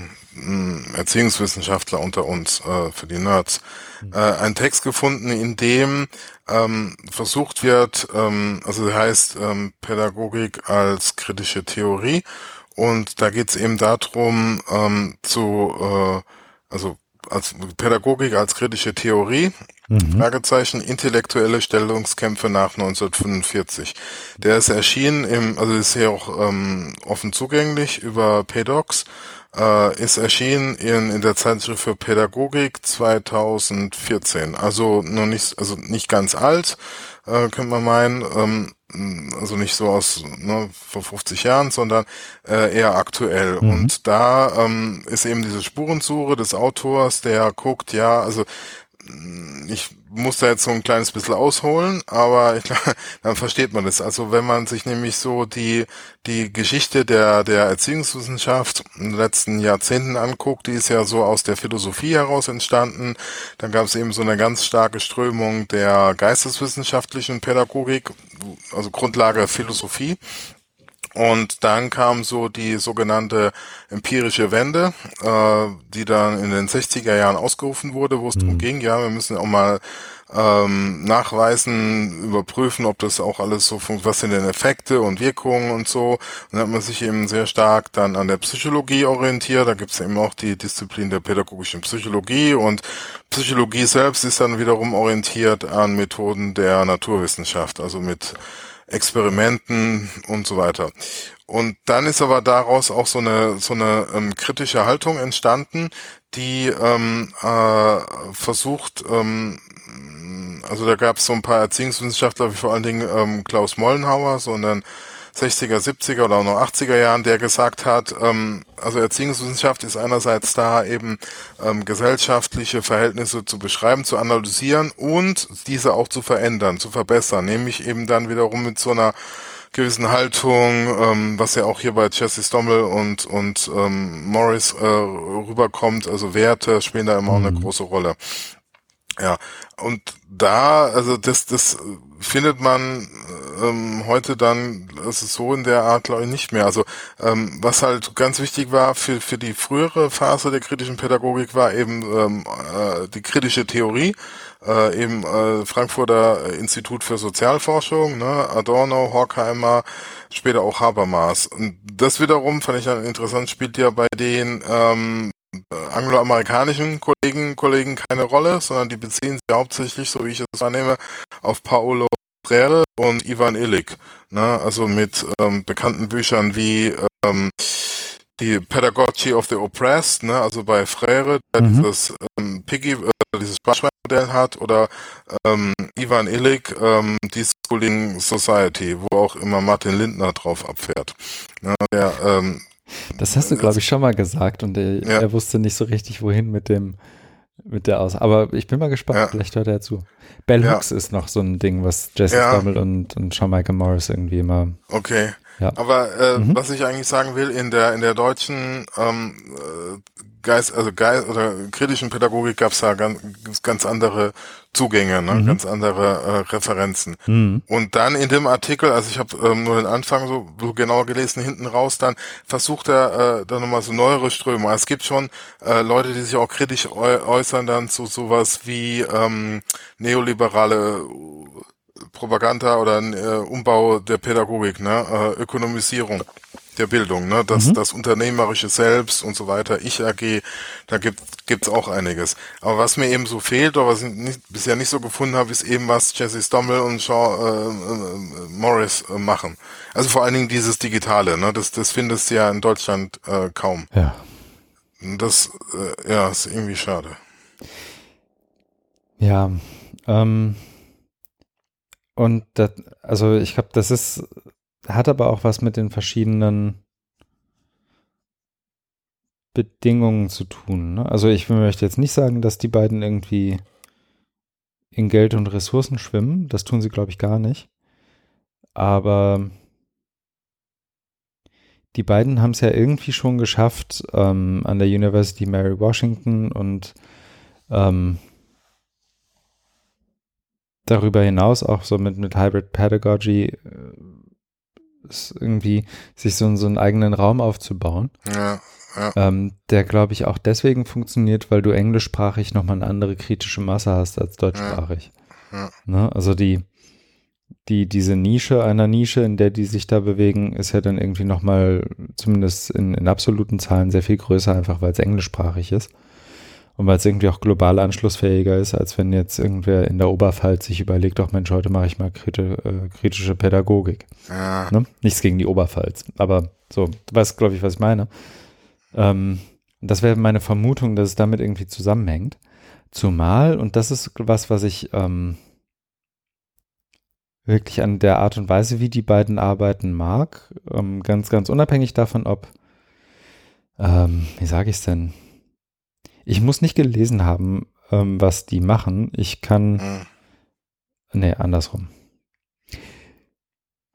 Erziehungswissenschaftler unter uns, äh, für die Nerds, mhm. äh, einen Text gefunden, in dem ähm, versucht wird, ähm, also der heißt ähm, Pädagogik als kritische Theorie und da geht es eben darum, ähm, zu, äh, also als Pädagogik als kritische Theorie, mhm. Fragezeichen, intellektuelle Stellungskämpfe nach 1945. Der ist erschienen im, also ist hier auch ähm, offen zugänglich über PEDOX äh, ist erschienen in, in der Zeitschrift für Pädagogik 2014. Also noch nicht, also nicht ganz alt, äh, könnte man meinen. Ähm, also nicht so aus ne, vor 50 Jahren, sondern äh, eher aktuell. Mhm. Und da ähm, ist eben diese Spurensuche des Autors, der guckt, ja, also ich muss da jetzt so ein kleines bisschen ausholen, aber ich dann versteht man das. Also wenn man sich nämlich so die, die Geschichte der, der Erziehungswissenschaft in den letzten Jahrzehnten anguckt, die ist ja so aus der Philosophie heraus entstanden. Dann gab es eben so eine ganz starke Strömung der geisteswissenschaftlichen Pädagogik, also Grundlage Philosophie. Und dann kam so die sogenannte empirische Wende, äh, die dann in den 60er Jahren ausgerufen wurde, wo es mhm. darum ging, ja, wir müssen auch mal ähm, nachweisen, überprüfen, ob das auch alles so funktioniert, was sind denn Effekte und Wirkungen und so. Und dann hat man sich eben sehr stark dann an der Psychologie orientiert. Da gibt es eben auch die Disziplin der pädagogischen Psychologie und Psychologie selbst ist dann wiederum orientiert an Methoden der Naturwissenschaft, also mit Experimenten und so weiter. Und dann ist aber daraus auch so eine so eine ähm, kritische Haltung entstanden, die ähm, äh, versucht, ähm, also da gab es so ein paar Erziehungswissenschaftler, wie vor allen Dingen ähm, Klaus Mollenhauer, so einen 60er, 70er oder auch noch 80er Jahren, der gesagt hat, ähm, also Erziehungswissenschaft ist einerseits da eben ähm, gesellschaftliche Verhältnisse zu beschreiben, zu analysieren und diese auch zu verändern, zu verbessern, nämlich eben dann wiederum mit so einer gewissen Haltung, ähm, was ja auch hier bei Jesse Stommel und und ähm, Morris äh, rüberkommt, also Werte spielen da immer mhm. auch eine mhm. große Rolle. Ja, und da, also das, das findet man ähm, heute dann, das so in der Art, glaube ich, nicht mehr. Also ähm, was halt ganz wichtig war für, für die frühere Phase der kritischen Pädagogik war eben ähm, äh, die kritische Theorie, äh, eben äh, Frankfurter Institut für Sozialforschung, ne, Adorno, Horkheimer, später auch Habermas. Und das wiederum fand ich dann interessant, spielt ja bei den ähm, angloamerikanischen Kollegen, Kollegen keine Rolle, sondern die beziehen sich hauptsächlich, so wie ich es wahrnehme, auf Paolo Freire und Ivan Illich, ne? also mit ähm, bekannten Büchern wie ähm, die Pedagogy of the Oppressed, ne? also bei Freire, der mhm. dieses ähm, Piggy, äh, dieses Sparschwein-Modell hat, oder ähm, Ivan Illich, ähm, die Schooling Society, wo auch immer Martin Lindner drauf abfährt. Ne? Der, ähm, das hast du, glaube ich, schon mal gesagt und er, ja. er, wusste nicht so richtig, wohin mit dem, mit der Aus. Aber ich bin mal gespannt, ja. vielleicht hört er zu. Bell ja. Hooks ist noch so ein Ding, was Jesse ja. Und, und Sean Michael Morris irgendwie immer. Okay. Ja. Aber äh, mhm. was ich eigentlich sagen will, in der in der deutschen ähm, äh, Geist, also Geist oder kritischen Pädagogik gab es da ganz, ganz andere Zugänge, ne? Mhm. ganz andere äh, Referenzen. Mhm. Und dann in dem Artikel, also ich habe ähm, nur den Anfang so, so genau gelesen, hinten raus, dann versucht er äh, dann nochmal so neuere Strömungen. Es gibt schon äh, Leute, die sich auch kritisch äußern dann zu sowas wie ähm, neoliberale Propaganda oder äh, Umbau der Pädagogik, ne? äh, Ökonomisierung der Bildung, ne? das, mhm. das unternehmerische Selbst und so weiter, Ich AG, da gibt gibt's auch einiges. Aber was mir eben so fehlt oder was ich nicht, bisher nicht so gefunden habe, ist eben, was Jesse Stommel und Shaw äh, äh, Morris äh, machen. Also vor allen Dingen dieses Digitale, ne? das, das findest du ja in Deutschland äh, kaum. Ja. Das äh, ja, ist irgendwie schade. Ja, ähm, und das, also ich glaube, das ist hat aber auch was mit den verschiedenen Bedingungen zu tun. Ne? Also ich möchte jetzt nicht sagen, dass die beiden irgendwie in Geld und Ressourcen schwimmen. Das tun sie, glaube ich, gar nicht. Aber die beiden haben es ja irgendwie schon geschafft, ähm, an der University Mary Washington und ähm, darüber hinaus auch so mit, mit Hybrid Pedagogy äh, irgendwie sich so, so einen eigenen Raum aufzubauen. Ja, ja. Ähm, der, glaube ich, auch deswegen funktioniert, weil du englischsprachig nochmal eine andere kritische Masse hast als deutschsprachig. Ja, ja. Ne? Also die, die, diese Nische einer Nische, in der die sich da bewegen, ist ja dann irgendwie nochmal, zumindest in, in absoluten Zahlen, sehr viel größer, einfach weil es englischsprachig ist. Und weil es irgendwie auch global anschlussfähiger ist, als wenn jetzt irgendwer in der Oberpfalz sich überlegt, doch Mensch, heute mache ich mal kriti äh, kritische Pädagogik. Ja. Ne? Nichts gegen die Oberpfalz, aber so, du weißt, glaube ich, was ich meine. Ähm, das wäre meine Vermutung, dass es damit irgendwie zusammenhängt. Zumal, und das ist was, was ich ähm, wirklich an der Art und Weise, wie die beiden arbeiten mag, ähm, ganz, ganz unabhängig davon, ob, ähm, wie sage ich es denn, ich muss nicht gelesen haben, ähm, was die machen. Ich kann. Mhm. Nee, andersrum.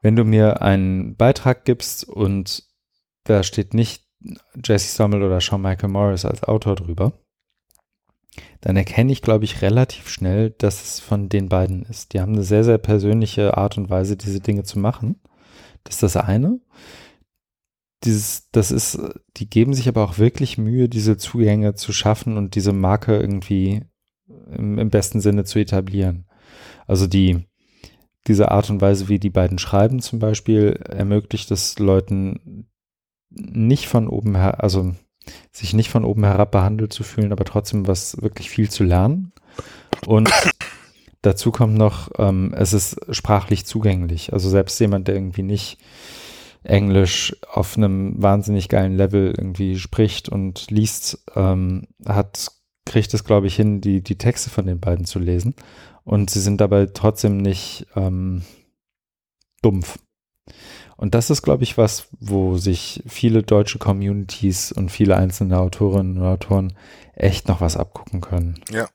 Wenn du mir einen Beitrag gibst und da steht nicht Jesse Sommel oder Sean Michael Morris als Autor drüber, dann erkenne ich, glaube ich, relativ schnell, dass es von den beiden ist. Die haben eine sehr, sehr persönliche Art und Weise, diese Dinge zu machen. Das ist das eine dieses, das ist, die geben sich aber auch wirklich Mühe, diese Zugänge zu schaffen und diese Marke irgendwie im, im besten Sinne zu etablieren. Also die, diese Art und Weise, wie die beiden schreiben zum Beispiel, ermöglicht es Leuten nicht von oben her, also sich nicht von oben herab behandelt zu fühlen, aber trotzdem was wirklich viel zu lernen. Und dazu kommt noch, ähm, es ist sprachlich zugänglich. Also selbst jemand, der irgendwie nicht Englisch auf einem wahnsinnig geilen Level irgendwie spricht und liest, ähm, hat, kriegt es, glaube ich, hin, die, die Texte von den beiden zu lesen. Und sie sind dabei trotzdem nicht ähm, dumpf. Und das ist, glaube ich, was, wo sich viele deutsche Communities und viele einzelne Autorinnen und Autoren echt noch was abgucken können. Ja.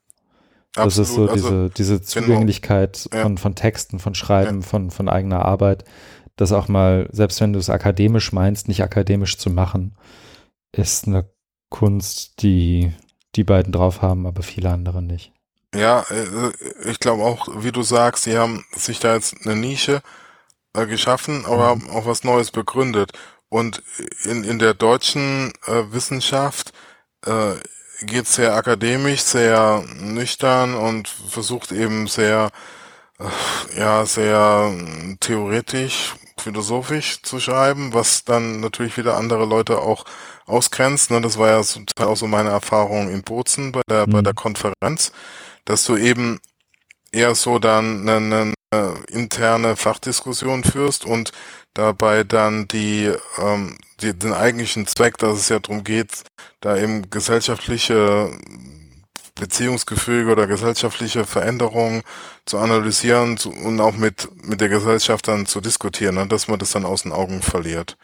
Das absolut. ist so diese, also, diese Zugänglichkeit genau. von, von Texten, von Schreiben, ja. von, von eigener Arbeit, das auch mal, selbst wenn du es akademisch meinst, nicht akademisch zu machen, ist eine Kunst, die die beiden drauf haben, aber viele andere nicht. Ja, äh, ich glaube auch, wie du sagst, sie haben sich da jetzt eine Nische äh, geschaffen, aber mhm. haben auch was Neues begründet. Und in, in der deutschen äh, Wissenschaft äh, geht sehr akademisch, sehr nüchtern und versucht eben sehr, äh, ja, sehr theoretisch philosophisch zu schreiben, was dann natürlich wieder andere Leute auch ausgrenzt. Ne? Das war ja zum Teil auch so meine Erfahrung in Bozen bei der, mhm. bei der Konferenz, dass du eben eher so dann einen, einen interne Fachdiskussion führst und dabei dann die, ähm, die den eigentlichen Zweck, dass es ja darum geht, da eben gesellschaftliche Beziehungsgefüge oder gesellschaftliche Veränderungen zu analysieren zu, und auch mit mit der Gesellschaft dann zu diskutieren, ne, dass man das dann aus den Augen verliert.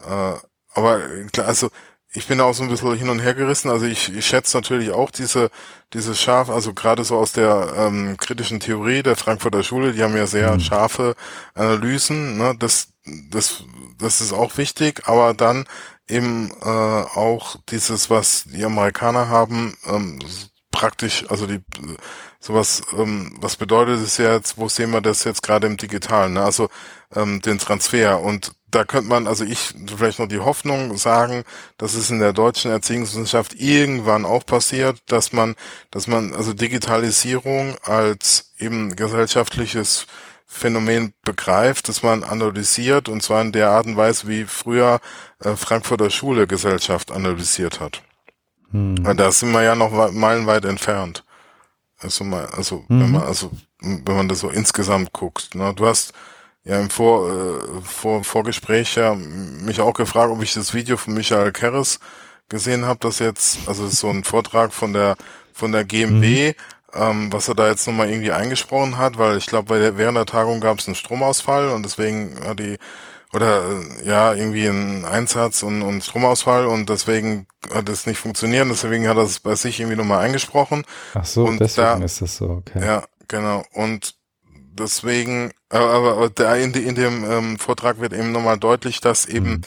Äh, aber klar, also ich bin auch so ein bisschen hin und her gerissen. Also ich, ich schätze natürlich auch diese, diese scharf, also gerade so aus der ähm, kritischen Theorie der Frankfurter Schule, die haben ja sehr mhm. scharfe Analysen. Ne? Das, das, das ist auch wichtig, aber dann eben äh, auch dieses, was die Amerikaner haben, ähm, praktisch, also die sowas, ähm, was bedeutet es jetzt, wo sehen wir das jetzt gerade im Digitalen, ne? also ähm, den Transfer und da könnte man, also ich vielleicht noch die Hoffnung sagen, dass es in der deutschen Erziehungswissenschaft irgendwann auch passiert, dass man, dass man also Digitalisierung als eben gesellschaftliches Phänomen begreift, dass man analysiert und zwar in der Art und Weise, wie früher äh, Frankfurter Schule Gesellschaft analysiert hat. Hm. Da sind wir ja noch meilenweit entfernt. Also mal, also mhm. wenn man also wenn man das so insgesamt guckt, ne, du hast ja im Vor, äh, Vor Vorgespräch ja mich auch gefragt, ob ich das Video von Michael Kerres gesehen habe, das jetzt, also das ist so ein Vortrag von der von der GMB, mhm. ähm, was er da jetzt nochmal irgendwie eingesprochen hat, weil ich glaube, während der Tagung gab es einen Stromausfall und deswegen hat die oder ja, irgendwie ein Einsatz und, und Stromausfall und deswegen hat es nicht funktioniert, deswegen hat er es bei sich irgendwie nochmal eingesprochen. Ach so, und deswegen da, ist das so, okay. Ja, genau. Und deswegen, aber, aber da in, in dem ähm, Vortrag wird eben nochmal deutlich, dass eben mhm.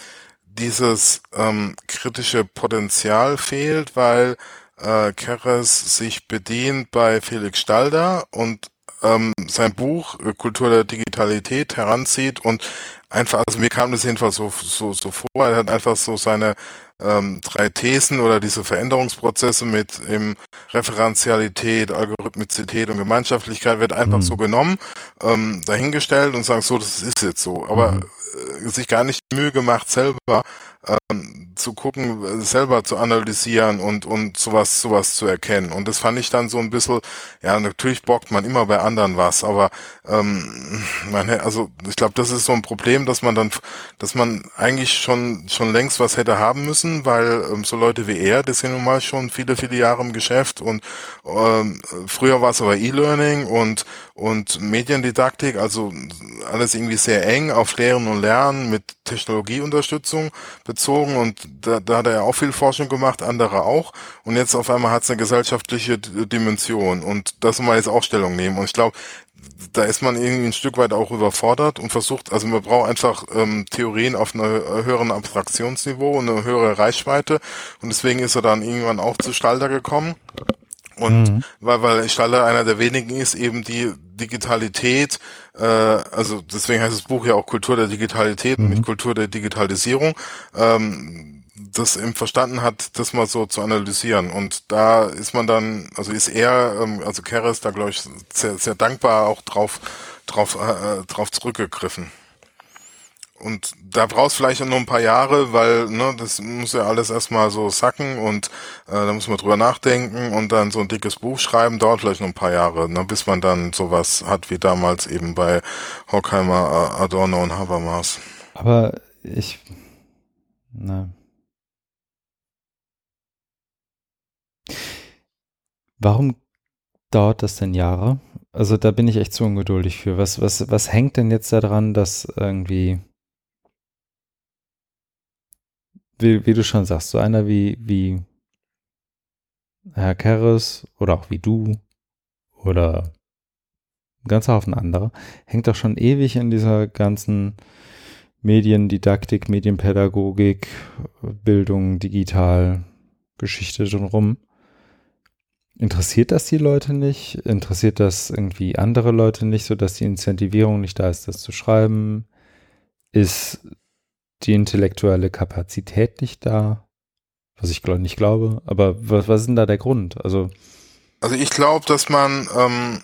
dieses ähm, kritische Potenzial fehlt, weil äh, Keres sich bedient bei Felix Stalder und ähm, sein Buch äh, Kultur der Digitalität heranzieht und einfach, also mir kam das jedenfalls so, so, so vor, er hat einfach so seine ähm, drei Thesen oder diese Veränderungsprozesse mit im Referenzialität, Algorithmizität und Gemeinschaftlichkeit wird einfach mhm. so genommen, ähm, dahingestellt und sagen, so, das ist jetzt so. Aber mhm. äh, sich gar nicht Mühe gemacht, selber ähm, zu gucken, selber zu analysieren und, und sowas, sowas zu erkennen. Und das fand ich dann so ein bisschen, ja, natürlich bockt man immer bei anderen was, aber ähm, man, also ich glaube, das ist so ein Problem, dass man dann, dass man eigentlich schon, schon längst was hätte haben müssen, weil ähm, so Leute wie er, das sind nun mal schon viele, viele Jahre im Geschäft und ähm, früher war es aber E-Learning und, und Mediendidaktik, also alles irgendwie sehr eng auf Lehren und Lernen mit Technologieunterstützung bezogen und da, da hat er ja auch viel Forschung gemacht, andere auch. Und jetzt auf einmal hat es eine gesellschaftliche Dimension und das muss man jetzt auch Stellung nehmen. Und ich glaube, da ist man irgendwie ein Stück weit auch überfordert und versucht, also man braucht einfach ähm, Theorien auf einem höheren Abstraktionsniveau und eine höhere Reichweite und deswegen ist er dann irgendwann auch zu Stalder gekommen. Und mhm. weil, weil Staller einer der wenigen ist, eben die Digitalität, äh, also deswegen heißt das Buch ja auch Kultur der Digitalität mhm. und nicht Kultur der Digitalisierung, ähm, das eben verstanden hat, das mal so zu analysieren. Und da ist man dann, also ist er, ähm, also Keres da glaube ich sehr, sehr dankbar auch drauf, drauf, äh drauf zurückgegriffen. Und da brauchst vielleicht noch ein paar Jahre, weil ne, das muss ja alles erstmal so sacken und äh, da muss man drüber nachdenken und dann so ein dickes Buch schreiben, dauert vielleicht noch ein paar Jahre, ne, bis man dann sowas hat wie damals eben bei Horkheimer, Adorno und Habermas. Aber ich, ne. Warum dauert das denn Jahre? Also da bin ich echt zu ungeduldig für. Was, was, was hängt denn jetzt daran, dass irgendwie wie, wie du schon sagst, so einer wie, wie Herr Kerres oder auch wie du oder ein ganzer Haufen anderer, hängt doch schon ewig in dieser ganzen Mediendidaktik, Medienpädagogik, Bildung, digital, Geschichte drin rum. Interessiert das die Leute nicht? Interessiert das irgendwie andere Leute nicht, sodass die Incentivierung nicht da ist, das zu schreiben? Ist die intellektuelle Kapazität nicht da, was ich glaub, nicht glaube. Aber was, was ist denn da der Grund? Also, also ich glaube, dass man ähm,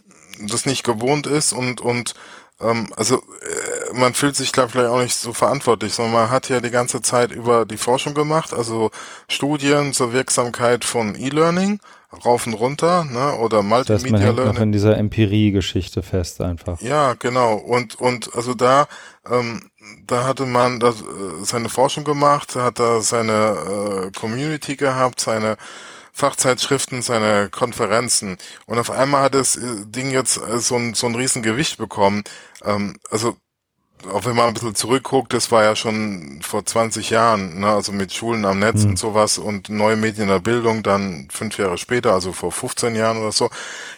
das nicht gewohnt ist und und ähm, also äh, man fühlt sich glaube vielleicht auch nicht so verantwortlich, sondern man hat ja die ganze Zeit über die Forschung gemacht, also Studien zur Wirksamkeit von E-Learning rauf und runter, ne? Oder Multimedia das heißt, man Learning. noch in dieser Empirie-Geschichte fest einfach. Ja, genau. Und und also da ähm, da hatte man das, äh, seine Forschung gemacht, hat da seine äh, Community gehabt, seine Fachzeitschriften, seine Konferenzen. Und auf einmal hat das äh, Ding jetzt äh, so ein, so ein Riesengewicht bekommen. Ähm, also auch wenn man ein bisschen zurückguckt, das war ja schon vor 20 Jahren, ne, also mit Schulen am Netz mhm. und sowas und neue Medien in der Bildung dann fünf Jahre später, also vor 15 Jahren oder so,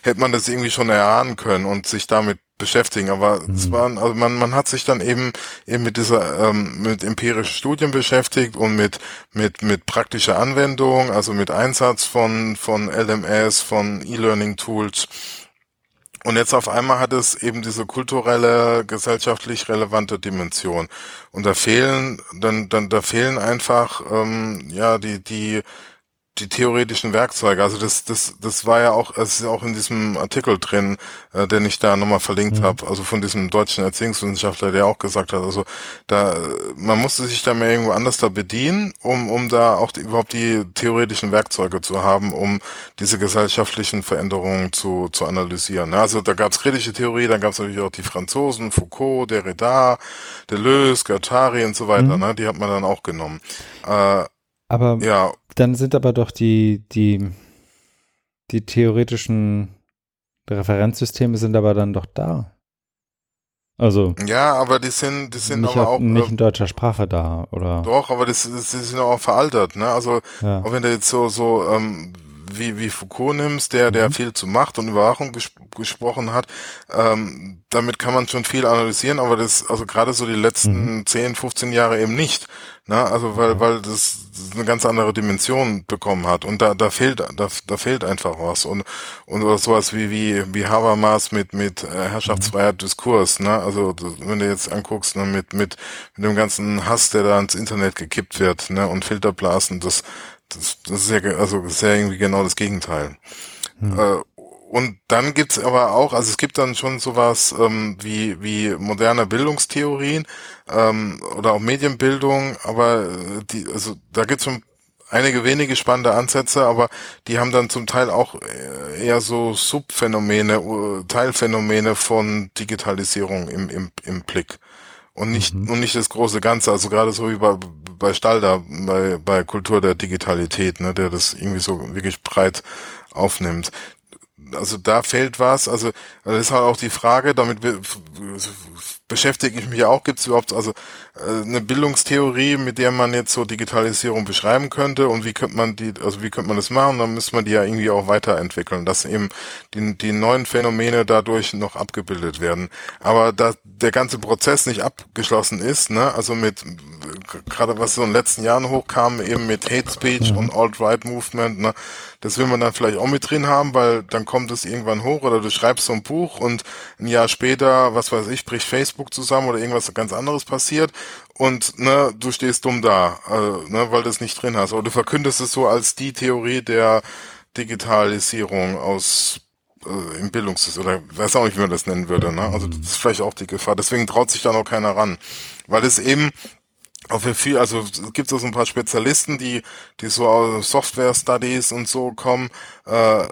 hätte man das irgendwie schon erahnen können und sich damit beschäftigen. Aber mhm. es waren, also man, man hat sich dann eben eben mit dieser ähm, mit empirischen Studien beschäftigt und mit mit mit praktischer Anwendung, also mit Einsatz von von LMS, von E-Learning Tools und jetzt auf einmal hat es eben diese kulturelle, gesellschaftlich relevante Dimension. Und da fehlen, dann, dann, da fehlen einfach, ähm, ja, die, die, die theoretischen Werkzeuge. Also das, das, das war ja auch, es ist auch in diesem Artikel drin, äh, den ich da nochmal verlinkt mhm. habe, also von diesem deutschen Erziehungswissenschaftler, der auch gesagt hat, also da, man musste sich da mehr irgendwo anders da bedienen, um, um da auch die, überhaupt die theoretischen Werkzeuge zu haben, um diese gesellschaftlichen Veränderungen zu, zu analysieren. Also da gab es kritische Theorie, dann gab es natürlich auch die Franzosen, Foucault, Derrida, Deleuze, Guattari und so weiter, mhm. ne? die hat man dann auch genommen. Äh, aber ja. dann sind aber doch die, die, die theoretischen Referenzsysteme sind aber dann doch da. Also. Ja, aber die sind, die sind nicht aber auch. Nicht in deutscher Sprache da, oder? Doch, aber das, das, die sind auch veraltet, ne? Also, ja. auch wenn du jetzt so, so, ähm, wie, wie Foucault nimmst, der, der mhm. viel zu Macht und Überwachung ges gesprochen hat, ähm, damit kann man schon viel analysieren, aber das, also gerade so die letzten mhm. 10, 15 Jahre eben nicht. Ne? Also weil, weil das, das eine ganz andere Dimension bekommen hat. Und da, da fehlt, da, da fehlt einfach was. Und, und oder sowas wie, wie, wie Habermas mit, mit äh, Herrschaftsfreiheit. Diskurs, ne? Also wenn du jetzt anguckst, ne, mit, mit, mit dem ganzen Hass, der da ins Internet gekippt wird, ne, und Filterblasen, das, das, das ist ja also ist ja irgendwie genau das Gegenteil. Hm. Äh, und dann gibt's aber auch, also es gibt dann schon sowas ähm, wie, wie moderne Bildungstheorien ähm, oder auch Medienbildung, aber äh, die, also da gibt's schon einige wenige spannende Ansätze, aber die haben dann zum Teil auch äh, eher so Subphänomene, Teilphänomene von Digitalisierung im, im, im Blick und nicht mhm. und nicht das große Ganze. Also gerade so wie bei, bei Stalder, bei, bei Kultur der Digitalität, ne, der das irgendwie so wirklich breit aufnimmt. Also da fehlt was. Also das ist halt auch die Frage, damit beschäftige ich mich auch. Gibt es überhaupt also äh, eine Bildungstheorie, mit der man jetzt so Digitalisierung beschreiben könnte und wie könnte man die, also wie könnte man das machen? Dann müsste man die ja irgendwie auch weiterentwickeln, dass eben die, die neuen Phänomene dadurch noch abgebildet werden. Aber da der ganze Prozess nicht abgeschlossen ist, ne, also mit gerade was so in den letzten Jahren hochkam, eben mit Hate Speech mhm. und Alt-Right Movement, ne, das will man dann vielleicht auch mit drin haben, weil dann kommt es irgendwann hoch oder du schreibst so ein Buch und ein Jahr später, was weiß ich, bricht Facebook zusammen oder irgendwas ganz anderes passiert und ne, du stehst dumm da, äh, ne, weil du es nicht drin hast. Oder du verkündest es so als die Theorie der Digitalisierung aus äh, im Bildungssystem oder weiß auch nicht, wie man das nennen würde. Ne? Also das ist vielleicht auch die Gefahr. Deswegen traut sich da noch keiner ran, weil es eben auch für viel, also es gibt so ein paar Spezialisten, die, die so aus Software Studies und so kommen, äh,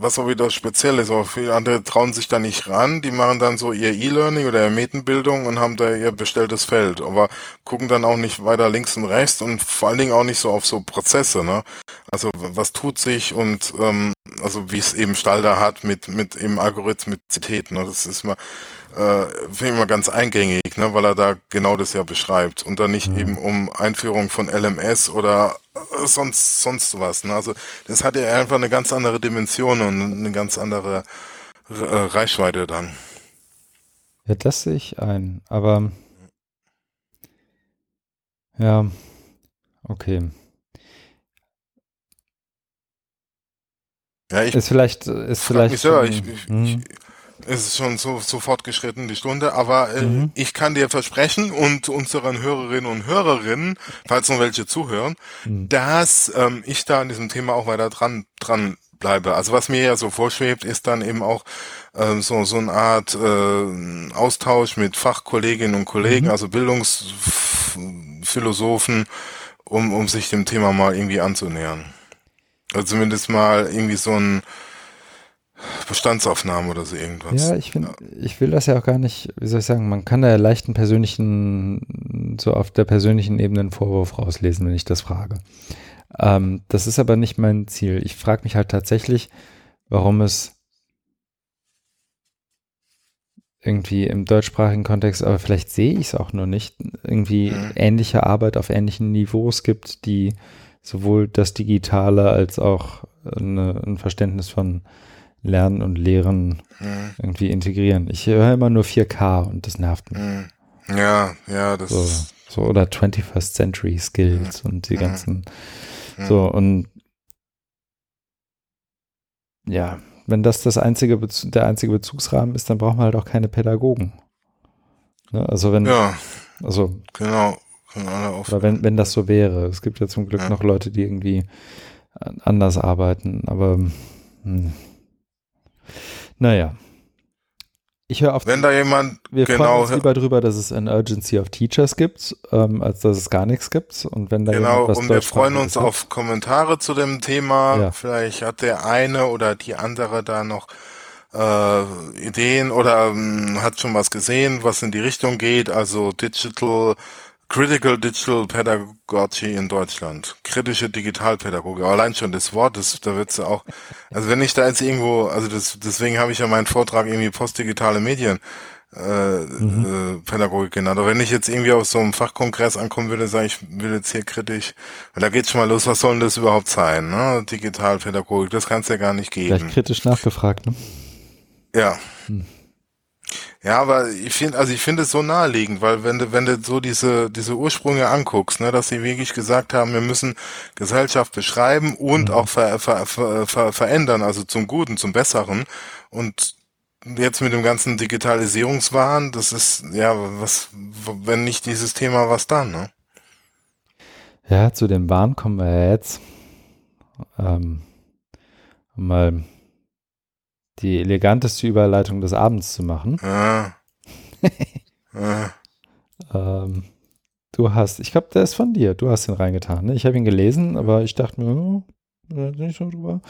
was auch wieder speziell ist, aber viele andere trauen sich da nicht ran, die machen dann so ihr E-Learning oder ihre Metenbildung und haben da ihr bestelltes Feld, aber gucken dann auch nicht weiter links und rechts und vor allen Dingen auch nicht so auf so Prozesse, ne? Also was tut sich und ähm, also wie es eben Stalder hat mit mit eben Algorithmizität, ne? Das ist mal äh, finde ich mal ganz eingängig, ne, weil er da genau das ja beschreibt und dann nicht mhm. eben um Einführung von LMS oder äh, sonst sonst was. Ne? Also das hat ja einfach eine ganz andere Dimension und eine ganz andere äh, Reichweite dann. Ja, das sehe ich ein, aber ja, okay. Ja, ich ist vielleicht ist vielleicht selber, ich, ich, hm. ich, es ist schon so, so fortgeschritten, die Stunde, aber äh, mhm. ich kann dir versprechen und unseren Hörerinnen und Hörerinnen, falls noch welche zuhören, mhm. dass ähm, ich da an diesem Thema auch weiter dran, dran bleibe. Also was mir ja so vorschwebt, ist dann eben auch äh, so, so eine Art äh, Austausch mit Fachkolleginnen und Kollegen, mhm. also Bildungsphilosophen, um, um sich dem Thema mal irgendwie anzunähern. Also zumindest mal irgendwie so ein Bestandsaufnahme oder so irgendwas. Ja, ich finde, ich will das ja auch gar nicht, wie soll ich sagen, man kann da ja leicht einen persönlichen, so auf der persönlichen Ebene einen Vorwurf rauslesen, wenn ich das frage. Ähm, das ist aber nicht mein Ziel. Ich frage mich halt tatsächlich, warum es irgendwie im deutschsprachigen Kontext, aber vielleicht sehe ich es auch nur nicht, irgendwie mhm. ähnliche Arbeit auf ähnlichen Niveaus gibt, die sowohl das Digitale als auch eine, ein Verständnis von Lernen und Lehren mhm. irgendwie integrieren. Ich höre immer nur 4K und das nervt mich. Mhm. Ja, ja, das so, so oder 21st Century Skills mhm. und die ganzen so und ja, wenn das, das einzige der einzige Bezugsrahmen ist, dann brauchen wir halt auch keine Pädagogen. Ne? Also wenn, ja, also genau, oder wenn, wenn das so wäre. Es gibt ja zum Glück ja. noch Leute, die irgendwie anders arbeiten, aber hm. Naja. Ich höre auf. Wenn da jemand, wir genau, freuen uns lieber drüber, dass es ein Urgency of Teachers gibt, ähm, als dass es gar nichts gibt. Und wenn da genau, und wir freuen uns hat, auf Kommentare zu dem Thema. Ja. Vielleicht hat der eine oder die andere da noch äh, Ideen oder ähm, hat schon was gesehen, was in die Richtung geht. Also Digital Critical Digital Pedagogy in Deutschland. Kritische Digitalpädagogik. Allein schon das Wort, das, da wird's auch, also wenn ich da jetzt irgendwo, also das, deswegen habe ich ja meinen Vortrag irgendwie postdigitale Medien äh, mhm. äh, Pädagogik genannt. Aber wenn ich jetzt irgendwie auf so einem Fachkongress ankommen würde, sage ich, will jetzt hier kritisch, weil da geht's schon mal los, was soll denn das überhaupt sein, ne? Digitalpädagogik, das kann's ja gar nicht geben. Vielleicht kritisch nachgefragt, ne? Ja. Hm. Ja, aber ich finde, also ich finde es so naheliegend, weil wenn du, wenn du so diese, diese Ursprünge anguckst, ne, dass sie wirklich gesagt haben, wir müssen Gesellschaft beschreiben und mhm. auch ver, ver, ver, ver, verändern, also zum Guten, zum Besseren. Und jetzt mit dem ganzen Digitalisierungswahn, das ist, ja, was, wenn nicht dieses Thema, was dann, ne? Ja, zu dem Wahn kommen wir ja jetzt. Ähm, mal die eleganteste Überleitung des Abends zu machen. Ah. ah. ähm, du hast, ich glaube, der ist von dir. Du hast ihn reingetan. Ne? Ich habe ihn gelesen, aber ich dachte mir, oh, nicht so drüber.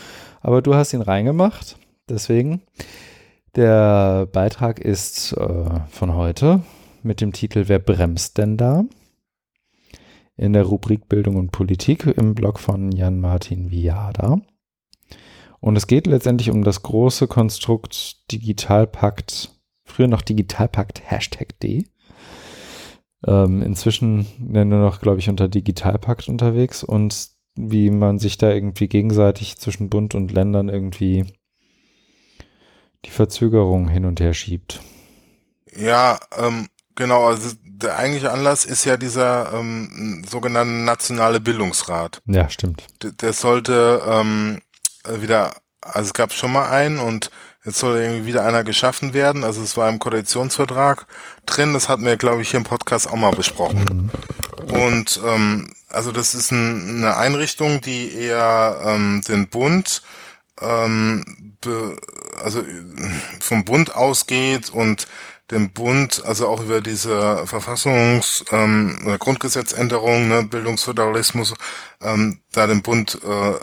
Aber du hast ihn reingemacht. Deswegen. Der Beitrag ist äh, von heute mit dem Titel Wer bremst denn da? In der Rubrik Bildung und Politik im Blog von Jan-Martin Viada. Und es geht letztendlich um das große Konstrukt Digitalpakt, früher noch Digitalpakt Hashtag D. Ähm, inzwischen nur noch, glaube ich, unter Digitalpakt unterwegs und wie man sich da irgendwie gegenseitig zwischen Bund und Ländern irgendwie die Verzögerung hin und her schiebt. Ja, ähm, genau. Also der eigentliche Anlass ist ja dieser ähm, sogenannte nationale Bildungsrat. Ja, stimmt. D der sollte ähm, äh, wieder, also es gab schon mal einen und jetzt soll irgendwie wieder einer geschaffen werden. Also es war im Koalitionsvertrag drin, das hatten wir, glaube ich, hier im Podcast auch mal besprochen. Und ähm, also das ist ein, eine Einrichtung, die eher ähm, den Bund ähm, be, also vom Bund ausgeht und dem Bund, also auch über diese Verfassungs- ähm, Grundgesetzänderung, ne, Bildungsföderalismus, ähm, da dem Bund äh,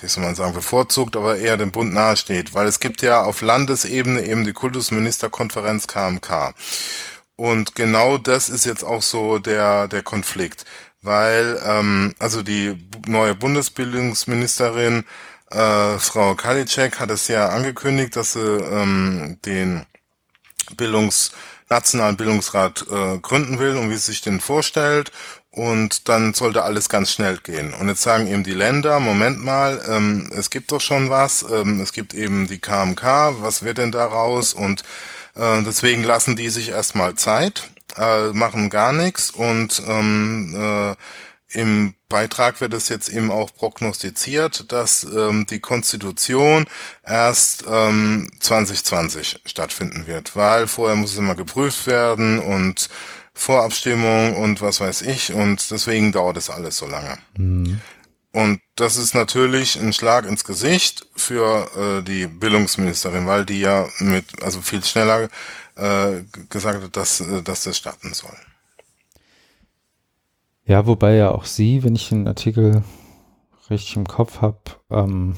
wie soll man sagen, bevorzugt, aber eher dem Bund nahesteht, weil es gibt ja auf Landesebene eben die Kultusministerkonferenz KMK. Und genau das ist jetzt auch so der, der Konflikt, weil ähm, also die neue Bundesbildungsministerin äh, Frau Kalitschek hat es ja angekündigt, dass sie ähm, den Bildungs nationalen Bildungsrat äh, gründen will und wie sie sich den vorstellt und dann sollte alles ganz schnell gehen. Und jetzt sagen eben die Länder, Moment mal, ähm, es gibt doch schon was, ähm, es gibt eben die KMK, was wird denn daraus? Und äh, deswegen lassen die sich erstmal Zeit, äh, machen gar nichts und ähm, äh, im Beitrag wird es jetzt eben auch prognostiziert, dass ähm, die Konstitution erst ähm, 2020 stattfinden wird, weil vorher muss es immer geprüft werden und Vorabstimmung und was weiß ich und deswegen dauert es alles so lange. Mhm. Und das ist natürlich ein Schlag ins Gesicht für äh, die Bildungsministerin, weil die ja mit, also viel schneller äh, gesagt hat, dass, äh, dass das starten soll. Ja, wobei ja auch sie, wenn ich den Artikel richtig im Kopf habe, ähm,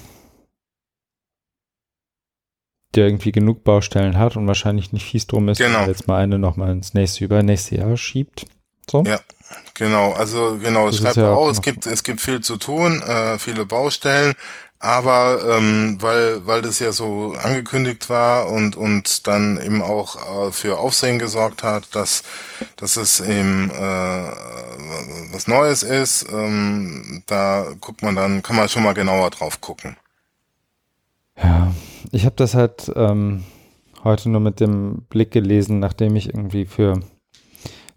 der irgendwie genug Baustellen hat und wahrscheinlich nicht fies drum ist, genau. jetzt mal eine nochmal ins nächste übernächste Jahr schiebt. So. Ja, genau. Also genau, es schreibt ja auch, es gibt, es gibt viel zu tun, äh, viele Baustellen, aber ähm, weil, weil das ja so angekündigt war und, und dann eben auch äh, für Aufsehen gesorgt hat, dass, dass es eben äh, was Neues ist, ähm, da guckt man dann, kann man schon mal genauer drauf gucken. Ja, ich habe das halt ähm, heute nur mit dem Blick gelesen, nachdem ich irgendwie für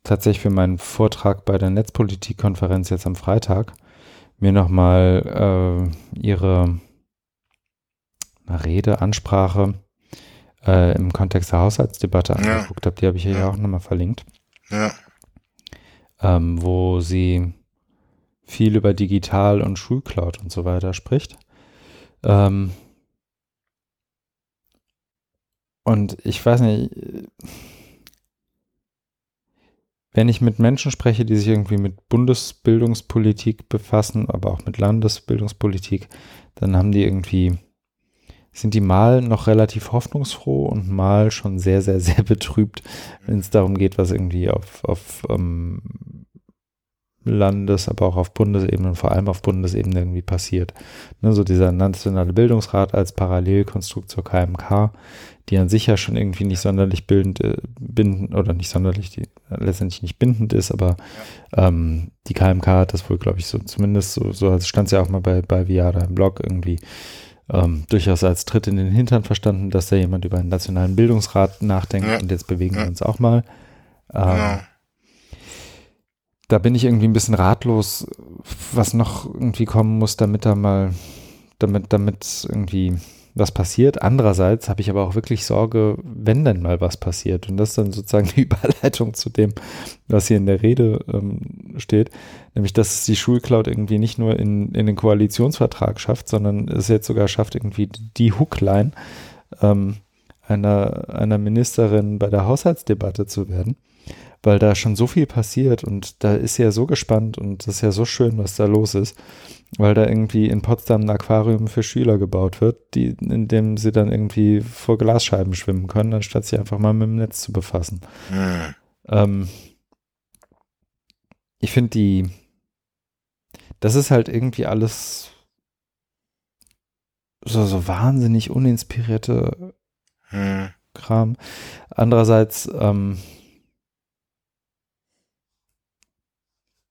tatsächlich für meinen Vortrag bei der Netzpolitikkonferenz jetzt am Freitag mir nochmal äh, ihre Rede, Ansprache äh, im Kontext der Haushaltsdebatte ja. angeguckt habe. Die habe ich hier ja auch nochmal verlinkt. Ja. Ähm, wo sie viel über Digital und Schulcloud und so weiter spricht. Ähm, und ich weiß nicht, wenn ich mit Menschen spreche, die sich irgendwie mit Bundesbildungspolitik befassen, aber auch mit Landesbildungspolitik, dann haben die irgendwie, sind die mal noch relativ hoffnungsfroh und mal schon sehr, sehr, sehr betrübt, wenn es darum geht, was irgendwie auf, auf ähm, Landes-, aber auch auf Bundesebene und vor allem auf Bundesebene irgendwie passiert. Ne, so dieser nationale Bildungsrat als Parallelkonstrukt zur KMK, die an sich ja schon irgendwie nicht sonderlich bildend, äh, binden oder nicht sonderlich, die letztendlich nicht bindend ist, aber ähm, die KMK hat das wohl, glaube ich, so zumindest so, so stand es ja auch mal bei, bei Viada im Blog irgendwie ähm, durchaus als Tritt in den Hintern verstanden, dass da jemand über einen nationalen Bildungsrat nachdenkt ja. und jetzt bewegen wir uns auch mal. Ähm, ja. Da bin ich irgendwie ein bisschen ratlos, was noch irgendwie kommen muss, damit da mal, damit, damit irgendwie was passiert. Andererseits habe ich aber auch wirklich Sorge, wenn denn mal was passiert. Und das ist dann sozusagen die Überleitung zu dem, was hier in der Rede ähm, steht, nämlich dass die Schulcloud irgendwie nicht nur in, in den Koalitionsvertrag schafft, sondern es jetzt sogar schafft, irgendwie die Hookline ähm, einer, einer Ministerin bei der Haushaltsdebatte zu werden weil da schon so viel passiert und da ist ja so gespannt und das ist ja so schön, was da los ist weil da irgendwie in Potsdam ein Aquarium für Schüler gebaut wird, die, in dem sie dann irgendwie vor Glasscheiben schwimmen können, anstatt sich einfach mal mit dem Netz zu befassen. Mhm. Ähm, ich finde die, das ist halt irgendwie alles so, so wahnsinnig uninspirierte mhm. Kram. Andererseits, ähm,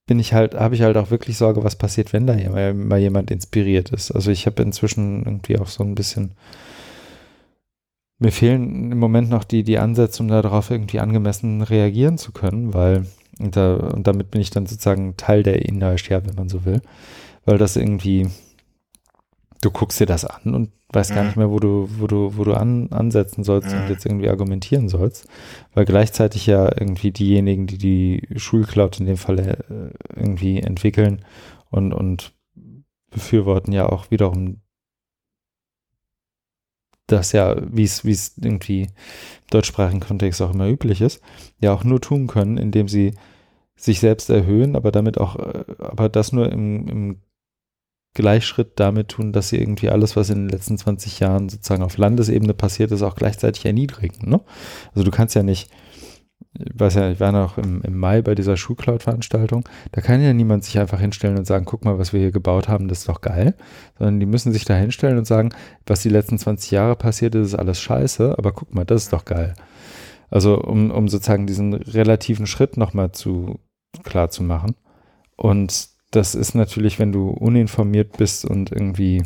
bin ich halt, habe ich halt auch wirklich Sorge, was passiert, wenn da mal jemand inspiriert ist. Also ich habe inzwischen irgendwie auch so ein bisschen, mir fehlen im Moment noch die, die Ansätze, um darauf irgendwie angemessen reagieren zu können, weil, und, da, und damit bin ich dann sozusagen Teil der Inertia, wenn man so will, weil das irgendwie, du guckst dir das an und weißt mhm. gar nicht mehr, wo du, wo du, wo du an, ansetzen sollst mhm. und jetzt irgendwie argumentieren sollst, weil gleichzeitig ja irgendwie diejenigen, die die Schulcloud in dem Fall äh, irgendwie entwickeln und, und befürworten ja auch wiederum das ja, wie es, wie es irgendwie im deutschsprachigen Kontext auch immer üblich ist, ja auch nur tun können, indem sie sich selbst erhöhen, aber damit auch, äh, aber das nur im, im Gleichschritt damit tun, dass sie irgendwie alles, was in den letzten 20 Jahren sozusagen auf Landesebene passiert ist, auch gleichzeitig erniedrigen. Ne? Also du kannst ja nicht, ich weiß ja, ich war noch im, im Mai bei dieser Schulcloud-Veranstaltung, da kann ja niemand sich einfach hinstellen und sagen, guck mal, was wir hier gebaut haben, das ist doch geil, sondern die müssen sich da hinstellen und sagen, was die letzten 20 Jahre passiert ist, ist alles scheiße, aber guck mal, das ist doch geil. Also um, um sozusagen diesen relativen Schritt nochmal zu klar zu machen. Und das ist natürlich, wenn du uninformiert bist und irgendwie,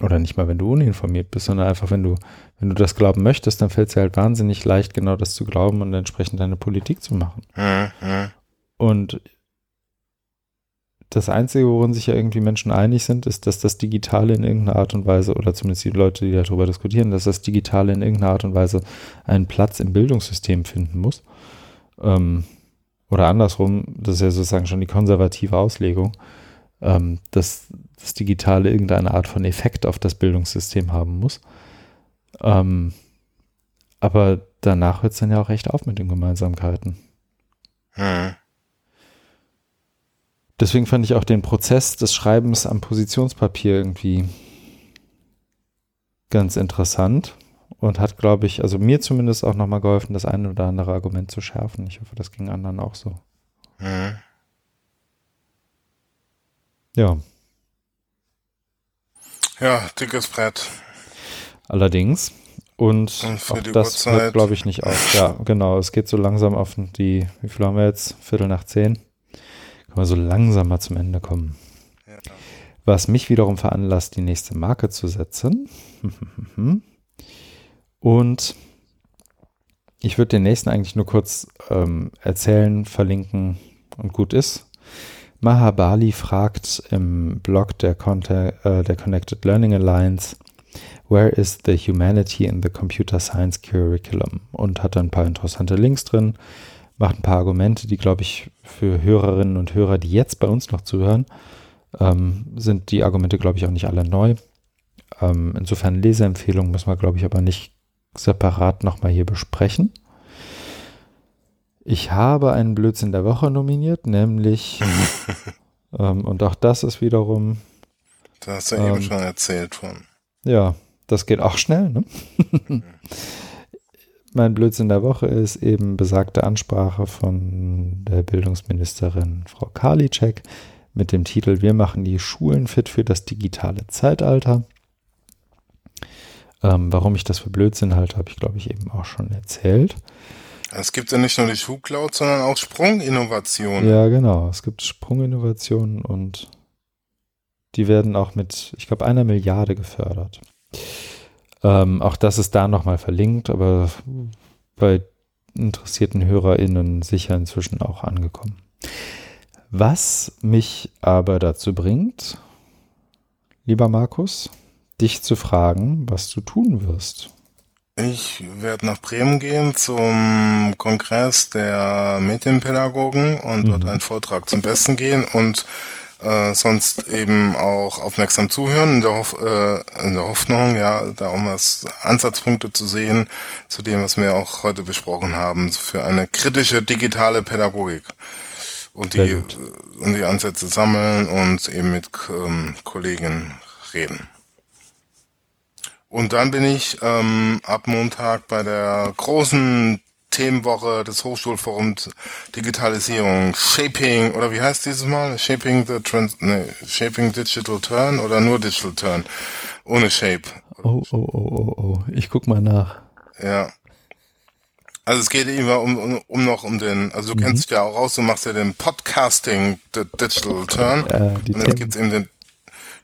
oder nicht mal, wenn du uninformiert bist, sondern einfach, wenn du, wenn du das glauben möchtest, dann fällt es dir halt wahnsinnig leicht, genau das zu glauben und entsprechend deine Politik zu machen. Mhm. Und das Einzige, worin sich ja irgendwie Menschen einig sind, ist, dass das Digitale in irgendeiner Art und Weise, oder zumindest die Leute, die darüber diskutieren, dass das Digitale in irgendeiner Art und Weise einen Platz im Bildungssystem finden muss. Ähm, oder andersrum, das ist ja sozusagen schon die konservative Auslegung, ähm, dass das Digitale irgendeine Art von Effekt auf das Bildungssystem haben muss. Ähm, aber danach hört es dann ja auch recht auf mit den Gemeinsamkeiten. Hm. deswegen fand ich auch den Prozess des Schreibens am Positionspapier irgendwie ganz interessant und hat, glaube ich, also mir zumindest auch nochmal geholfen, das eine oder andere Argument zu schärfen. Ich hoffe, das ging anderen auch so. Mhm. Ja. Ja, dickes Brett. Allerdings. Und, und auch das Uhrzeit. hört, glaube ich, nicht auf. Ja, genau. Es geht so langsam auf die, wie viel haben wir jetzt? Viertel nach zehn. Können wir so langsam mal zum Ende kommen. Ja. Was mich wiederum veranlasst, die nächste Marke zu setzen. Und ich würde den nächsten eigentlich nur kurz ähm, erzählen, verlinken und gut ist. Mahabali fragt im Blog der, Contact, äh, der Connected Learning Alliance, Where is the Humanity in the Computer Science Curriculum? Und hat dann ein paar interessante Links drin, macht ein paar Argumente, die, glaube ich, für Hörerinnen und Hörer, die jetzt bei uns noch zuhören, ähm, sind die Argumente, glaube ich, auch nicht alle neu. Ähm, insofern Leseempfehlungen müssen wir, glaube ich, aber nicht separat nochmal hier besprechen. Ich habe einen Blödsinn der Woche nominiert, nämlich, ähm, und auch das ist wiederum. Da hast du ähm, eben schon erzählt von. Ja, das geht auch schnell, ne? mein Blödsinn der Woche ist eben besagte Ansprache von der Bildungsministerin Frau Karliczek mit dem Titel Wir machen die Schulen fit für das digitale Zeitalter. Ähm, warum ich das für Blödsinn halte, habe ich, glaube ich, eben auch schon erzählt. Es gibt ja nicht nur die Schuhcloud, sondern auch Sprunginnovationen. Ja, genau. Es gibt Sprunginnovationen und die werden auch mit, ich glaube, einer Milliarde gefördert. Ähm, auch das ist da nochmal verlinkt, aber bei interessierten HörerInnen sicher inzwischen auch angekommen. Was mich aber dazu bringt, lieber Markus, dich zu fragen, was du tun wirst. Ich werde nach Bremen gehen zum Kongress der Medienpädagogen und mhm. dort einen Vortrag zum Besten gehen und äh, sonst eben auch aufmerksam zuhören, in der, Hoff äh, in der Hoffnung, ja, da um was Ansatzpunkte zu sehen zu dem, was wir auch heute besprochen haben, für eine kritische digitale Pädagogik und die, und die Ansätze sammeln und eben mit ähm, Kollegen reden. Und dann bin ich ähm, ab Montag bei der großen Themenwoche des Hochschulforums Digitalisierung, Shaping, oder wie heißt dieses Mal? Shaping the Trans, ne, Shaping Digital Turn oder nur Digital Turn? Ohne Shape. Oh, oh, oh, oh, oh. Ich guck mal nach. Ja. Also es geht immer um, um, um noch um den, also du mhm. kennst dich ja auch aus, du machst ja den Podcasting the Digital Turn. Äh, und jetzt gibt's eben den,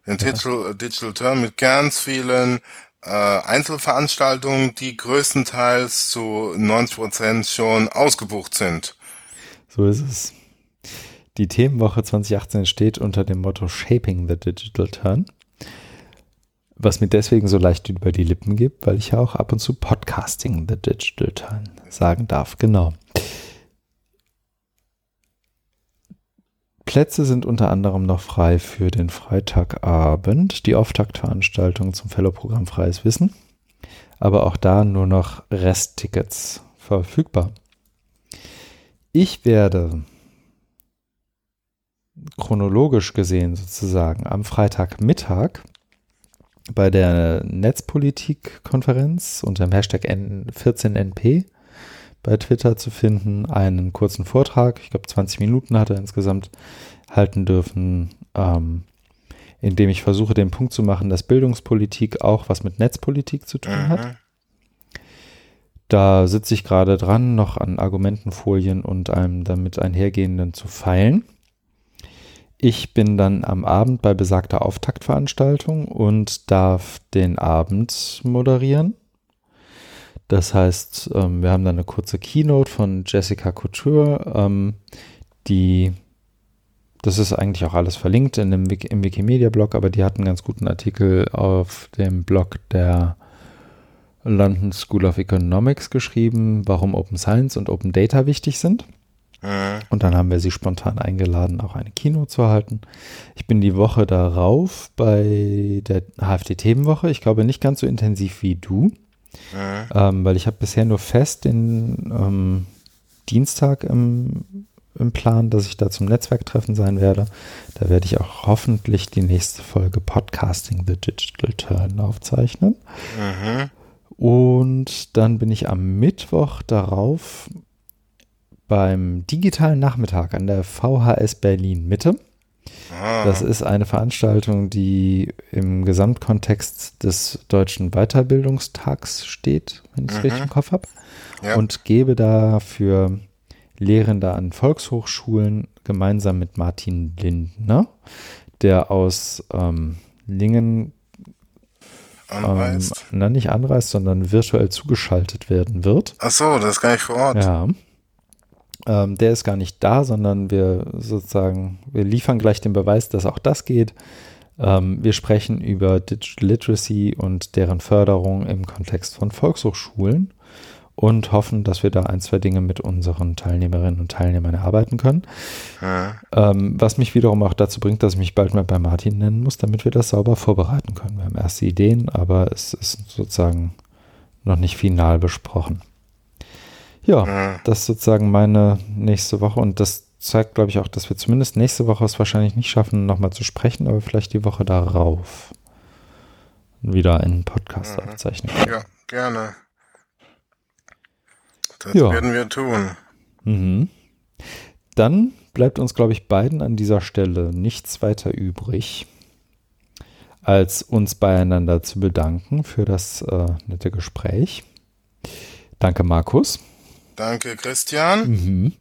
den ja. Digital, Digital Turn mit ganz vielen äh, Einzelveranstaltungen, die größtenteils zu 90 Prozent schon ausgebucht sind. So ist es. Die Themenwoche 2018 steht unter dem Motto Shaping the Digital Turn. Was mir deswegen so leicht über die Lippen gibt, weil ich ja auch ab und zu Podcasting the Digital Turn sagen darf. Genau. Plätze sind unter anderem noch frei für den Freitagabend, die Auftaktveranstaltung zum Fellow-Programm Freies Wissen. Aber auch da nur noch Resttickets verfügbar. Ich werde chronologisch gesehen sozusagen am Freitagmittag bei der Netzpolitik-Konferenz unter dem Hashtag N14NP bei Twitter zu finden, einen kurzen Vortrag, ich glaube 20 Minuten hat er insgesamt halten dürfen, ähm, in dem ich versuche, den Punkt zu machen, dass Bildungspolitik auch was mit Netzpolitik zu tun hat. Mhm. Da sitze ich gerade dran, noch an Argumentenfolien und einem damit einhergehenden zu feilen. Ich bin dann am Abend bei besagter Auftaktveranstaltung und darf den Abend moderieren. Das heißt, ähm, wir haben dann eine kurze Keynote von Jessica Couture, ähm, die, das ist eigentlich auch alles verlinkt in dem, im Wikimedia-Blog, aber die hat einen ganz guten Artikel auf dem Blog der London School of Economics geschrieben, warum Open Science und Open Data wichtig sind. Mhm. Und dann haben wir sie spontan eingeladen, auch eine Kino zu halten. Ich bin die Woche darauf bei der HFT-Themenwoche. Ich glaube nicht ganz so intensiv wie du. Mhm. Ähm, weil ich habe bisher nur fest den ähm, Dienstag im im Plan, dass ich da zum Netzwerktreffen sein werde. Da werde ich auch hoffentlich die nächste Folge Podcasting the Digital Turn aufzeichnen. Mhm. Und dann bin ich am Mittwoch darauf beim digitalen Nachmittag an der VHS Berlin Mitte. Ah. Das ist eine Veranstaltung, die im Gesamtkontext des Deutschen Weiterbildungstags steht, wenn ich es mhm. richtig im Kopf habe. Ja. Und gebe da für Lehrende an Volkshochschulen gemeinsam mit Martin Lindner, der aus ähm, Lingen anreist. Ähm, na, nicht anreist, sondern virtuell zugeschaltet werden wird. Ach so, das ist gar nicht vor Ort. Ja. Ähm, der ist gar nicht da, sondern wir sozusagen, wir liefern gleich den Beweis, dass auch das geht. Ähm, wir sprechen über Digital Literacy und deren Förderung im Kontext von Volkshochschulen und hoffen, dass wir da ein, zwei Dinge mit unseren Teilnehmerinnen und Teilnehmern erarbeiten können. Ja. Ähm, was mich wiederum auch dazu bringt, dass ich mich bald mal bei Martin nennen muss, damit wir das sauber vorbereiten können. Wir haben erste Ideen, aber es ist sozusagen noch nicht final besprochen. Ja, ja. das ist sozusagen meine nächste Woche und das zeigt, glaube ich, auch, dass wir zumindest nächste Woche es wahrscheinlich nicht schaffen, nochmal zu sprechen, aber vielleicht die Woche darauf wieder einen Podcast mhm. aufzeichnen. Ja, gerne. Das ja. werden wir tun. Mhm. Dann bleibt uns, glaube ich, beiden an dieser Stelle nichts weiter übrig, als uns beieinander zu bedanken für das äh, nette Gespräch. Danke, Markus. Danke, Christian. Mhm.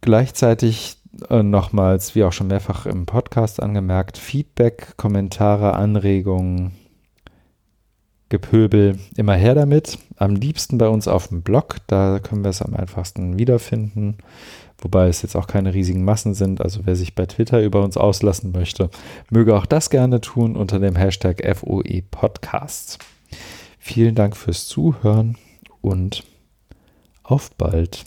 Gleichzeitig äh, nochmals, wie auch schon mehrfach im Podcast angemerkt, Feedback, Kommentare, Anregungen, Gepöbel, immer her damit. Am liebsten bei uns auf dem Blog, da können wir es am einfachsten wiederfinden. Wobei es jetzt auch keine riesigen Massen sind. Also wer sich bei Twitter über uns auslassen möchte, möge auch das gerne tun unter dem Hashtag FOE Podcasts. Vielen Dank fürs Zuhören und auf bald.